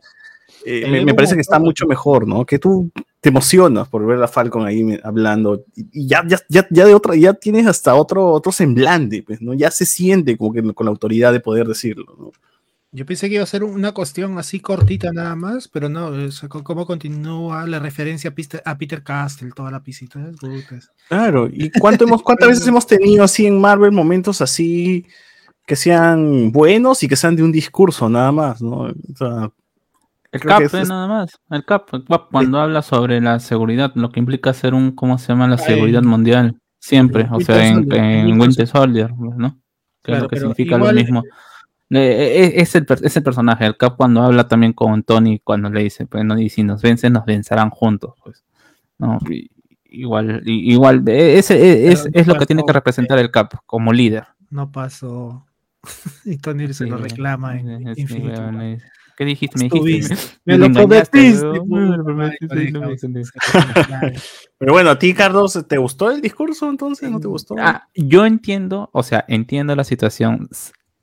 eh, me, me parece que está mucho mejor, ¿no? Que tú te emocionas por ver a Falcon ahí hablando y, y ya, ya, ya, ya de otra, ya tienes hasta otro, otro semblante, pues, ¿no? Ya se siente como que con la autoridad de poder decirlo, ¿no? Yo pensé que iba a ser una cuestión así cortita nada más, pero no, o sea, cómo continúa la referencia a Peter, a Peter Castle, toda la pisita. Putas. Claro, ¿y cuánto hemos, cuántas veces hemos tenido así en Marvel momentos así que sean buenos y que sean de un discurso nada más, ¿no? O sea, El CAP, es- eh, es- nada más. El CAP, el CAP, cuando habla sobre la seguridad, lo que implica ser un, ¿cómo se llama? La seguridad mundial. Siempre, o Winter sea, en, Soldier, en en Winter Winter Soldier, ¿no? Que es Claro, lo que significa igual- lo mismo. E- Es el, es el personaje, el Cap cuando habla también con Tony, cuando le dice, pues, no, y si nos vencen, nos vencerán juntos, pues. No, y- igual, y- igual, e- ese e- es, es no lo que tiene que representar el Cap como líder. No pasó. y Tony se lo reclama en sí, sí, es- ¿Qué dijiste? Me dijiste. Me me lo prometiste. Pero bueno, a ti, Carlos, ¿te gustó el discurso entonces? ¿No te gustó? Ah, yo entiendo, o sea, entiendo la situación.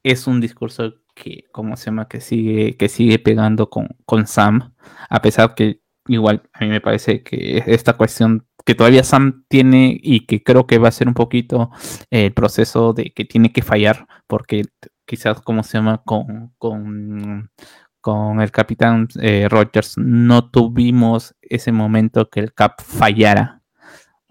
Es un discurso que, ¿cómo se llama? Que sigue, que sigue pegando con, con Sam, a pesar que igual a mí me parece que esta cuestión que todavía Sam tiene y que creo que va a ser un poquito eh, el proceso de que tiene que fallar, porque quizás, ¿cómo se llama? Con, con, con el capitán eh, Rogers no tuvimos ese momento que el Cap fallara.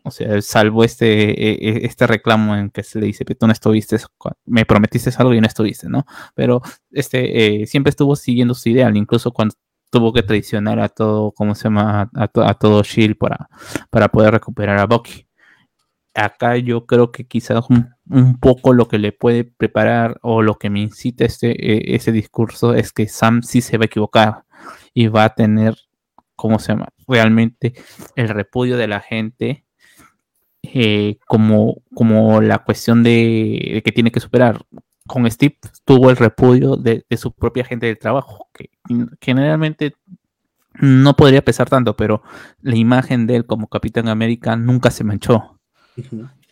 O sea, salvo este, e- e- este reclamo en que se le dice, "Pero tú no estuviste, me prometiste algo y no estuviste, ¿no? Pero este eh, siempre estuvo siguiendo su ideal, incluso cuando tuvo que traicionar a todo, ¿cómo se llama? A, to- a todo Shield para, para poder recuperar a Bucky. Acá yo creo que quizás un, un poco lo que le puede preparar o lo que me incita este, eh, ese discurso es que Sam sí se va a equivocar y va a tener, ¿cómo se llama? Realmente el repudio de la gente eh, como, como la cuestión de, de que tiene que superar. Con Steve tuvo el repudio de, de su propia gente del trabajo, que generalmente no podría pesar tanto, pero la imagen de él como Capitán América nunca se manchó.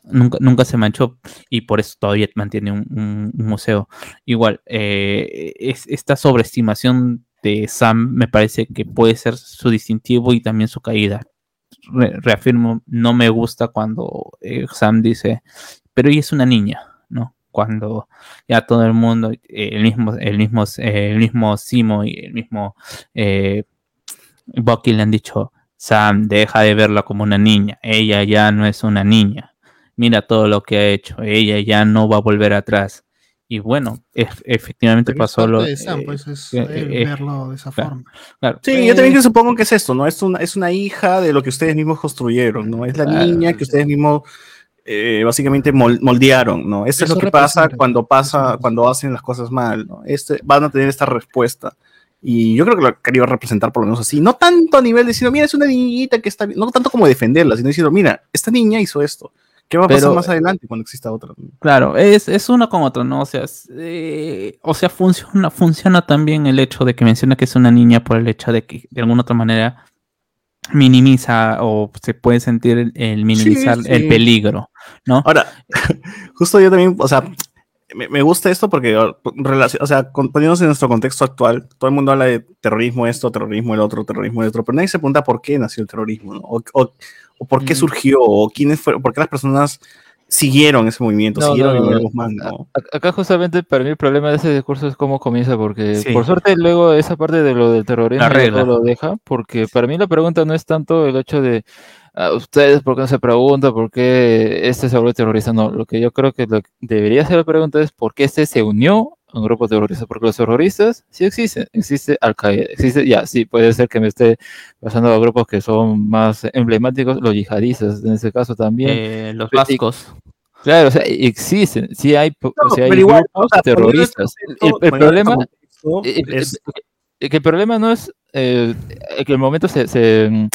Nunca, nunca se manchó y por eso todavía mantiene un, un- un museo. Igual, eh, es, esta sobreestimación de Sam me parece que puede ser su distintivo y también su caída. Re- reafirmo, no me gusta cuando eh, Sam dice, pero ella es una niña, ¿no? Cuando ya todo el mundo, el mismo, el mismo, el mismo Simo y el mismo eh, Bucky le han dicho, Sam, deja de verla como una niña, ella ya no es una niña, mira todo lo que ha hecho, ella ya no va a volver atrás. Y bueno, efectivamente Pero es pasó parte lo... de Sam, eh, pues es eh, él eh, verlo de esa claro, forma. claro. Sí, yo también que supongo que es esto, ¿no? Es una, es una hija de lo que ustedes mismos construyeron, ¿no? Es la Claro. niña que ustedes mismos eh, básicamente mol- moldearon, ¿no? Eso, es lo que pasa cuando pasa, cuando hacen las cosas mal, ¿no? Este, van a tener esta respuesta. Y yo creo que lo querido representar por lo menos así. No tanto a nivel de decir, mira, es una niñita que está bien. No tanto como defenderla, sino diciendo, mira, esta niña hizo esto. ¿Qué va a pasar Pero- más adelante cuando exista otra? Claro, es, es uno con otro, ¿no? O sea, es, eh, o sea, funciona, funciona también el hecho de que menciona que es una niña por el hecho de que de alguna otra manera minimiza o se puede sentir el, el minimizar sí. el peligro, ¿no? Ahora, justo yo también, o sea, me, me gusta esto porque, o sea, poniéndose en nuestro contexto actual, todo el mundo habla de terrorismo esto, terrorismo el otro, terrorismo el otro, pero nadie se pregunta por qué nació el terrorismo, ¿no? O, o- o por qué surgió, o quiénes fueron, por qué las personas siguieron ese movimiento, No, siguieron no, a no. Guzmán, ¿no? A- Acá justamente para mí el problema de ese discurso es cómo comienza, porque Sí. por suerte luego esa parte de lo del terrorismo todo lo deja, porque para mí la pregunta no es tanto el hecho de "Ah, ustedes por qué no se preguntan por qué este se volvió terrorista, no, lo que yo creo que lo que debería ser la pregunta es por qué este se unió a un grupo terrorista, porque los terroristas sí existen, existe Al Qaeda, existe, ya, sí, puede ser que me esté pasando a grupos que son más emblemáticos, los yihadistas en este caso también. Eh, los vascos. Claro, o sea, existen, sí hay, No, sí hay pero igual, grupos o sea, poniendo terroristas. El, problema, eh, eh, es- eh, que el problema no es eh, que el momento se, se,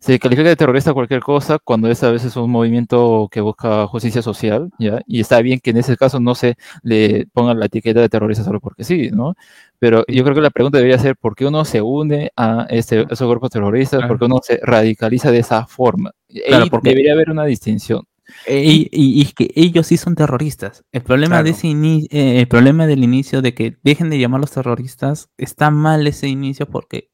se califica de terrorista cualquier cosa cuando es a veces un movimiento que busca justicia social, ¿ya? Y está bien que en ese caso no se le ponga la etiqueta de terrorista solo porque sí, ¿no? Pero yo creo que la pregunta debería ser por qué uno se une a este, esos grupos terroristas, por qué uno se radicaliza de esa forma. Claro, porque- debería haber una distinción. Eh, Y, y- y es que ellos sí son terroristas. El problema, de ese eh, el problema del inicio de que dejen de llamarlos terroristas, está mal ese inicio porque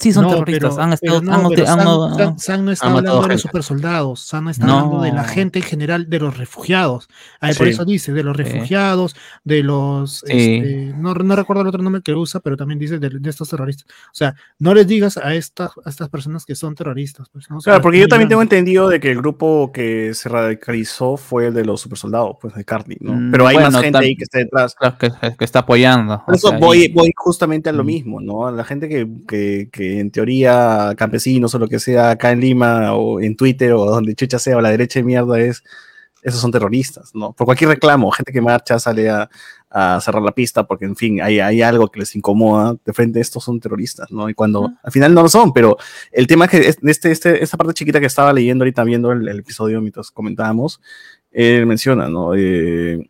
sí son No, terroristas. pero- han estado, pero han no, uti- pero han- Sam- Sam no está han hablando de los gente. supersoldados, Sam está No. hablando de la gente en general, de los refugiados. Ah, Por Sí. eso dice, de los refugiados, de los... Sí. este, no, no recuerdo el otro nombre que usa, pero también dice de, de estos terroristas. O sea, no les digas a, estas a estas personas que son terroristas. Pues, ¿no? Claro, porque yo también tengo entendido de que el grupo que se radicalizó fue el de los supersoldados, pues de Carly, ¿no? Mm, Pero hay más bueno, gente tal- ahí que está detrás. claro, que, que está apoyando. Por eso sea, voy, y- voy justamente a lo Mm. mismo, ¿no? A la gente que, que, que en teoría campesinos o lo que sea acá en Lima o en Twitter o donde chucha sea o la derecha de mierda es, esos son terroristas, ¿no? Por cualquier reclamo, gente que marcha sale a, a cerrar la pista porque, en fin, hay, hay algo que les incomoda, de frente estos son terroristas, ¿no? Y cuando al final no lo son, pero el tema es que es- este, este, esta parte chiquita que estaba leyendo ahorita, viendo el, el episodio mientras comentábamos, él menciona, ¿no? Eh,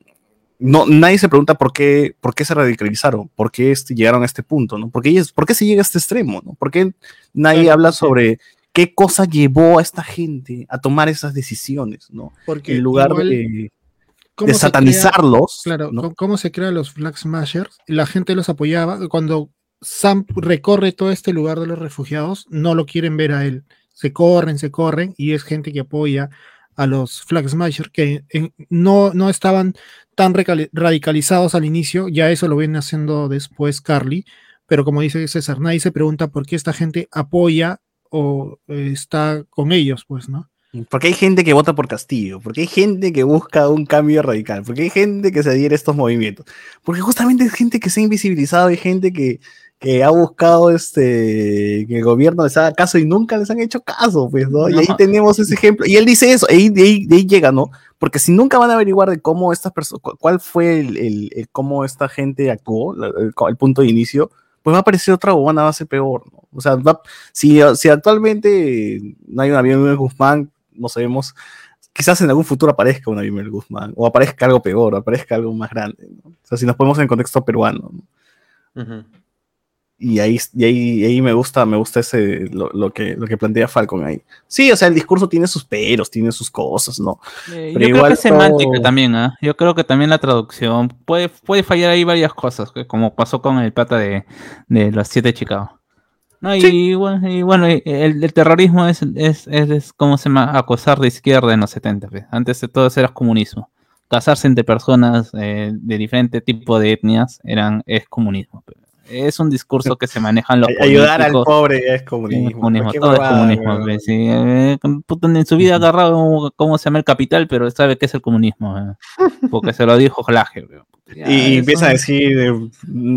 no, nadie se pregunta por qué, por qué se radicalizaron, por qué este- llegaron a este punto, ¿no? ¿Por qué, ellos- por qué se llega a este extremo, ¿no? ¿Por qué nadie habla sobre qué cosa llevó a esta gente a tomar esas decisiones, ¿no? Porque En lugar igual, de, ¿cómo de se crea- satanizarlos, Claro, ¿no? ¿cómo- ¿cómo se crean los Flag Smashers? La gente los apoyaba. Cuando Sam recorre todo este lugar de los refugiados, no lo quieren ver a él. Se corren, se corren, y es gente que apoya a los Flag Smashers, que en- no, no estaban tan radicalizados al inicio, ya eso lo viene haciendo después Carly, pero como dice César, nadie se pregunta por qué esta gente apoya o eh, está con ellos, pues, ¿no? Porque hay gente que vota por Castillo, porque hay gente que busca un cambio radical, porque hay gente que se adhiere a estos movimientos, porque justamente es gente que se ha invisibilizado, hay gente que, que ha buscado este que el gobierno les haga caso y nunca les han hecho caso, pues, ¿no? Y ahí tenemos ese ejemplo. Y él dice eso, ahí, de, ahí, de ahí llega, ¿no? Porque si nunca van a averiguar de cómo estas personas, cuál fue el, el- el cómo esta gente actuó, el, el punto de inicio, pues va a aparecer otra bobana, va a ser peor, ¿no? O sea, va- si, si actualmente no hay un avión de Guzmán, no sabemos, quizás en algún futuro aparezca una Vladimir Guzmán, o aparezca algo peor, o aparezca algo más grande. ¿no? O sea, si nos ponemos en contexto peruano. ¿no? Ujú. Y ahí, y ahí, y ahí me gusta, me gusta ese, lo, lo que, lo que plantea Falcon ahí. Sí, o sea, el discurso tiene sus peros, tiene sus cosas, ¿no? Eh, Pero yo creo igual que es semántica todo- también, ¿ah? Yo creo que también la traducción puede, puede fallar ahí varias cosas, como pasó con el pata de, de los siete de Chicago. No, y, bueno, y bueno, y el, el terrorismo es, es, es, es, ¿cómo se llama? Acosar de izquierda en los 70. pues. Antes de todo eso era comunismo. Casarse entre personas eh, de diferente tipo de etnias eran, es comunismo. pues. Es un discurso que se manejan los Ay- Ayudar al pobre es comunismo. es comunismo, todo es comunismo. pues, sí, eh, en su vida ha agarrado cómo se llama el capital, pero sabe qué es el comunismo. eh, Porque se lo dijo. Ya, Y, eso- empieza a decir, eh,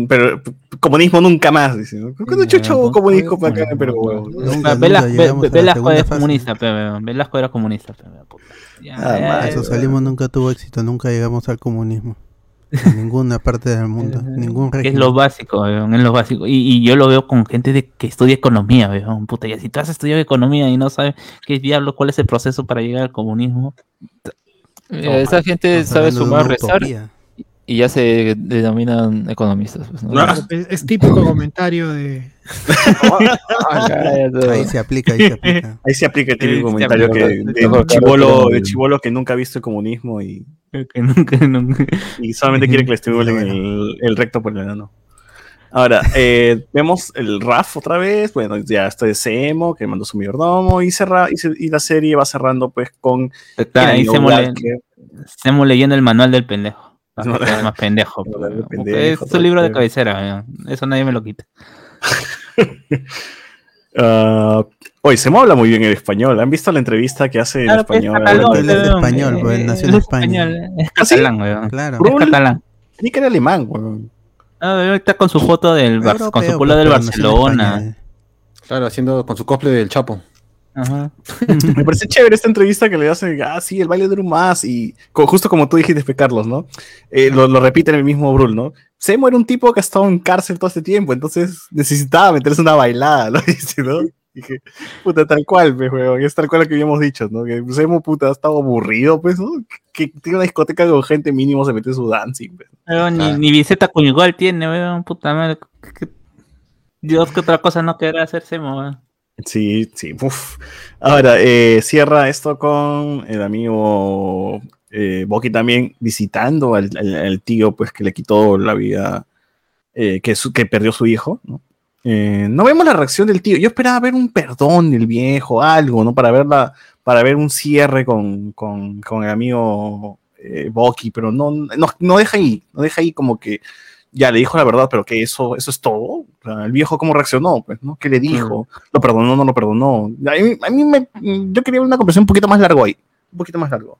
pero comunismo nunca más. Dice. ¿Cuándo chucho hubo comunismo para acá weón? Nunca, Velasco, Velasco fase. comunista, pe, weón. Velasco era comunista. puta. Ya, Ah, ya, Eso socialismo nunca tuvo éxito, nunca llegamos al comunismo. En ninguna parte del mundo, ningún es lo básico, weón, es lo básico. Y, y yo lo veo con gente de que estudia economía, weón, puta. Ya si tú has estudiado economía y no sabes qué diablo, cuál es el proceso para llegar al comunismo, Eh, esa gente sabe sumar, utopía. Y ya se denominan economistas. pues, ¿no? Ah. Es, es típico comentario de. Ahí se aplica, ahí se aplica. Ahí se aplica el Sí, típico se comentario que, de chivolo, de chivolo que nunca ha visto el comunismo y, que nunca, nunca. y solamente quiere que le estimulen el, el recto por el ano. Ahora, eh, vemos el RAF otra vez, bueno, ya está de Semo, que mandó su mayordomo, y, cerra, y, se- y la serie va cerrando pues con Está ahí Semo, le-. Semo leyendo el manual del pendejo. El más pendejo. el pendejo, es su libro de cabecera, eso nadie me lo quita. Ah, Oye, Semo habla muy bien el español. ¿Han visto la entrevista que hace en Claro, pues, español? catalán, Él es weón, español, pues, eh, nació en es España. español, Es ¿Ah, sí? catalán, weón. Claro. Es catalán. Ni que era alemán, weón. Ah, está con su foto del Bar- con su Europeo, culo pues, del Barcelona. España. Claro, haciendo con su cosplay del Chapo. Ajá. Me parece chévere esta entrevista que le hacen, ah, sí, el baile de más y co- justo como tú dijiste, Fe, Carlos, ¿no? Eh, lo, lo repite en el mismo Brul, ¿no? Semo era un tipo que ha estado en cárcel todo este tiempo, entonces necesitaba meterse una bailada, ¿no? Dice, ¿no? Dije, puta, tal cual, pues, weón, es tal cual lo que habíamos dicho, ¿no? Que Semo, puta, ha estado aburrido, pues, ¿no? Que tiene una discoteca con gente mínimo se mete su dancing, pues. Pero ni, Ah. ni Viceta Cuñugal tiene, weón, puta madre. ¿Qué- Dios, que otra cosa no querrá hacerse, weón. Sí, sí, uf. Ahora, eh, cierra esto con el amigo eh, también visitando al, tío, pues que le quitó la vida, eh, que, su- que perdió su hijo, ¿no? Eh, no vemos la reacción del tío. Yo esperaba ver un perdón del viejo, algo, ¿no? Para verla, para ver un cierre con, con, con el amigo eh, Boki, pero no, no, no deja ahí, no deja ahí como que ya le dijo la verdad, pero que eso, eso es todo. El viejo cómo reaccionó, pues, ¿no? ¿Qué le dijo? ¿Lo perdonó no lo perdonó? A mí, a mí me, yo quería una conversación un poquito más largo ahí, un poquito más largo.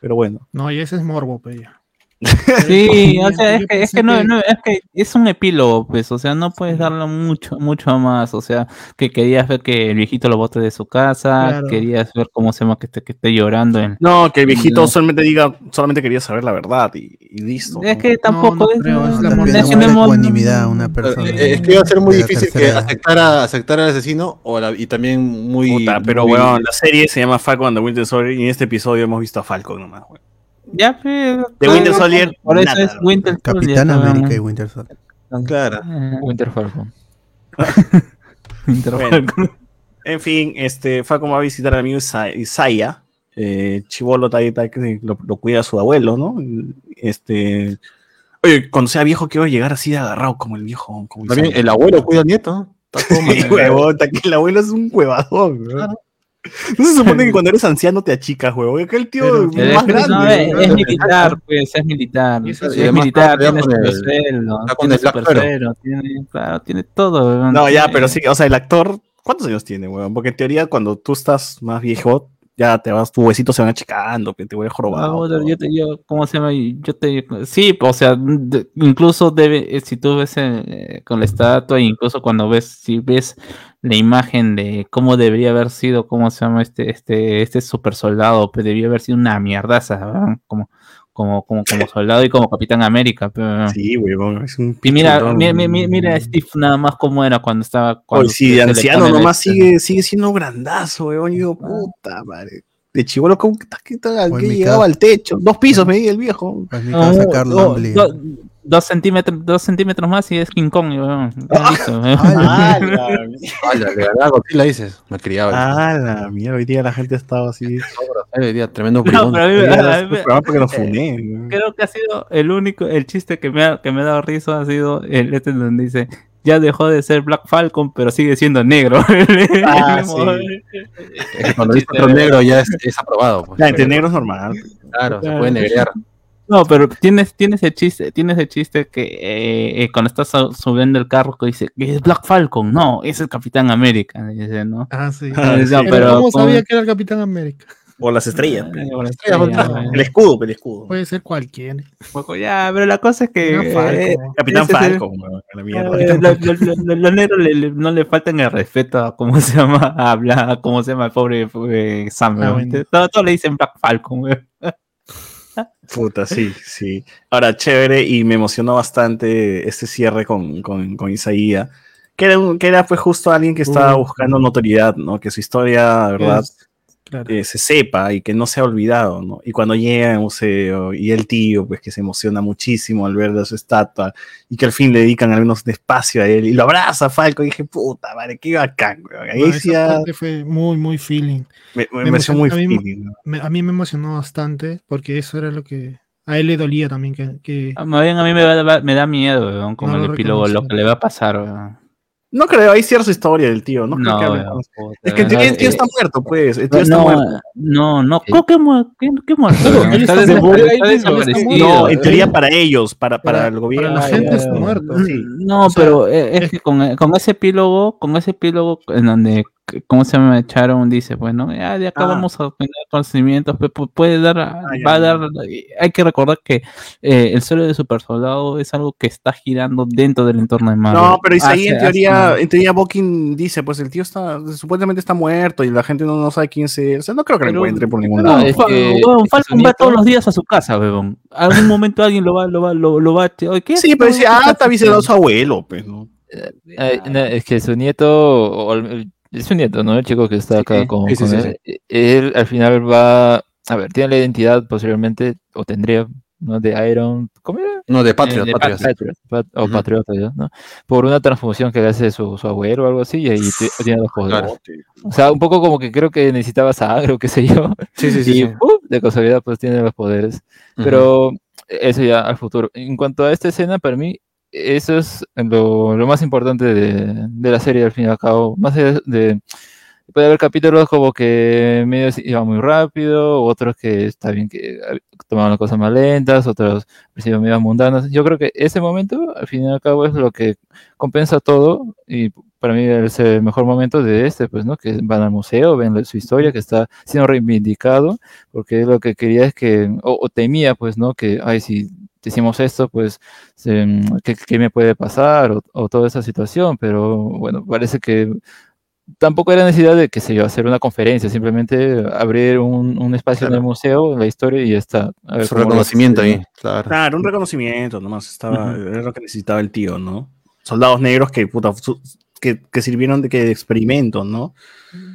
Pero bueno. No, y ese es morbo, pe, ya. Sí, o sea, es que, es que no, que- no, es que es un epílogo, pues, o sea, no puedes darle mucho, mucho más, o sea, que querías ver que el viejito lo bote de su casa, Claro. querías ver cómo se llama que esté, que esté llorando en... No, que el viejito No. solamente diga, solamente quería saber la verdad y, y listo. Es ¿no? que tampoco no es, creo, es la ecuanimidad a una persona. Eh, es que iba a ser muy difícil que aceptara, aceptara al asesino o la- y también muy. Puta, pero muy- weón, la serie se llama Falcon and the Winter Soldier y en este episodio hemos visto a Falcon nomás, weón. Ya, De Winter Soldier, por eso nada, es Winter Capitán Soldier, América y. Winter Soldier. Claro. Eh, Winter Falcon. Winter Bueno. Falcon. En fin, este, Falcon va a visitar al amigo Isa- Isaiah. Eh, Chivolo que lo, lo cuida su abuelo, ¿no? Este. Oye, cuando sea viejo, quiero llegar así de agarrado como el viejo. Como También Isaiah. el abuelo cuida al nieto. ¿no? Está todo Sí, mal. huevón, está que el abuelo es un huevadón, weón. No se supone que cuando eres anciano te achicas, huevón. Es que el tío Pero- es más es, grande. no, es, es militar, pues, es militar. Y Es, además militar, tiene con super el- sueldo, está con tiene el Black super Pharaoh. sueldo, tiene, claro, tiene todo. weón. No, ya, pero sí, o sea, el actor, ¿cuántos años tiene, weón? Porque en teoría, cuando tú estás más viejo, ya te vas, tus huesitos se van achicando, que te voy a Ah, jorobar. brother, yo te, yo, ¿cómo se llama? Yo te, sí, o sea, de- incluso debe, eh, si tú ves eh, con la estatua, incluso cuando ves, si ves la imagen de cómo debería haber sido, cómo se llama este, este, este super soldado, pues debió haber sido una mierdaza, ¿verdad? Como, como, como, como soldado y como Capitán América, pero, Sí, weón, es un y mira, mira, mira, mira a Steve nada más cómo era cuando estaba, cuando Oye, sí, se de anciano nomás sigue, sigue siendo grandazo, weón. Y digo, puta madre. de chivolo, ¿cómo que, que, que Pues mi llegaba al techo? Dos pisos el viejo. Pues mi casa, Carlos no, Amblin. do- dos centímetros, dos centímetros más y es King Kong. weón. Ya listo. Ah, la, dices. Me criaba. ah, la mierda, hoy día la gente estaba así. Hoy día, tremendo No, pero a mí- a es mí- programa porque nos eh. Creo que ha sido el único, el chiste que me ha, que me ha dado risa ha sido el este donde dice, ya dejó de ser Black Falcon, pero sigue siendo negro. Ah, sí. Es que cuando dice otro negro ya es, es aprobado. Pues. Ya, entre negros normal. Claro, se puede negrear. No, pero tienes, tienes el chiste, tienes el chiste que eh, eh, cuando estás su- subiendo el carro que dice que es Black Falcon, no, es el Capitán América, dice, ¿no? Ah, sí. Ah, Eh, sí. no, Pero, pero ¿cómo ¿cómo- sabía que era el Capitán América? O las estrellas. Eh, bueno, estrella, ya, otra. ya, El escudo, el escudo. Puede ser cualquiera. poco, ya, pero la cosa es que Era Falcon. eh, Capitán Falcon, weón, a la mierda. Eh, lo- lo- lo- Los negros le- le- no le faltan el respeto a cómo se llama, a hablar, a cómo se llama el pobre eh, Sam. Ah, todos le dicen Black Falcon. weón. Puta, sí, sí. Ahora, chévere, y me emocionó bastante este cierre con, con, con Isaías. Que era, un- que era pues justo alguien que estaba Uh. buscando notoriedad, ¿no? Que su historia, de verdad, claro. eh, se sepa y que no se ha olvidado, ¿no? Y cuando llega al museo y el tío, pues que se emociona muchísimo al ver su estatua y que al fin le dedican al menos un espacio a él y lo abraza a Falco y dije, puta, madre, qué bacán. Ahí No, sí esa ya parte fue muy, muy feeling. me, me me pareció muy a mí- feeling, ¿no? Me- a mí me emocionó bastante porque eso era lo que a él le dolía también. Que, que Ah, Más bien a mí me, da- me da miedo weón, con No el lo epílogo, lo que le va a pasar. weón. No creo, ahí cierra su historia del tío, ¿no? creo No, que hable weón, con- puta, Es que en teoría el tío eh, está muerto, pues. El tío está no, muerto. no, no, Sí. ¿cómo que muerto? ¿Qué, qué muerto? No, eh, en teoría para ellos, para, para el gobierno. para la gente está eh, muerto. sí. No, O sea, pero eh, es que con, con ese epílogo, con ese epílogo en donde, ¿cómo se llama? Charon dice, bueno, ya de acá Ah. vamos a tener conocimientos, pu- pu- puede dar, a- Ah, ya, va a ya. dar, hay que recordar que eh, el suelo de super soldado es algo que está girando dentro del entorno de Marvel. No, pero Isaí en teoría, hace- en teoría Bokin dice, pues el tío está, supuestamente está muerto y la gente no, no sabe quién es. O sea, no creo que lo encuentre por ningún No, lado. es que- Falcon va todos los días a su casa, weón. Algún momento alguien lo va, lo va, lo, lo va a... ¿qué Sí, pero sí, ah, está avisado casa? su abuelo, pues, ¿no? Eh, no, es que su nieto, o el- es su nieto, ¿no? El chico que está acá Sí, con, sí, sí, con sí, él. Eh, Él al final va, a ver, tiene la identidad posiblemente, o tendría, ¿no? De Iron, ¿cómo era? No, de Patriot, Eh, de Patriot. Patriot, Pat- o Ujú. Patriota, ya, ¿no? Por una transfusión que le hace su, su abuelo o algo así, y ahí te- tiene los poderes. Claro. O sea, un poco como que creo que necesitaba sangre o qué sé yo. Sí, sí, sí. y de casualidad pues tiene los poderes. Ujú. Pero eso ya al futuro. En cuanto a esta escena, para mí, eso es lo, más importante de, de la serie al fin y al cabo. Más allá de... Puede haber capítulos como que medio se iban muy rápido, otros que está bien que tomaban las cosas más lentas, otros parecían medio mundanas. Yo creo que ese momento, al fin y al cabo, es lo que compensa todo y para mí es el mejor momento de este, pues, ¿no? Que van al museo, ven su historia, que está siendo reivindicado, porque lo que quería es que, o, o temía, pues, ¿no? Que, ay, si decimos esto, pues, se, mm, ¿qué, qué me puede pasar? O, o toda esa situación, pero bueno, parece que tampoco era necesidad de, qué sé yo, hacer una conferencia, simplemente abrir un, un espacio en el Claro. museo, la historia y ya está. Su reconocimiento ahí, claro. Claro, un reconocimiento nomás. Estaba. Era lo que necesitaba el tío, ¿no? Soldados negros que, puta, su- que, que sirvieron de, que de experimento, ¿no?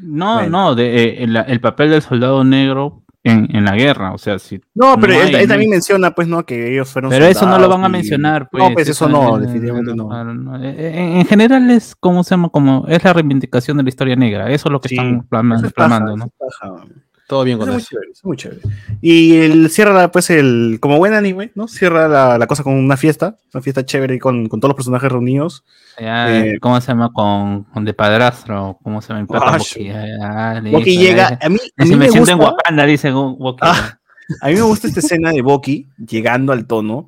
No, Bueno. no, de, eh, el, el papel del soldado negro en, en la guerra, o sea, si... No, pero No él, hay, él no también menciona, pues, ¿no? Que ellos fueron Pero eso no lo van a y- mencionar, pues. No, pues eso no, eh, definitivamente no. no. Eh, En, en general es, como se llama? Como es la reivindicación de la historia negra, eso es lo que Sí, están es ¿no? paja. Todo bien Eso con es muy eso. chévere, eso es muy chévere. Y el cierra, pues, el, como buen anime, ¿no? Cierra la, la cosa con una fiesta, una fiesta chévere con, con todos los personajes reunidos. Ya, Eh, ¿Cómo se llama? Con, con de padrastro, ¿cómo se llama? Ah, Boki, ya, ya, Boki listo, llega, ya. a mí, a mí me, me siento en gusta, Wakanda, dice Boki. Ah. a mí me gusta esta escena de Boki llegando al tono,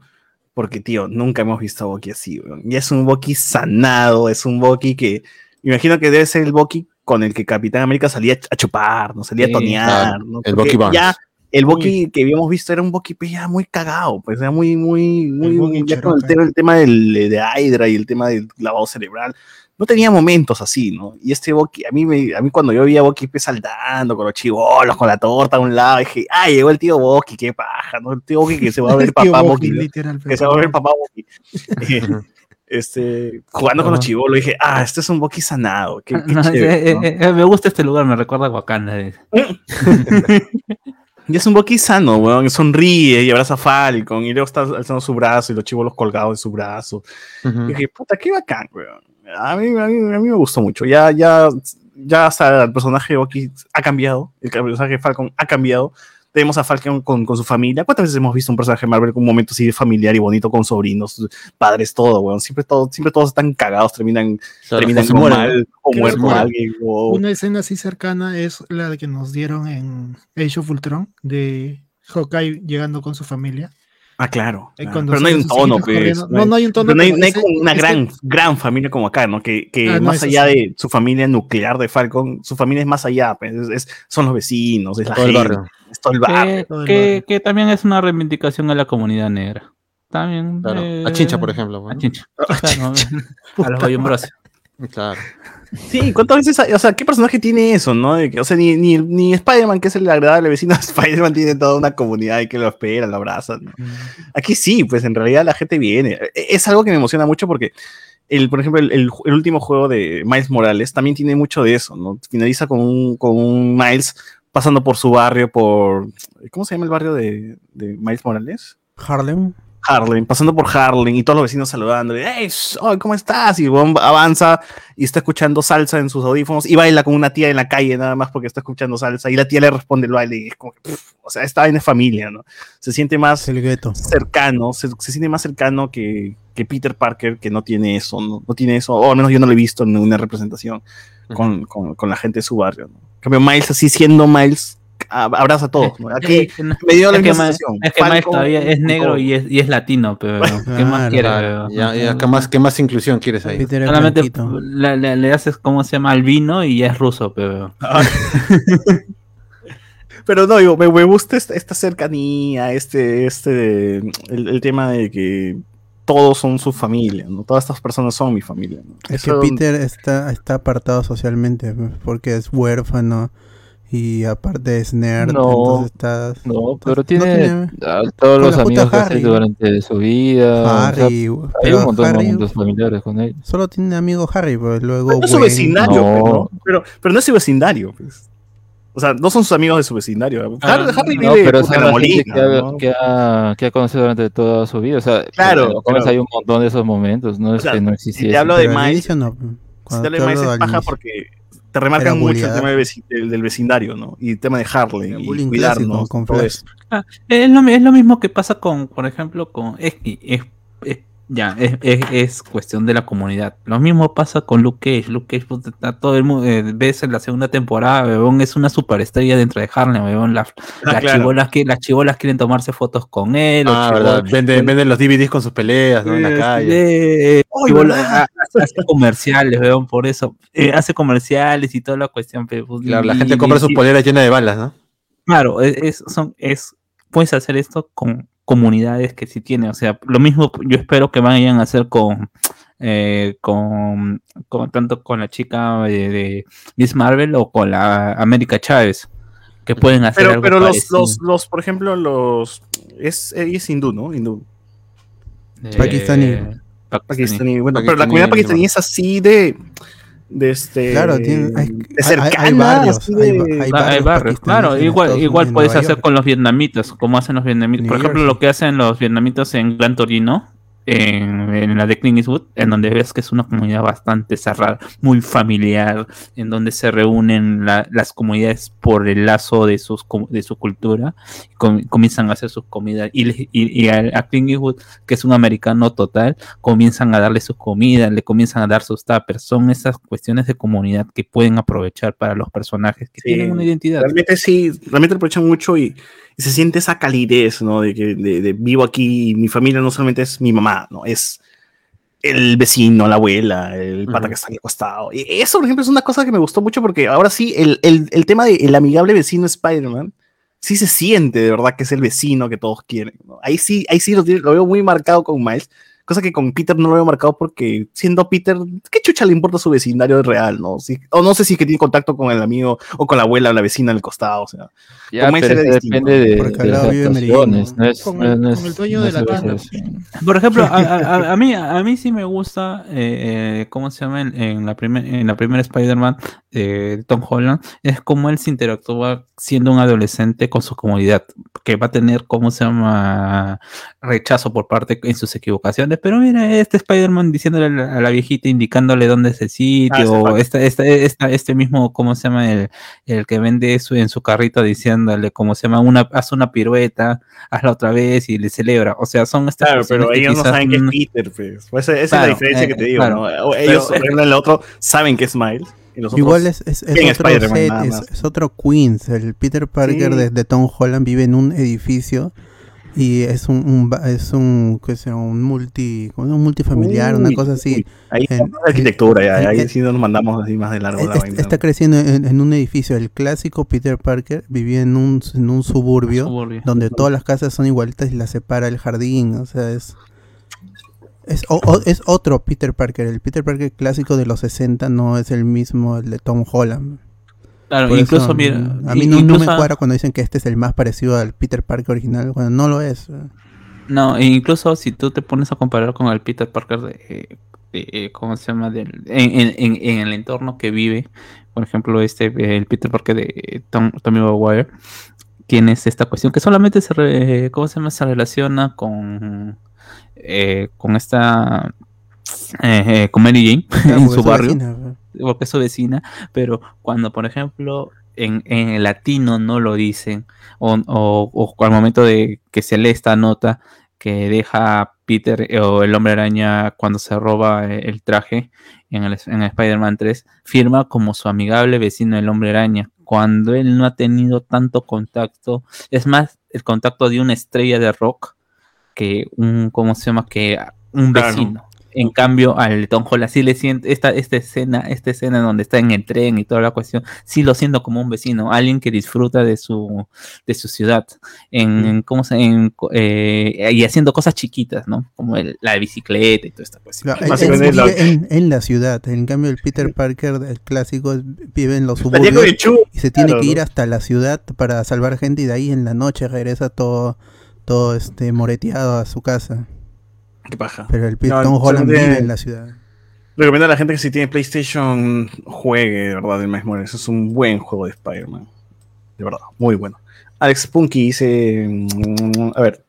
porque, tío, nunca hemos visto a Boki así, weón. Y es un Boki sanado, es un Boki que, imagino que debe ser el Boki con el que Capitán América salía a chupar, ¿no? Salía Sí, a tonear, claro, ¿no? el Bucky Barnes. Ya, el Boki que habíamos visto era un Boki pues, ya muy cagado, pues era muy, muy, muy, Bucky ya con el el tema del, de Hydra y el tema del lavado cerebral. No tenía momentos así, ¿no? Y este Boki, a mí, me, a mí cuando yo vi a Boki pues, saltando con los chivolos, con la torta a un lado, dije, ah, llegó el tío Boki, qué paja, ¿no? El tío Boki que se va a ver papá ¿no? literal, que se va a ver papá Boki. Este, jugando con los chivolos, dije, ah, este es un Bucky sanado. Qué, qué No, chévere, eh, ¿no? eh, eh, me gusta este lugar, me recuerda a Wakanda. eh. Y es un Bucky sano, weón. Sonríe y abraza a Falcon. Y luego está alzando su brazo y los chivolos colgados de su brazo. Y dije, puta, qué bacán, weón. A mí, a mí, a mí me gustó mucho. Ya, ya, ya hasta el personaje de Bucky ha cambiado. El personaje de Falcon ha cambiado. Tenemos a Falcon con, con su familia. ¿Cuántas veces hemos visto un personaje de Marvel con un momento así familiar y bonito con sobrinos, padres, todo, weón? Siempre, todo, siempre todos están cagados, terminan, Claro, terminan mal o muerto alguien. o- Una escena así cercana es la que nos dieron en Age of Ultron de Hawkeye llegando con su familia. Ah, claro. Eh, claro. Pero no hay un tono, pues. No, no hay un tono, pero No hay, pero no hay ese- como una ese- gran, gran familia como acá, ¿no? Que, que Ah, no, más allá sí. de su familia nuclear de Falcon, su familia es más allá, pues, es- es- son los vecinos, es la Todo gente, el barrio. Que, que- también es una reivindicación a la comunidad negra. También. Claro. eh, A Chincha, por ejemplo. A. Chincha. Claro, a los. Claro. Sí, ¿cuántas veces, hay- o sea, qué personaje tiene eso, no? De que- o sea, ni, ni, ni Spider-Man, que es el agradable vecino de Spider-Man, tiene toda una comunidad y que lo espera, lo abraza, ¿no? Aquí sí, pues en realidad la gente viene. E- Es algo que me emociona mucho porque, el, por ejemplo, el, el- el último juego de Miles Morales también tiene mucho de eso, ¿no? Finaliza con un, con un Miles pasando por su barrio, por... ¿Cómo se llama el barrio de, de Miles Morales? Harlem. Harlem, pasando por Harlem y todos los vecinos saludándole, hey, oh, ¿cómo estás? Y huevón avanza y está escuchando salsa en sus audífonos y baila con una tía en la calle nada más porque está escuchando salsa y la tía le responde el baile y es como que, pff, o sea, está en familia, ¿no? Se siente más El gueto. cercano, se, se siente más cercano que, que Peter Parker que no tiene eso, ¿no? No tiene eso, o al menos yo no lo he visto en una representación con, con, con la gente de su barrio, ¿no? Cambio, Miles así siendo Miles, ab- abraza a todos, ¿no? Aquí Es que no- me dio la es que sensación. es que Miles todavía es negro y es, y es latino, pero ¿qué más Claro, quieres? Claro. Ya, ya, ¿qué, más, ¿Qué más inclusión quieres ahí? Solamente le, le- le haces, ¿cómo se llama? Albino y ya es ruso, pero... Pero no, digo, me, me gusta esta, esta cercanía, este, este, el, el tema de que todos son su familia, ¿no? Todas estas personas son mi familia, ¿no? Es que Peter está, está apartado socialmente porque es huérfano y aparte es nerd. No, entonces está. No, pero no tiene, tiene- a todos los amigos que hace Harry. durante su vida. o sea, Harry. hay pero un montón de Harry momentos familiares con él. solo tiene amigo Harry, pues luego. No es su vecindario, No. pues, ¿no? Pero, pero no es su vecindario, pues. O sea, no son sus amigos de su vecindario. Ah, Harry, Harry No, vive pero gente Molina, que ha, ¿no? que, ha, que ha conocido durante toda su vida. O sea, Claro, hay un montón de esos momentos. No es sea, que no Si existiese. te hablo de Miles, no. si te hablo te de Miles es paja porque te remarcan mucho el tema del, del vecindario, ¿no? Y el tema de Harlem Era y cuidarnos, clásico, con todo eso. Ah, es, lo, es lo mismo que pasa con, por ejemplo, con... Es, es, es- ya, es, es, es cuestión de la comunidad. Lo mismo pasa con Luke Cage. Luke Cage, puta, está todo el mundo, eh, ves en la segunda temporada, weón, es una superestrella dentro de Harlem. La- Ah, las, claro. chibolas que, las chibolas quieren tomarse fotos con él. Ah, verdad. Venden, venden los DVDs con sus peleas, ¿no? En la calle. eh, ah, hace, hace comerciales, weón, por eso. Eh, hace comerciales y toda la cuestión. pues, Claro, la gente compra y- sus poleras llenas de balas, ¿no? Claro, es, es- son, es, puedes hacer esto con comunidades que sí tienen. O sea, lo mismo yo espero que vayan a hacer con, eh, con, con- tanto con la chica de, de Miss Marvel o con la América Chávez, que pueden hacer Pero, algo pero los, los, los, por ejemplo, los. Es, ella es hindú, ¿no? Hindú. Eh, Pakistaní. Pakistaní. Bueno, pero la Pakistaní, comunidad pakistaní es así de. De este. Claro, tiene- hay- de hay- barrios, de- Ah, hay barrios barrios, claro, igual, igual puedes hacer York. con los vietnamitas, como hacen los vietnamitas. New Por ejemplo, lo que hacen los vietnamitas en Gran Torino, en, en la de Clint Eastwood, en donde ves que es una comunidad bastante cerrada, muy familiar, en donde se reúnen la- las comunidades por el lazo de, sus, de su cultura, y com- comienzan a hacer sus comidas. Y, y, y a, Clint Eastwood, que es un americano total, comienzan a darle sus comidas, le comienzan a dar sus tuppers. Son esas cuestiones de comunidad que pueden aprovechar para los personajes que Sí, tienen una identidad. Realmente sí, realmente aprovechan mucho y, y se siente esa calidez, ¿no? De que de, de vivo aquí y mi familia no solamente es mi mamá, ¿no? Es el vecino, la abuela, el pata Ujú. que está ahí acostado. Y eso, por ejemplo, es una cosa que me gustó mucho porque ahora sí, el, el, el tema del amigable vecino Spider-Man, sí se siente de verdad que es el vecino que todos quieren. ¿no? Ahí sí, ahí sí lo, lo veo muy marcado con Miles, Cosa que con Peter no lo veo marcado porque siendo Peter, ¿qué chucha le importa su vecindario real, no? Si- o no sé si es que tiene contacto con el amigo o con la abuela o la vecina en el costado, o sea. Ya, Como pero depende de, Porque de al las no es, Con no- el- no con el es- dueño no de la así. Por ejemplo, a, a- a mí, a mí sí me gusta, eh, eh, ¿cómo se llama? En, en la, primer, en la primera Spider-Man eh, Tom Holland, es como él se interactúa siendo un adolescente con su comunidad, que va a tener, ¿cómo se llama? Rechazo por parte en sus equivocaciones. Pero mira, este Spider-Man diciéndole a la, a la viejita, indicándole dónde es el sitio, Ah, o esta, esta, esta- este mismo, ¿cómo se llama? El, el que vende eso en su carrito diciéndole, ¿cómo se llama? Una, haz una pirueta, hazla otra vez y le celebra. O sea, son estas Claro, pero ellos no saben que es Peter, pues. Pues esa es la diferencia eh, que te digo, claro. ¿no? Ellos, Pero, en el otro saben que es Miles. Igual es, es, otro set, es, otro Queens. El Peter Parker Sí. de, de Tom Holland vive en un edificio y es un, un ba- es un, ¿qué será? un multi un multifamiliar, una cosa así. uy, Ahí En- está la arquitectura, ya, en- ahí en- sí nos mandamos así más de largo la vaina. está creciendo en, en un edificio. El clásico Peter Parker vivía en un, en un suburbio Suburbio. donde todas las casas son igualitas y las separa el jardín. O sea, es. Es, o- o- es otro Peter Parker. El Peter Parker clásico de los 60 no es el mismo el de Tom Holland. Claro, Por incluso, eso, mira, a mí no, no me cuadra cuando dicen que este es el más parecido al Peter Parker original, cuando no lo es. No, e incluso si tú te pones a comparar con el Peter Parker de, de- de- ¿cómo se llama? En, en- en- en el entorno que vive, por ejemplo, este, el Peter Parker de Tom, Tommy Maguire, tienes esta cuestión que solamente se, re- ¿cómo se llama? Se relaciona con, eh, con esta, eh, eh, con Mary Jane Claro, en su barrio. vecina, porque es su vecina, pero cuando, por ejemplo, en, en el latino no lo dicen, o, o- o al momento de que se lee esta nota que deja Peter eh, o el hombre araña cuando se roba el traje en el, en Spider-Man 3, firma como su amigable vecino el hombre araña, cuando él no ha tenido tanto contacto, es más el contacto de una estrella de rock que un, ¿cómo se llama? Que un Claro. vecino. En cambio, al Tom Holland sí le siento esta, esta escena, esta escena donde está en el tren y toda la cuestión, sí lo siento como un vecino, alguien que disfruta de su, de su ciudad, en, en cómo se, en, eh, y haciendo cosas chiquitas, ¿no? Como el- la bicicleta y toda esta cuestión. En, en la ciudad. En cambio, el Peter Parker, el clásico, es- vive en los suburbios de Chu, y se tiene claro, que ir ¿no? hasta la ciudad para salvar gente y de ahí en la noche regresa todo, todo este moreteado a su casa. Qué paja. Pero el No, Tom Holland vive en la ciudad. Recomiendo a la gente que si tiene PlayStation juegue, de verdad, el Miles Morales. Es un buen juego de Spider-Man. De verdad, muy bueno. Alex Punky dice, mm, a ver,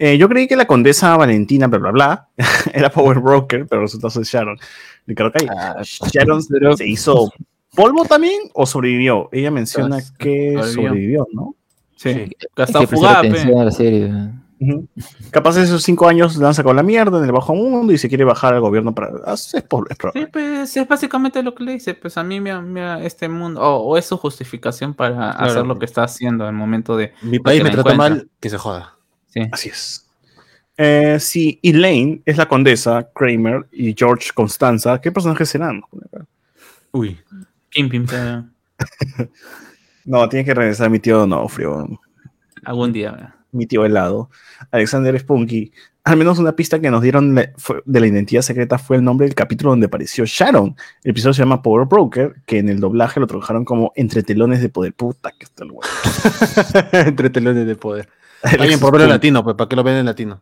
eh, yo creí que la condesa Valentina, bla, bla, bla, era Power Broker, pero resultó ser Sharon. Ricardo Calle. Sharon se hizo polvo también o sobrevivió. Ella menciona que sobrevivió, ¿no? Sí, atención a la serie. ¿no? Ujú. Capaz de esos cinco años han sacado la mierda en el bajo mundo y se quiere bajar al gobierno para... ah, Es, por- es probable. Sí, pues es básicamente lo que le dice, pues a mí me, me- este mundo, o, o es su justificación para hacer lo que está haciendo al momento de... Mi país que me trata encuentra. mal, que se joda. Sí. Así es. Eh, si Elaine es la condesa, Kramer y George Constanza, ¿qué personajes serán? Uy. Kingpin, pero No, tiene que regresar mi tío Donofrio, algún día. ¿verdad? mi tío helado. Alexander Spunky. Al menos una pista que nos dieron de la identidad secreta fue el nombre del capítulo donde apareció Sharon. El episodio se llama Power Broker, que en el doblaje lo trabajaron como Entre telones de poder. Puta, que está el huevo. Entre telones de poder. Alguien por verlo en latino, pues, ¿para qué lo ven en latino?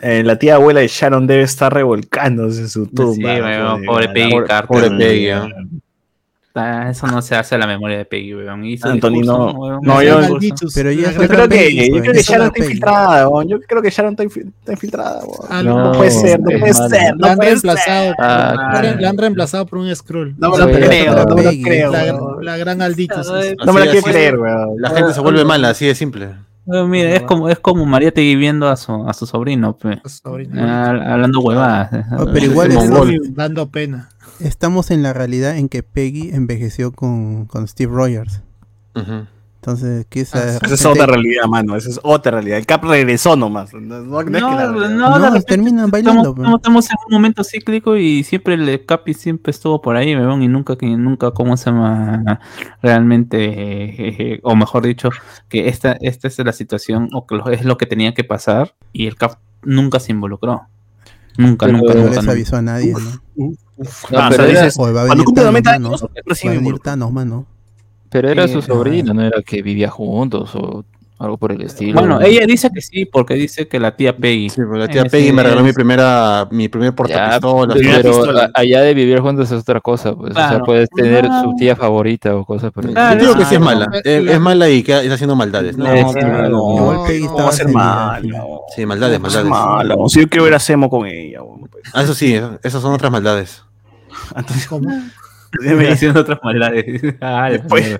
Eh, la tía abuela de Sharon debe estar revolcándose en su tumba. Sí, pobre la- Peggy pobre- Carter. pobre. Peggy, ¿eh? Ah, Eso no se hace a la memoria de Peggy, weón. Hizo Antonino, discurso, weón. no, yo-. Pero Yo otra creo que, Peggy, yo creo que Sharon está infiltrada, weón. Yo creo que Sharon está, infi- está infiltrada, weón. Ah, No, No puede ser, no puede ser, La no han puede reemplazado. ser. Ah, la han re- la han reemplazado por un scroll. No me lo creo, no me lo creo. La, la gran Alditos. Ay, No me la quiero creer, weón. La gente se vuelve mala, así de simple. Weón, mira, es como, es como María Tegui viendo a su, a su sobrino, pe. Ah, hablando huevadas. Oh, pero igual es-. Dando pena. Estamos en la realidad en que Peggy envejeció con, con Steve Rogers. Entonces, ¿qué es Ah, esa Esa es otra realidad, mano. Esa es otra realidad. El Cap regresó nomás. No, no- no No, repente terminan estamos, bailando. estamos- estamos en un momento cíclico y siempre el Capi siempre estuvo por ahí, weón, y nunca, que nunca, ¿cómo se llama? Realmente, eh, eh, o mejor dicho, que esta, esta es la situación, o que lo- es lo que tenía que pasar, y el Cap nunca se involucró. Nunca, Pero nunca, No nunca. les nunca. avisó a nadie, ¿no? No, Ah, o pero, sea, era, dices, Oye, va a cuando venir cumple Thanos, 90 mano. años, Va a recién venir involucró. Thanos, mano. pero era su sobrina, no era que vivía juntos o algo por el estilo. Bueno, ella dice que sí, porque dice que la tía Peggy. Sí, pues la tía Peggy me regaló mi primera, mi primer portapistola. pero a- allá de vivir juntos es otra cosa, pues. O sea, puedes tener su tía favorita o cosas por el Claro, Yo digo que sí es mala. no. Es, es mala y que está haciendo maldades. ¿no? No, pero no, Peggy va a ser malo. Sí, maldades, maldades. malo. Si yo quiero ver a Semo con ella. bueno, pues. Ah, eso sí, esas son otras maldades. ¿Cómo? Mira, Diciendo otras maldades. Ah, Después,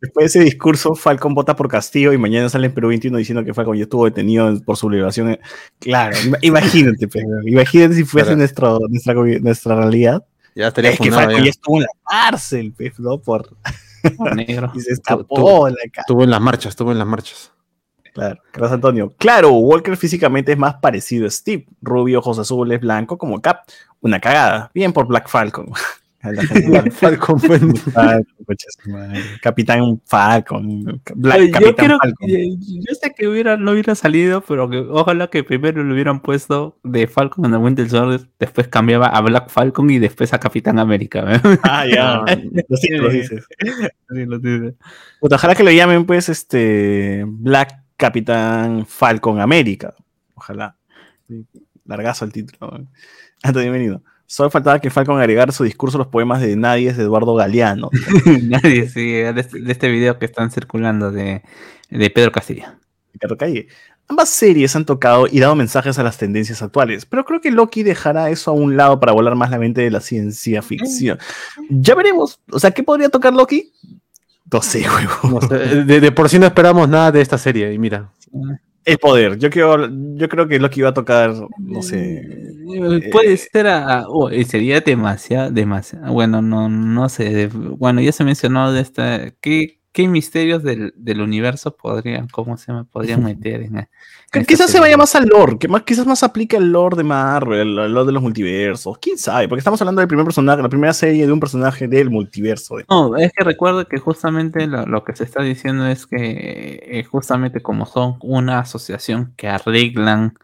después de ese discurso, Falcon vota por Castillo y mañana sale en Perú 21 diciendo que Falcon ya estuvo detenido por su liberación. Claro, ima- imagínate, pues, imagínate si fuese nuestro, nuestra, nuestra realidad. Ya estaría Es que Falcon ya. ya estuvo en la cárcel, pues, ¿no? Por, negro. y se escapó de la. Estuvo en las marchas, estuvo en las marchas. Claro, Carlos Antonio. Claro, Walker físicamente es más parecido a Steve. Rubio, ojos azules, blanco, como Cap. Una cagada. Bien por Black Falcon. Gente- Falcon fue. Capitán Falcon. Black yo Capitán quiero, Falcon. yo, yo sé que hubiera, no hubiera salido, pero que ojalá que primero lo hubieran puesto de Falcon en el Winter Soldier, después cambiaba a Black Falcon y después a Capitán América. ¿eh? Ah, ya. Lo sí, lo dices. Así lo dice. Puta, ojalá que lo llamen, pues, este. Black Capitán Falcon América. Ojalá. Sí, Largazo el título. Antonio, bienvenido. Solo faltaba que Falcon agregara su discurso a los poemas de Nadie es de Eduardo Galeano. Nadie sigue de este, de este video que están circulando de, de Pedro. Ricardo Calle. Ambas series han tocado y dado mensajes a las tendencias actuales, pero creo que Loki dejará eso a un lado para volar más la mente de la ciencia ficción. Ya veremos. O sea, ¿qué podría tocar Loki? No sé, huevo. No sé, de, de por sí no esperamos nada de esta serie, y mira. El poder. Yo, quiero, yo creo que Loki va a tocar, no sé. Eh, Puede ser a, oh, sería demasiado, demasiado. Bueno, no, no sé. bueno, ya se mencionó de esta. ¿Qué, qué misterios del, del universo podrían, cómo se llama, podrían meter en, en Que esta Quizás se vaya más al lore, que más, quizás más aplique el lore de Marvel, el lore de los multiversos. ¿Quién sabe? Porque estamos hablando del primer personaje, la primera serie de un personaje del multiverso. No, es que recuerdo que justamente lo, lo que se está diciendo es que eh, justamente como son una asociación que arreglan,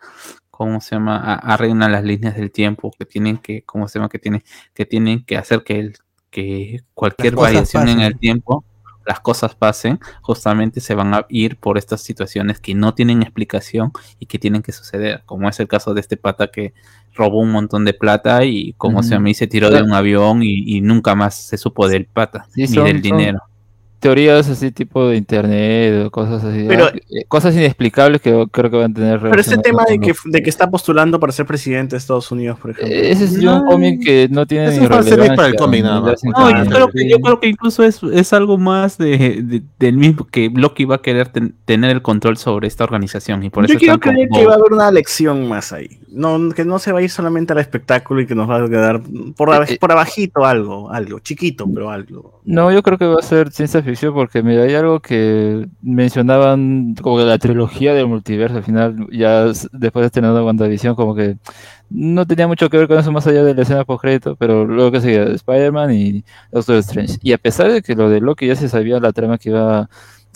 ¿cómo se llama? A- arreglan las líneas del tiempo, que tienen que, ¿cómo se llama? Que tienen que, tienen que hacer que, el, que cualquier variación en el tiempo, las cosas pasen, justamente se van a ir por estas situaciones que no tienen explicación y que tienen que suceder, como es el caso de este pata que robó un montón de plata y como se Ujú. llama, y se tiró de un avión y, y nunca más se supo del pata Sí, ni son- del dinero. Teorías así tipo de internet o cosas así. Pero- ah, eh, cosas inexplicables que creo que van a tener Pero este relación tema de que, de que está postulando para ser presidente de Estados Unidos, por ejemplo. Eh, Ese es un cómic que no tiene Eso ni es para el cómic nada más. No, yo creo que, yo creo que incluso es, es algo más de, de- del mismo que Loki va a querer ten- tener el control sobre esta organización y por eso Yo quiero creer como- que va a haber una lección más ahí. No, que no se va a ir solamente al espectáculo y que nos va a quedar por, Eh, eh. por abajito algo, algo, chiquito, pero algo. No, yo creo que va a ser ciencia ficción porque mira, hay algo que mencionaban como que la trilogía del multiverso al final, ya después de estrenar WandaVision, como que no tenía mucho que ver con eso más allá de la escena post crédito, pero luego que seguía Spider-Man y Doctor Strange. Y a pesar de que lo de Loki ya se sabía la trama que iba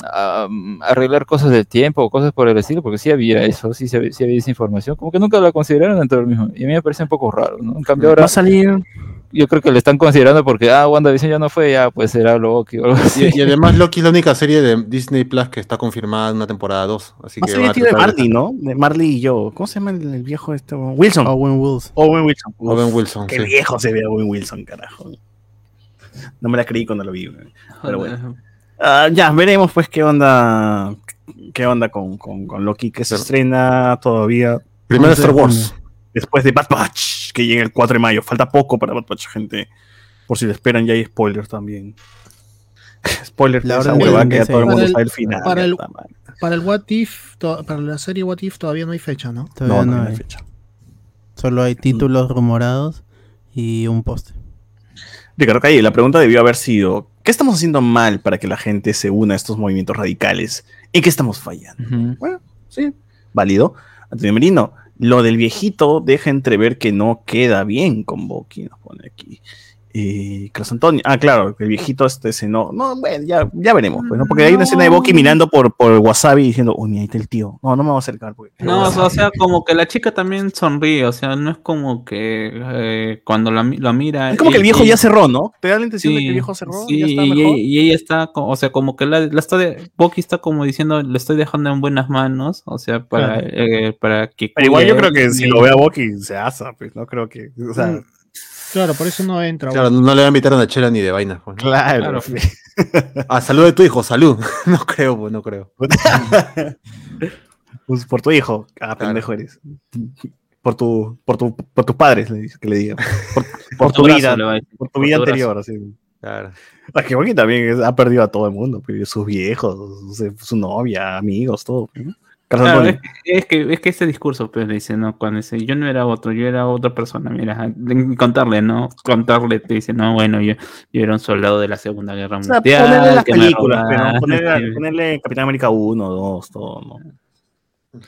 a arreglar cosas del tiempo o cosas por el estilo, porque sí había eso, sí, sí había esa información, como que nunca la consideraron dentro del mismo. Y a mí me parece un poco raro, ¿no? En cambio ahora Va a salir. Yo creo que le están considerando porque, ah, WandaVision ya no fue, ya pues será Loki o algo así. Y, y además Loki es la única serie de Disney Plus que está confirmada en una temporada 2. Así que de tratar Marley, ¿no? De Marley y yo. ¿Cómo se llama el, el viejo este? Wilson. Owen Wilson. Owen Wilson. Owen Wilson. Qué sí. viejo se ve Owen Wilson, carajo. No me la creí cuando lo vi. Pero bueno. Ah, ya, veremos pues qué onda. ¿Qué onda con, con, con Loki? Que se estrena todavía Primero Star Wars. Después de Bad Batch, que llega el 4 de mayo. Falta poco para Bad Batch, gente. Por si lo esperan, ya hay spoilers también. spoilers La esa que ya todo el mundo sabe el final. para el- está, man. Para el What If, to- para la serie What If todavía no hay fecha, ¿no? Todavía no, no, no hay hay. fecha. Solo hay títulos rumorados y un poste. Ricardo Calle, la pregunta debió haber sido: ¿Qué estamos haciendo mal para que la gente se una a estos movimientos radicales? ¿En qué estamos fallando? Bueno, sí, válido. Antonio Merino, lo del viejito deja entrever que no queda bien con Boki, nos pone aquí. Y Carlos Antonio, ah, claro, el viejito este se no, no, bueno, ya, ya veremos, pues, ¿no? Porque hay una escena de Boki mirando por, por Wasabi diciendo, uy, mira, ahí está el tío. No, no me voy a acercar. Porque No, o sea, o sea, como que la chica también sonríe, o sea, no es como que eh, cuando la, mira. Es como que el y- viejo y- ya cerró, ¿no? Te da la intención de que el viejo cerró, sí, ya está y, mejor. y ella está, o sea, como que la, la está de, Boki está como diciendo, le estoy dejando en buenas manos, o sea, para, Claro. eh, para que. Pero igual yo creo que si y- lo ve a Boki se asa, pues, no creo que, o sea, Claro, por eso no entra. Claro, no le va a invitar a una chela ni de vaina. Pues, ¿no? claro. Ah, salud de tu hijo, salud. No creo, pues, no creo. Pues por tu hijo, ah, pendejo eres. Por tu, por tu, por tus padres, le dice, que le diga. Por, por tu, vida, a por tu vida tu brazo. anterior, así. Claro. Ah, que Boki también es- ha perdido a todo el mundo, perdió sus viejos, su, su novia, amigos, todo. ¿no? Claro, es, es que, es que ese discurso, pues, le dice, ¿no? Cuando dice, yo no era otro, yo era otra persona, mira, de- contarle, ¿no? Contarle, te dice, no, bueno, yo, yo era un soldado de la Segunda Guerra O sea, Mundial. ponerle las películas, pero robaron". ponerle, ponerle Capitán América 1, 2, todo, ¿no?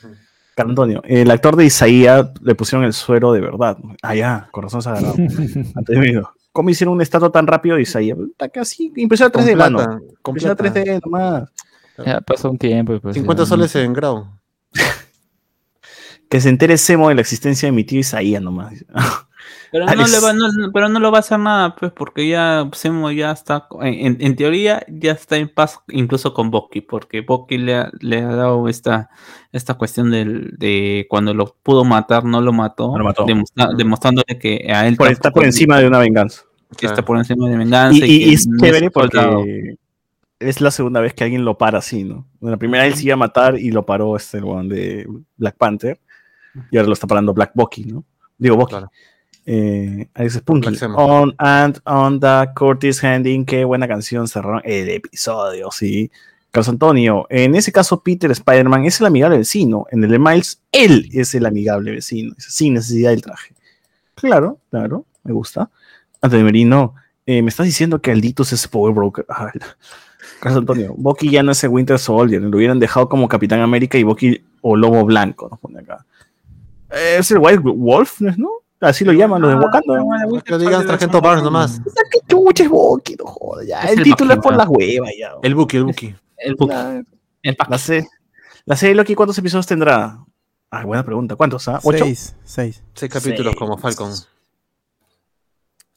Carlos Antonio, el actor de Isaías le pusieron el suero de verdad. Ah, ya, corazón sagrado. Antonio Merino, ¿Cómo hicieron un estatua tan rápido de Isaías? Está casi impresora 3D, Con mano. plata, con plata. 3D nomás. Ya pasó un tiempo. y Pues, 50 ya, soles en grado. Que se entere Semo de la existencia de mi tío Isaías nomás. Pero no, le va, no- no- pero no lo va a hacer nada, pues, porque ya Semo ya está, en, teoría, ya está en paz incluso con Bucky, porque Bucky le ha, le ha dado esta, esta cuestión del, de cuando lo pudo matar, no lo mató, No lo mató. demostra- demostrándole que a él Por- está por encima de una venganza. que está por encima de venganza. Y, y- que y es no chévere porque es la segunda vez que alguien lo para así, ¿no? En la primera él se iba a matar y lo paró este el de Black Panther. Y ahora lo está parando Black Bucky, ¿no? Digo Bucky. Eh, ahí dice Zemo. On and on the Curtis Handing, qué buena canción cerraron el episodio, sí. Carlos Antonio, en ese caso Peter Spider-Man es el amigable vecino, en el de Miles, él es el amigable vecino, sin necesidad del traje. Claro, claro, me gusta. Antonio Merino, eh, me estás diciendo que Alditus es Power Broker. Carlos Antonio, Bucky ya no es el Winter Soldier, lo hubieran dejado como Capitán América y Bucky o Lobo Blanco, nos pone acá. Eh, Es el White Wolf, ¿no? Así lo llaman los de Wakanda. Que digan Sargento Barnes nomás. ¿Qué chucha es Bucky? No jodas, ya. Es El, el título es Bucky, por ¿no? las huevas, ya. El Buki, el Bucky, La, el Bucky. la se- la serie Loki, ¿cuántos episodios tendrá? Ah, buena pregunta. ¿Cuántos? Ah? ¿Ocho? Seis, seis. Seis capítulos Seis. como Falcon.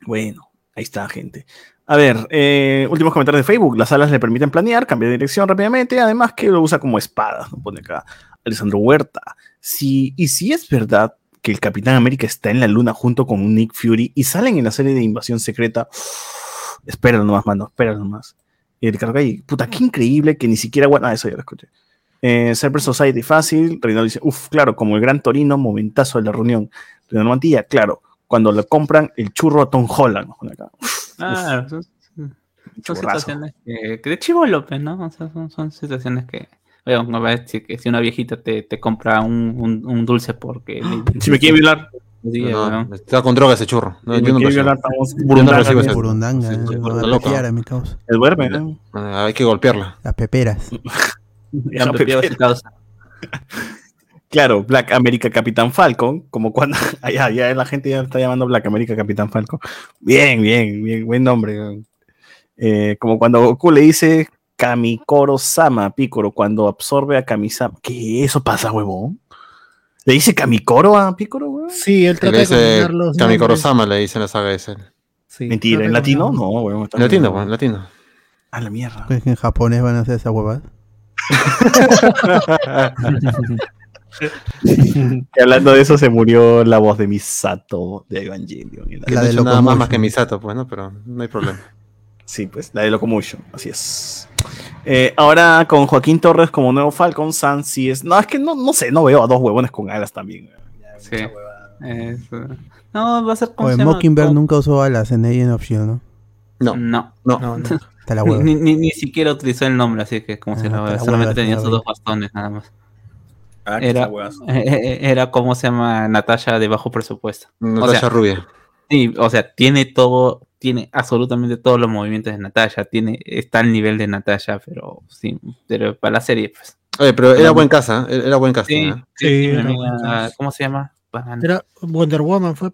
Bueno, ahí está, gente. A ver, eh, últimos comentarios de Facebook. Las alas le permiten planear, cambiar de dirección rápidamente, además que lo usa como espada. Pone acá Alessandro Huerta. Si, y si es verdad que el Capitán América está en la luna junto con Nick Fury y salen en la serie de Invasión Secreta, espéralo nomás, mano, espéralo nomás. Y Ricardo Gay, puta, qué increíble que ni siquiera. Bueno, ah, eso ya lo escuché. Eh, Cyber Society fácil. Reinaldo dice, uff, claro, como el Gran Torino, momentazo de la reunión. Reinaldo Mantilla, claro, cuando le compran el churro a Tom Holland. acá. Ah, son, situaciones que, de Chivo López, ¿no? O sea, son, son situaciones que. Bueno, no va a decir que si una viejita te, te compra un, un, un dulce porque. le- Si me quiere violar, Sí, No, weón. está con droga ese churro. No, si Hay que golpearla. Las peperas. Causa. Claro, Black America Capitán Falcon, como cuando allá, ya la gente ya está llamando Black America Capitán Falcon. Bien, bien, bien, buen nombre. Eh, como cuando Goku le dice Kamikoro Sama a Piccolo cuando absorbe a Kamisama. ¿Qué eso pasa, huevón? ¿Le dice Kamikoro a Piccolo, huevón? Sí, él Le trata de dice combinar los Kamikoro. Sama, le dice en la saga ese. Sí, Mentira, ¿en de latino? No, huevón. En latino, bien. pues, en latino. A la mierda. ¿Crees que en japonés van a hacer esa huevada? Y hablando de eso, se murió la voz de Misato de Evangelion. la- La No de nada más, más que Misato, pues, ¿no? Pero no hay problema. Sí, pues, la de Locomotion, así es. Eh, ahora con Joaquín Torres como nuevo Falcon, Sans sí es. No, es que no, no sé, no veo a dos huevones con alas también. Ya, Sí. Eso. No, va a ser como. Mockingbird nunca usó alas en Agent of Shield, ¿no? No, No. no. No, no. La Ni, ni, ni- ni siquiera utilizó el nombre, así que como si Ah, la- te la solamente tenía esos dos bastones nada más. Ah, Era, era como se llama Natasha de bajo presupuesto. Natasha sea, Rubia. Sí, o sea, tiene todo, tiene absolutamente todos los movimientos de Natasha, tiene, está al nivel de Natasha, pero sí, pero para la serie, pues. Oye, pero era buen casa, era buen. Sí, ¿eh? sí, Sí, sí, mi era amiga, buen cast. ¿cómo se llama? Era Wonder Woman, fue.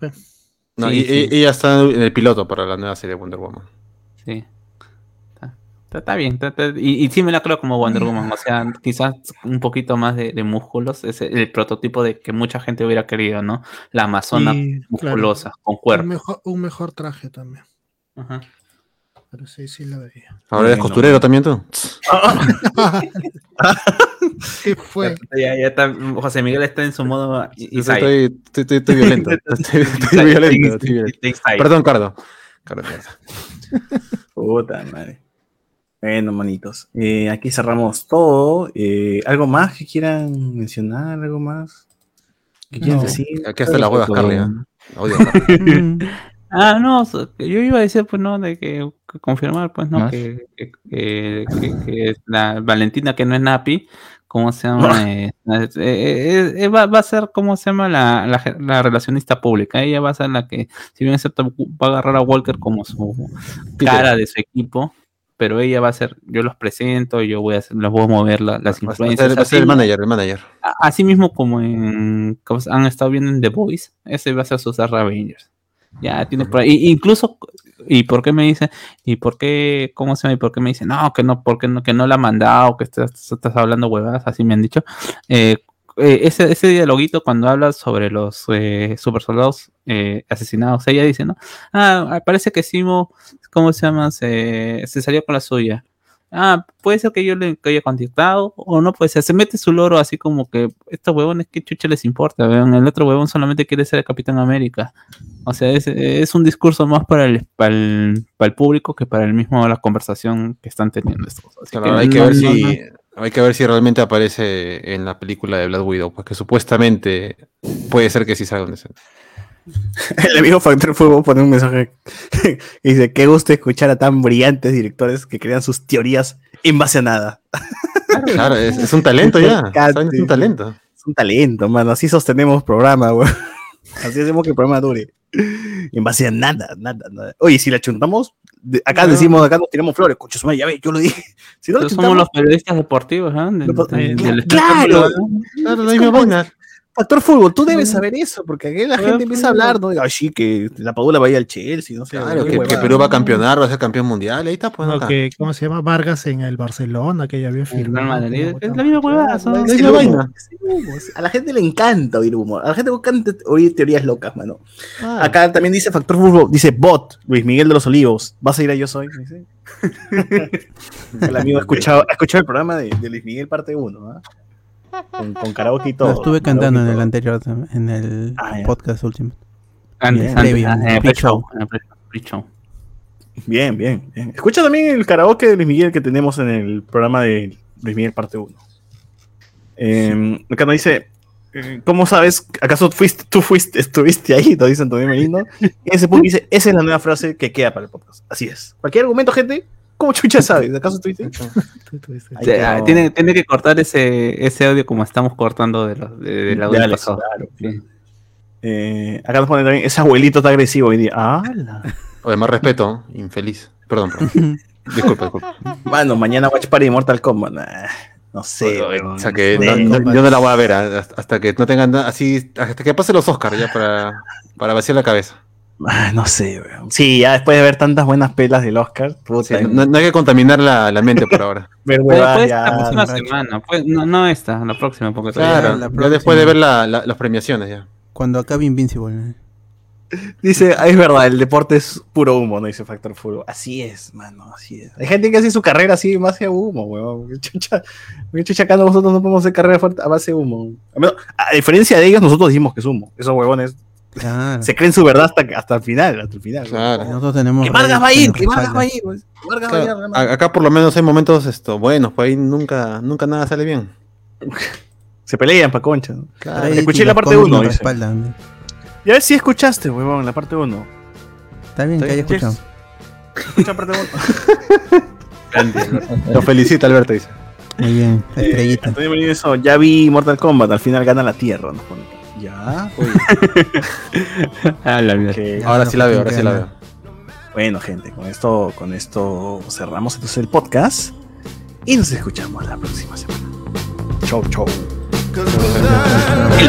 No, Sí, y, ella está en el piloto para la nueva serie de Wonder Woman. Sí. Está, bien. está- está- y, y sí me la creo como Wonder Woman. O sea, quizás un poquito más de, de músculos. Es el prototipo de que mucha gente hubiera querido, ¿no? La amazona Sí, musculosa, con Un cuerpo. mejor, un mejor traje también. Ajá. Pero sí, sí la veía. Ahora eres costurero también tú. ¿Qué fue? Ya, ya está, José Miguel está en su modo Estoy, estoy, estoy- violento. Estoy, violento. Perdón, Cardo. Cardo. Puta madre. Bueno, manitos. eh, aquí cerramos todo. Eh, ¿Algo más que quieran mencionar? ¿Algo más? ¿Qué quieren No. decir? Aquí hasta las huevas, Carly. ¿eh? Mm, Ah, no, yo iba a decir, pues, no, de que, que confirmar, pues, no, que, que, que- que- que la Valentina, que no es Napi, ¿cómo se llama? Eh, eh, eh, eh, va, va a ser, ¿cómo se llama? La, la, la relacionista pública. Ella va a ser la que, si bien es cierto, va a agarrar a Walker como su cara de su equipo, pero ella va a ser, yo los presento, yo voy a hacer, los voy a mover la- las influencias. va a ser el manager, el manager. Así mismo como en como han estado viendo en The Voice, ese va a ser sus Avengers. Ya tiene por ahí. Incluso, ¿y por qué me dice? ¿Y por qué? ¿Cómo se llama? ¿Y por qué me dice? No, que no, porque no, que no la ha mandado, que estás, estás hablando huevadas, así me han dicho. Eh, eh, ese, ese dialoguito cuando habla sobre los eh, super soldados eh, asesinados, ella dice, ¿no? Ah, parece que Simo, ¿cómo se llama? Se, se salió con la suya. Ah, puede ser que yo le haya contactado o no puede ser. Se mete su loro así como que estos huevones, ¿qué chucha les importa? weón? El otro huevón solamente quiere ser el Capitán América. O sea, es, es un discurso más para el, para, el, para el público que para el mismo la conversación que están teniendo estos. Así Claro, que hay que no- ver no- si no- hay que ver si realmente aparece en la película de Black Widow, pues que supuestamente puede ser que sí salga un escena. El amigo Factor Fútbol pone un mensaje que dice: Qué gusto escuchar a tan brillantes directores que crean sus teorías en base a nada. Claro, es, es un talento ya. Es un talento. Es un talento, mano. Así sostenemos programa, weón. Así hacemos que el programa dure. En base a nada, nada, nada. Oye, si la chuntamos, acá decimos, acá nos tiramos flores. Coche, su madre, ya ve, yo lo dije. Si no somos los periodistas deportivos, ¿ah? Del- No, del- claro, del claro. Claro, como-. Factor Fútbol, tú debes saber eso, porque aquí la Ah, gente empieza a hablar, ¿no? Ay, sí, que la Padula va a ir al Chelsea, no sé. Claro, que. Perú va a campeonar, va a ser campeón mundial. Ahí está, pues. No, que, ¿Cómo se llama? Vargas en el Barcelona, que ya había firmado. ¿no? Es la misma huevada. Es la vaina. humo. A la gente le encanta oír humo. A la gente le encanta oír teorías locas, mano. Ah, Acá también dice Factor Fútbol, dice Bot, Luis Miguel de los Olivos. ¿Vas a ir a Yo Soy? Dice. el amigo ha escuchado, ha escuchado el programa de, de Luis Miguel parte 1, ¿ah? Con, con karaoke y todo. Lo estuve cantando en el anterior, en el Ah, podcast último. Antes, Bien, antes, previo, ah, en el pre-show. Bien, bien, bien. Escucha también el karaoke de Luis Miguel que tenemos en el programa de Luis Miguel parte 1. Eh, acá nos dice, eh, ¿cómo sabes? ¿Acaso fuiste, tú fuiste, estuviste ahí? Nos dice Antonio Merino. Y ese punto dice, esa es la nueva frase que queda para el podcast. Así es. Cualquier argumento, gente, ¿cómo chucha sabes? ¿Acaso. O sea, tiene, tiene que cortar ese, ese audio como estamos cortando de los, de, del audio pasado. claro. Sí. Eh, acá nos pone también, ese abuelito está agresivo hoy día. Ah, la- Oye, más respeto, infeliz. Perdón, perdón. Disculpa, disculpa. Mano, mañana Watch Party Mortal Kombat. Nah, no sé, o sea que No no- sé. no- yo no la voy a ver ah, hasta, que no tengan nada- así, hasta que pase los Oscars ya para, para vaciar la cabeza. No sé, weón. Sí, ya después de ver tantas buenas pelas del Oscar, puta, Sí, no, no hay que contaminar la, la mente por ahora. Pero huevadas después, ya, la próxima semana, pues, no, no esta, la próxima, porque Claro, todavía- la ya próxima. después de ver la- la- las premiaciones ya. Cuando acabe Invincible. ¿eh? Dice, ah, es verdad, el deporte es puro humo, no dice Factor Fútbol. Así es, mano, así es. Hay gente que hace su carrera así, más de humo, weón. ¿Qué Chucha, chucha acá nosotros no podemos hacer carrera fuerte a base de humo. A, menos- a diferencia de ellos, nosotros decimos que es humo. Esos huevones Claro. se creen su verdad hasta, hasta el final, hasta el final. Claro. Nosotros tenemos Que Vargas va a que ir, que Vargas va a ir, pues. Que Vargas va a ir Claro, a- acá por lo menos hay momentos esto, buenos, pues ahí nunca, nunca nada sale bien. Se pelean pa' concha. ¿no? Reddit Escuché la parte cómics uno, nos dice. respaldan. Y a ver si escuchaste, huevón, la parte 1. Está bien que haya escuchado. Escucha la parte 1. Lo felicita Alberto, dice. Muy bien, estrellita. Antonio Merino eso, ya vi Mortal Kombat, al final gana la Tierra. nos pone. Ya, ah. Ahora sí la veo, ahora sí la veo. Bueno, gente, con esto, con esto cerramos entonces el podcast y nos escuchamos la próxima semana. Chau, chau. El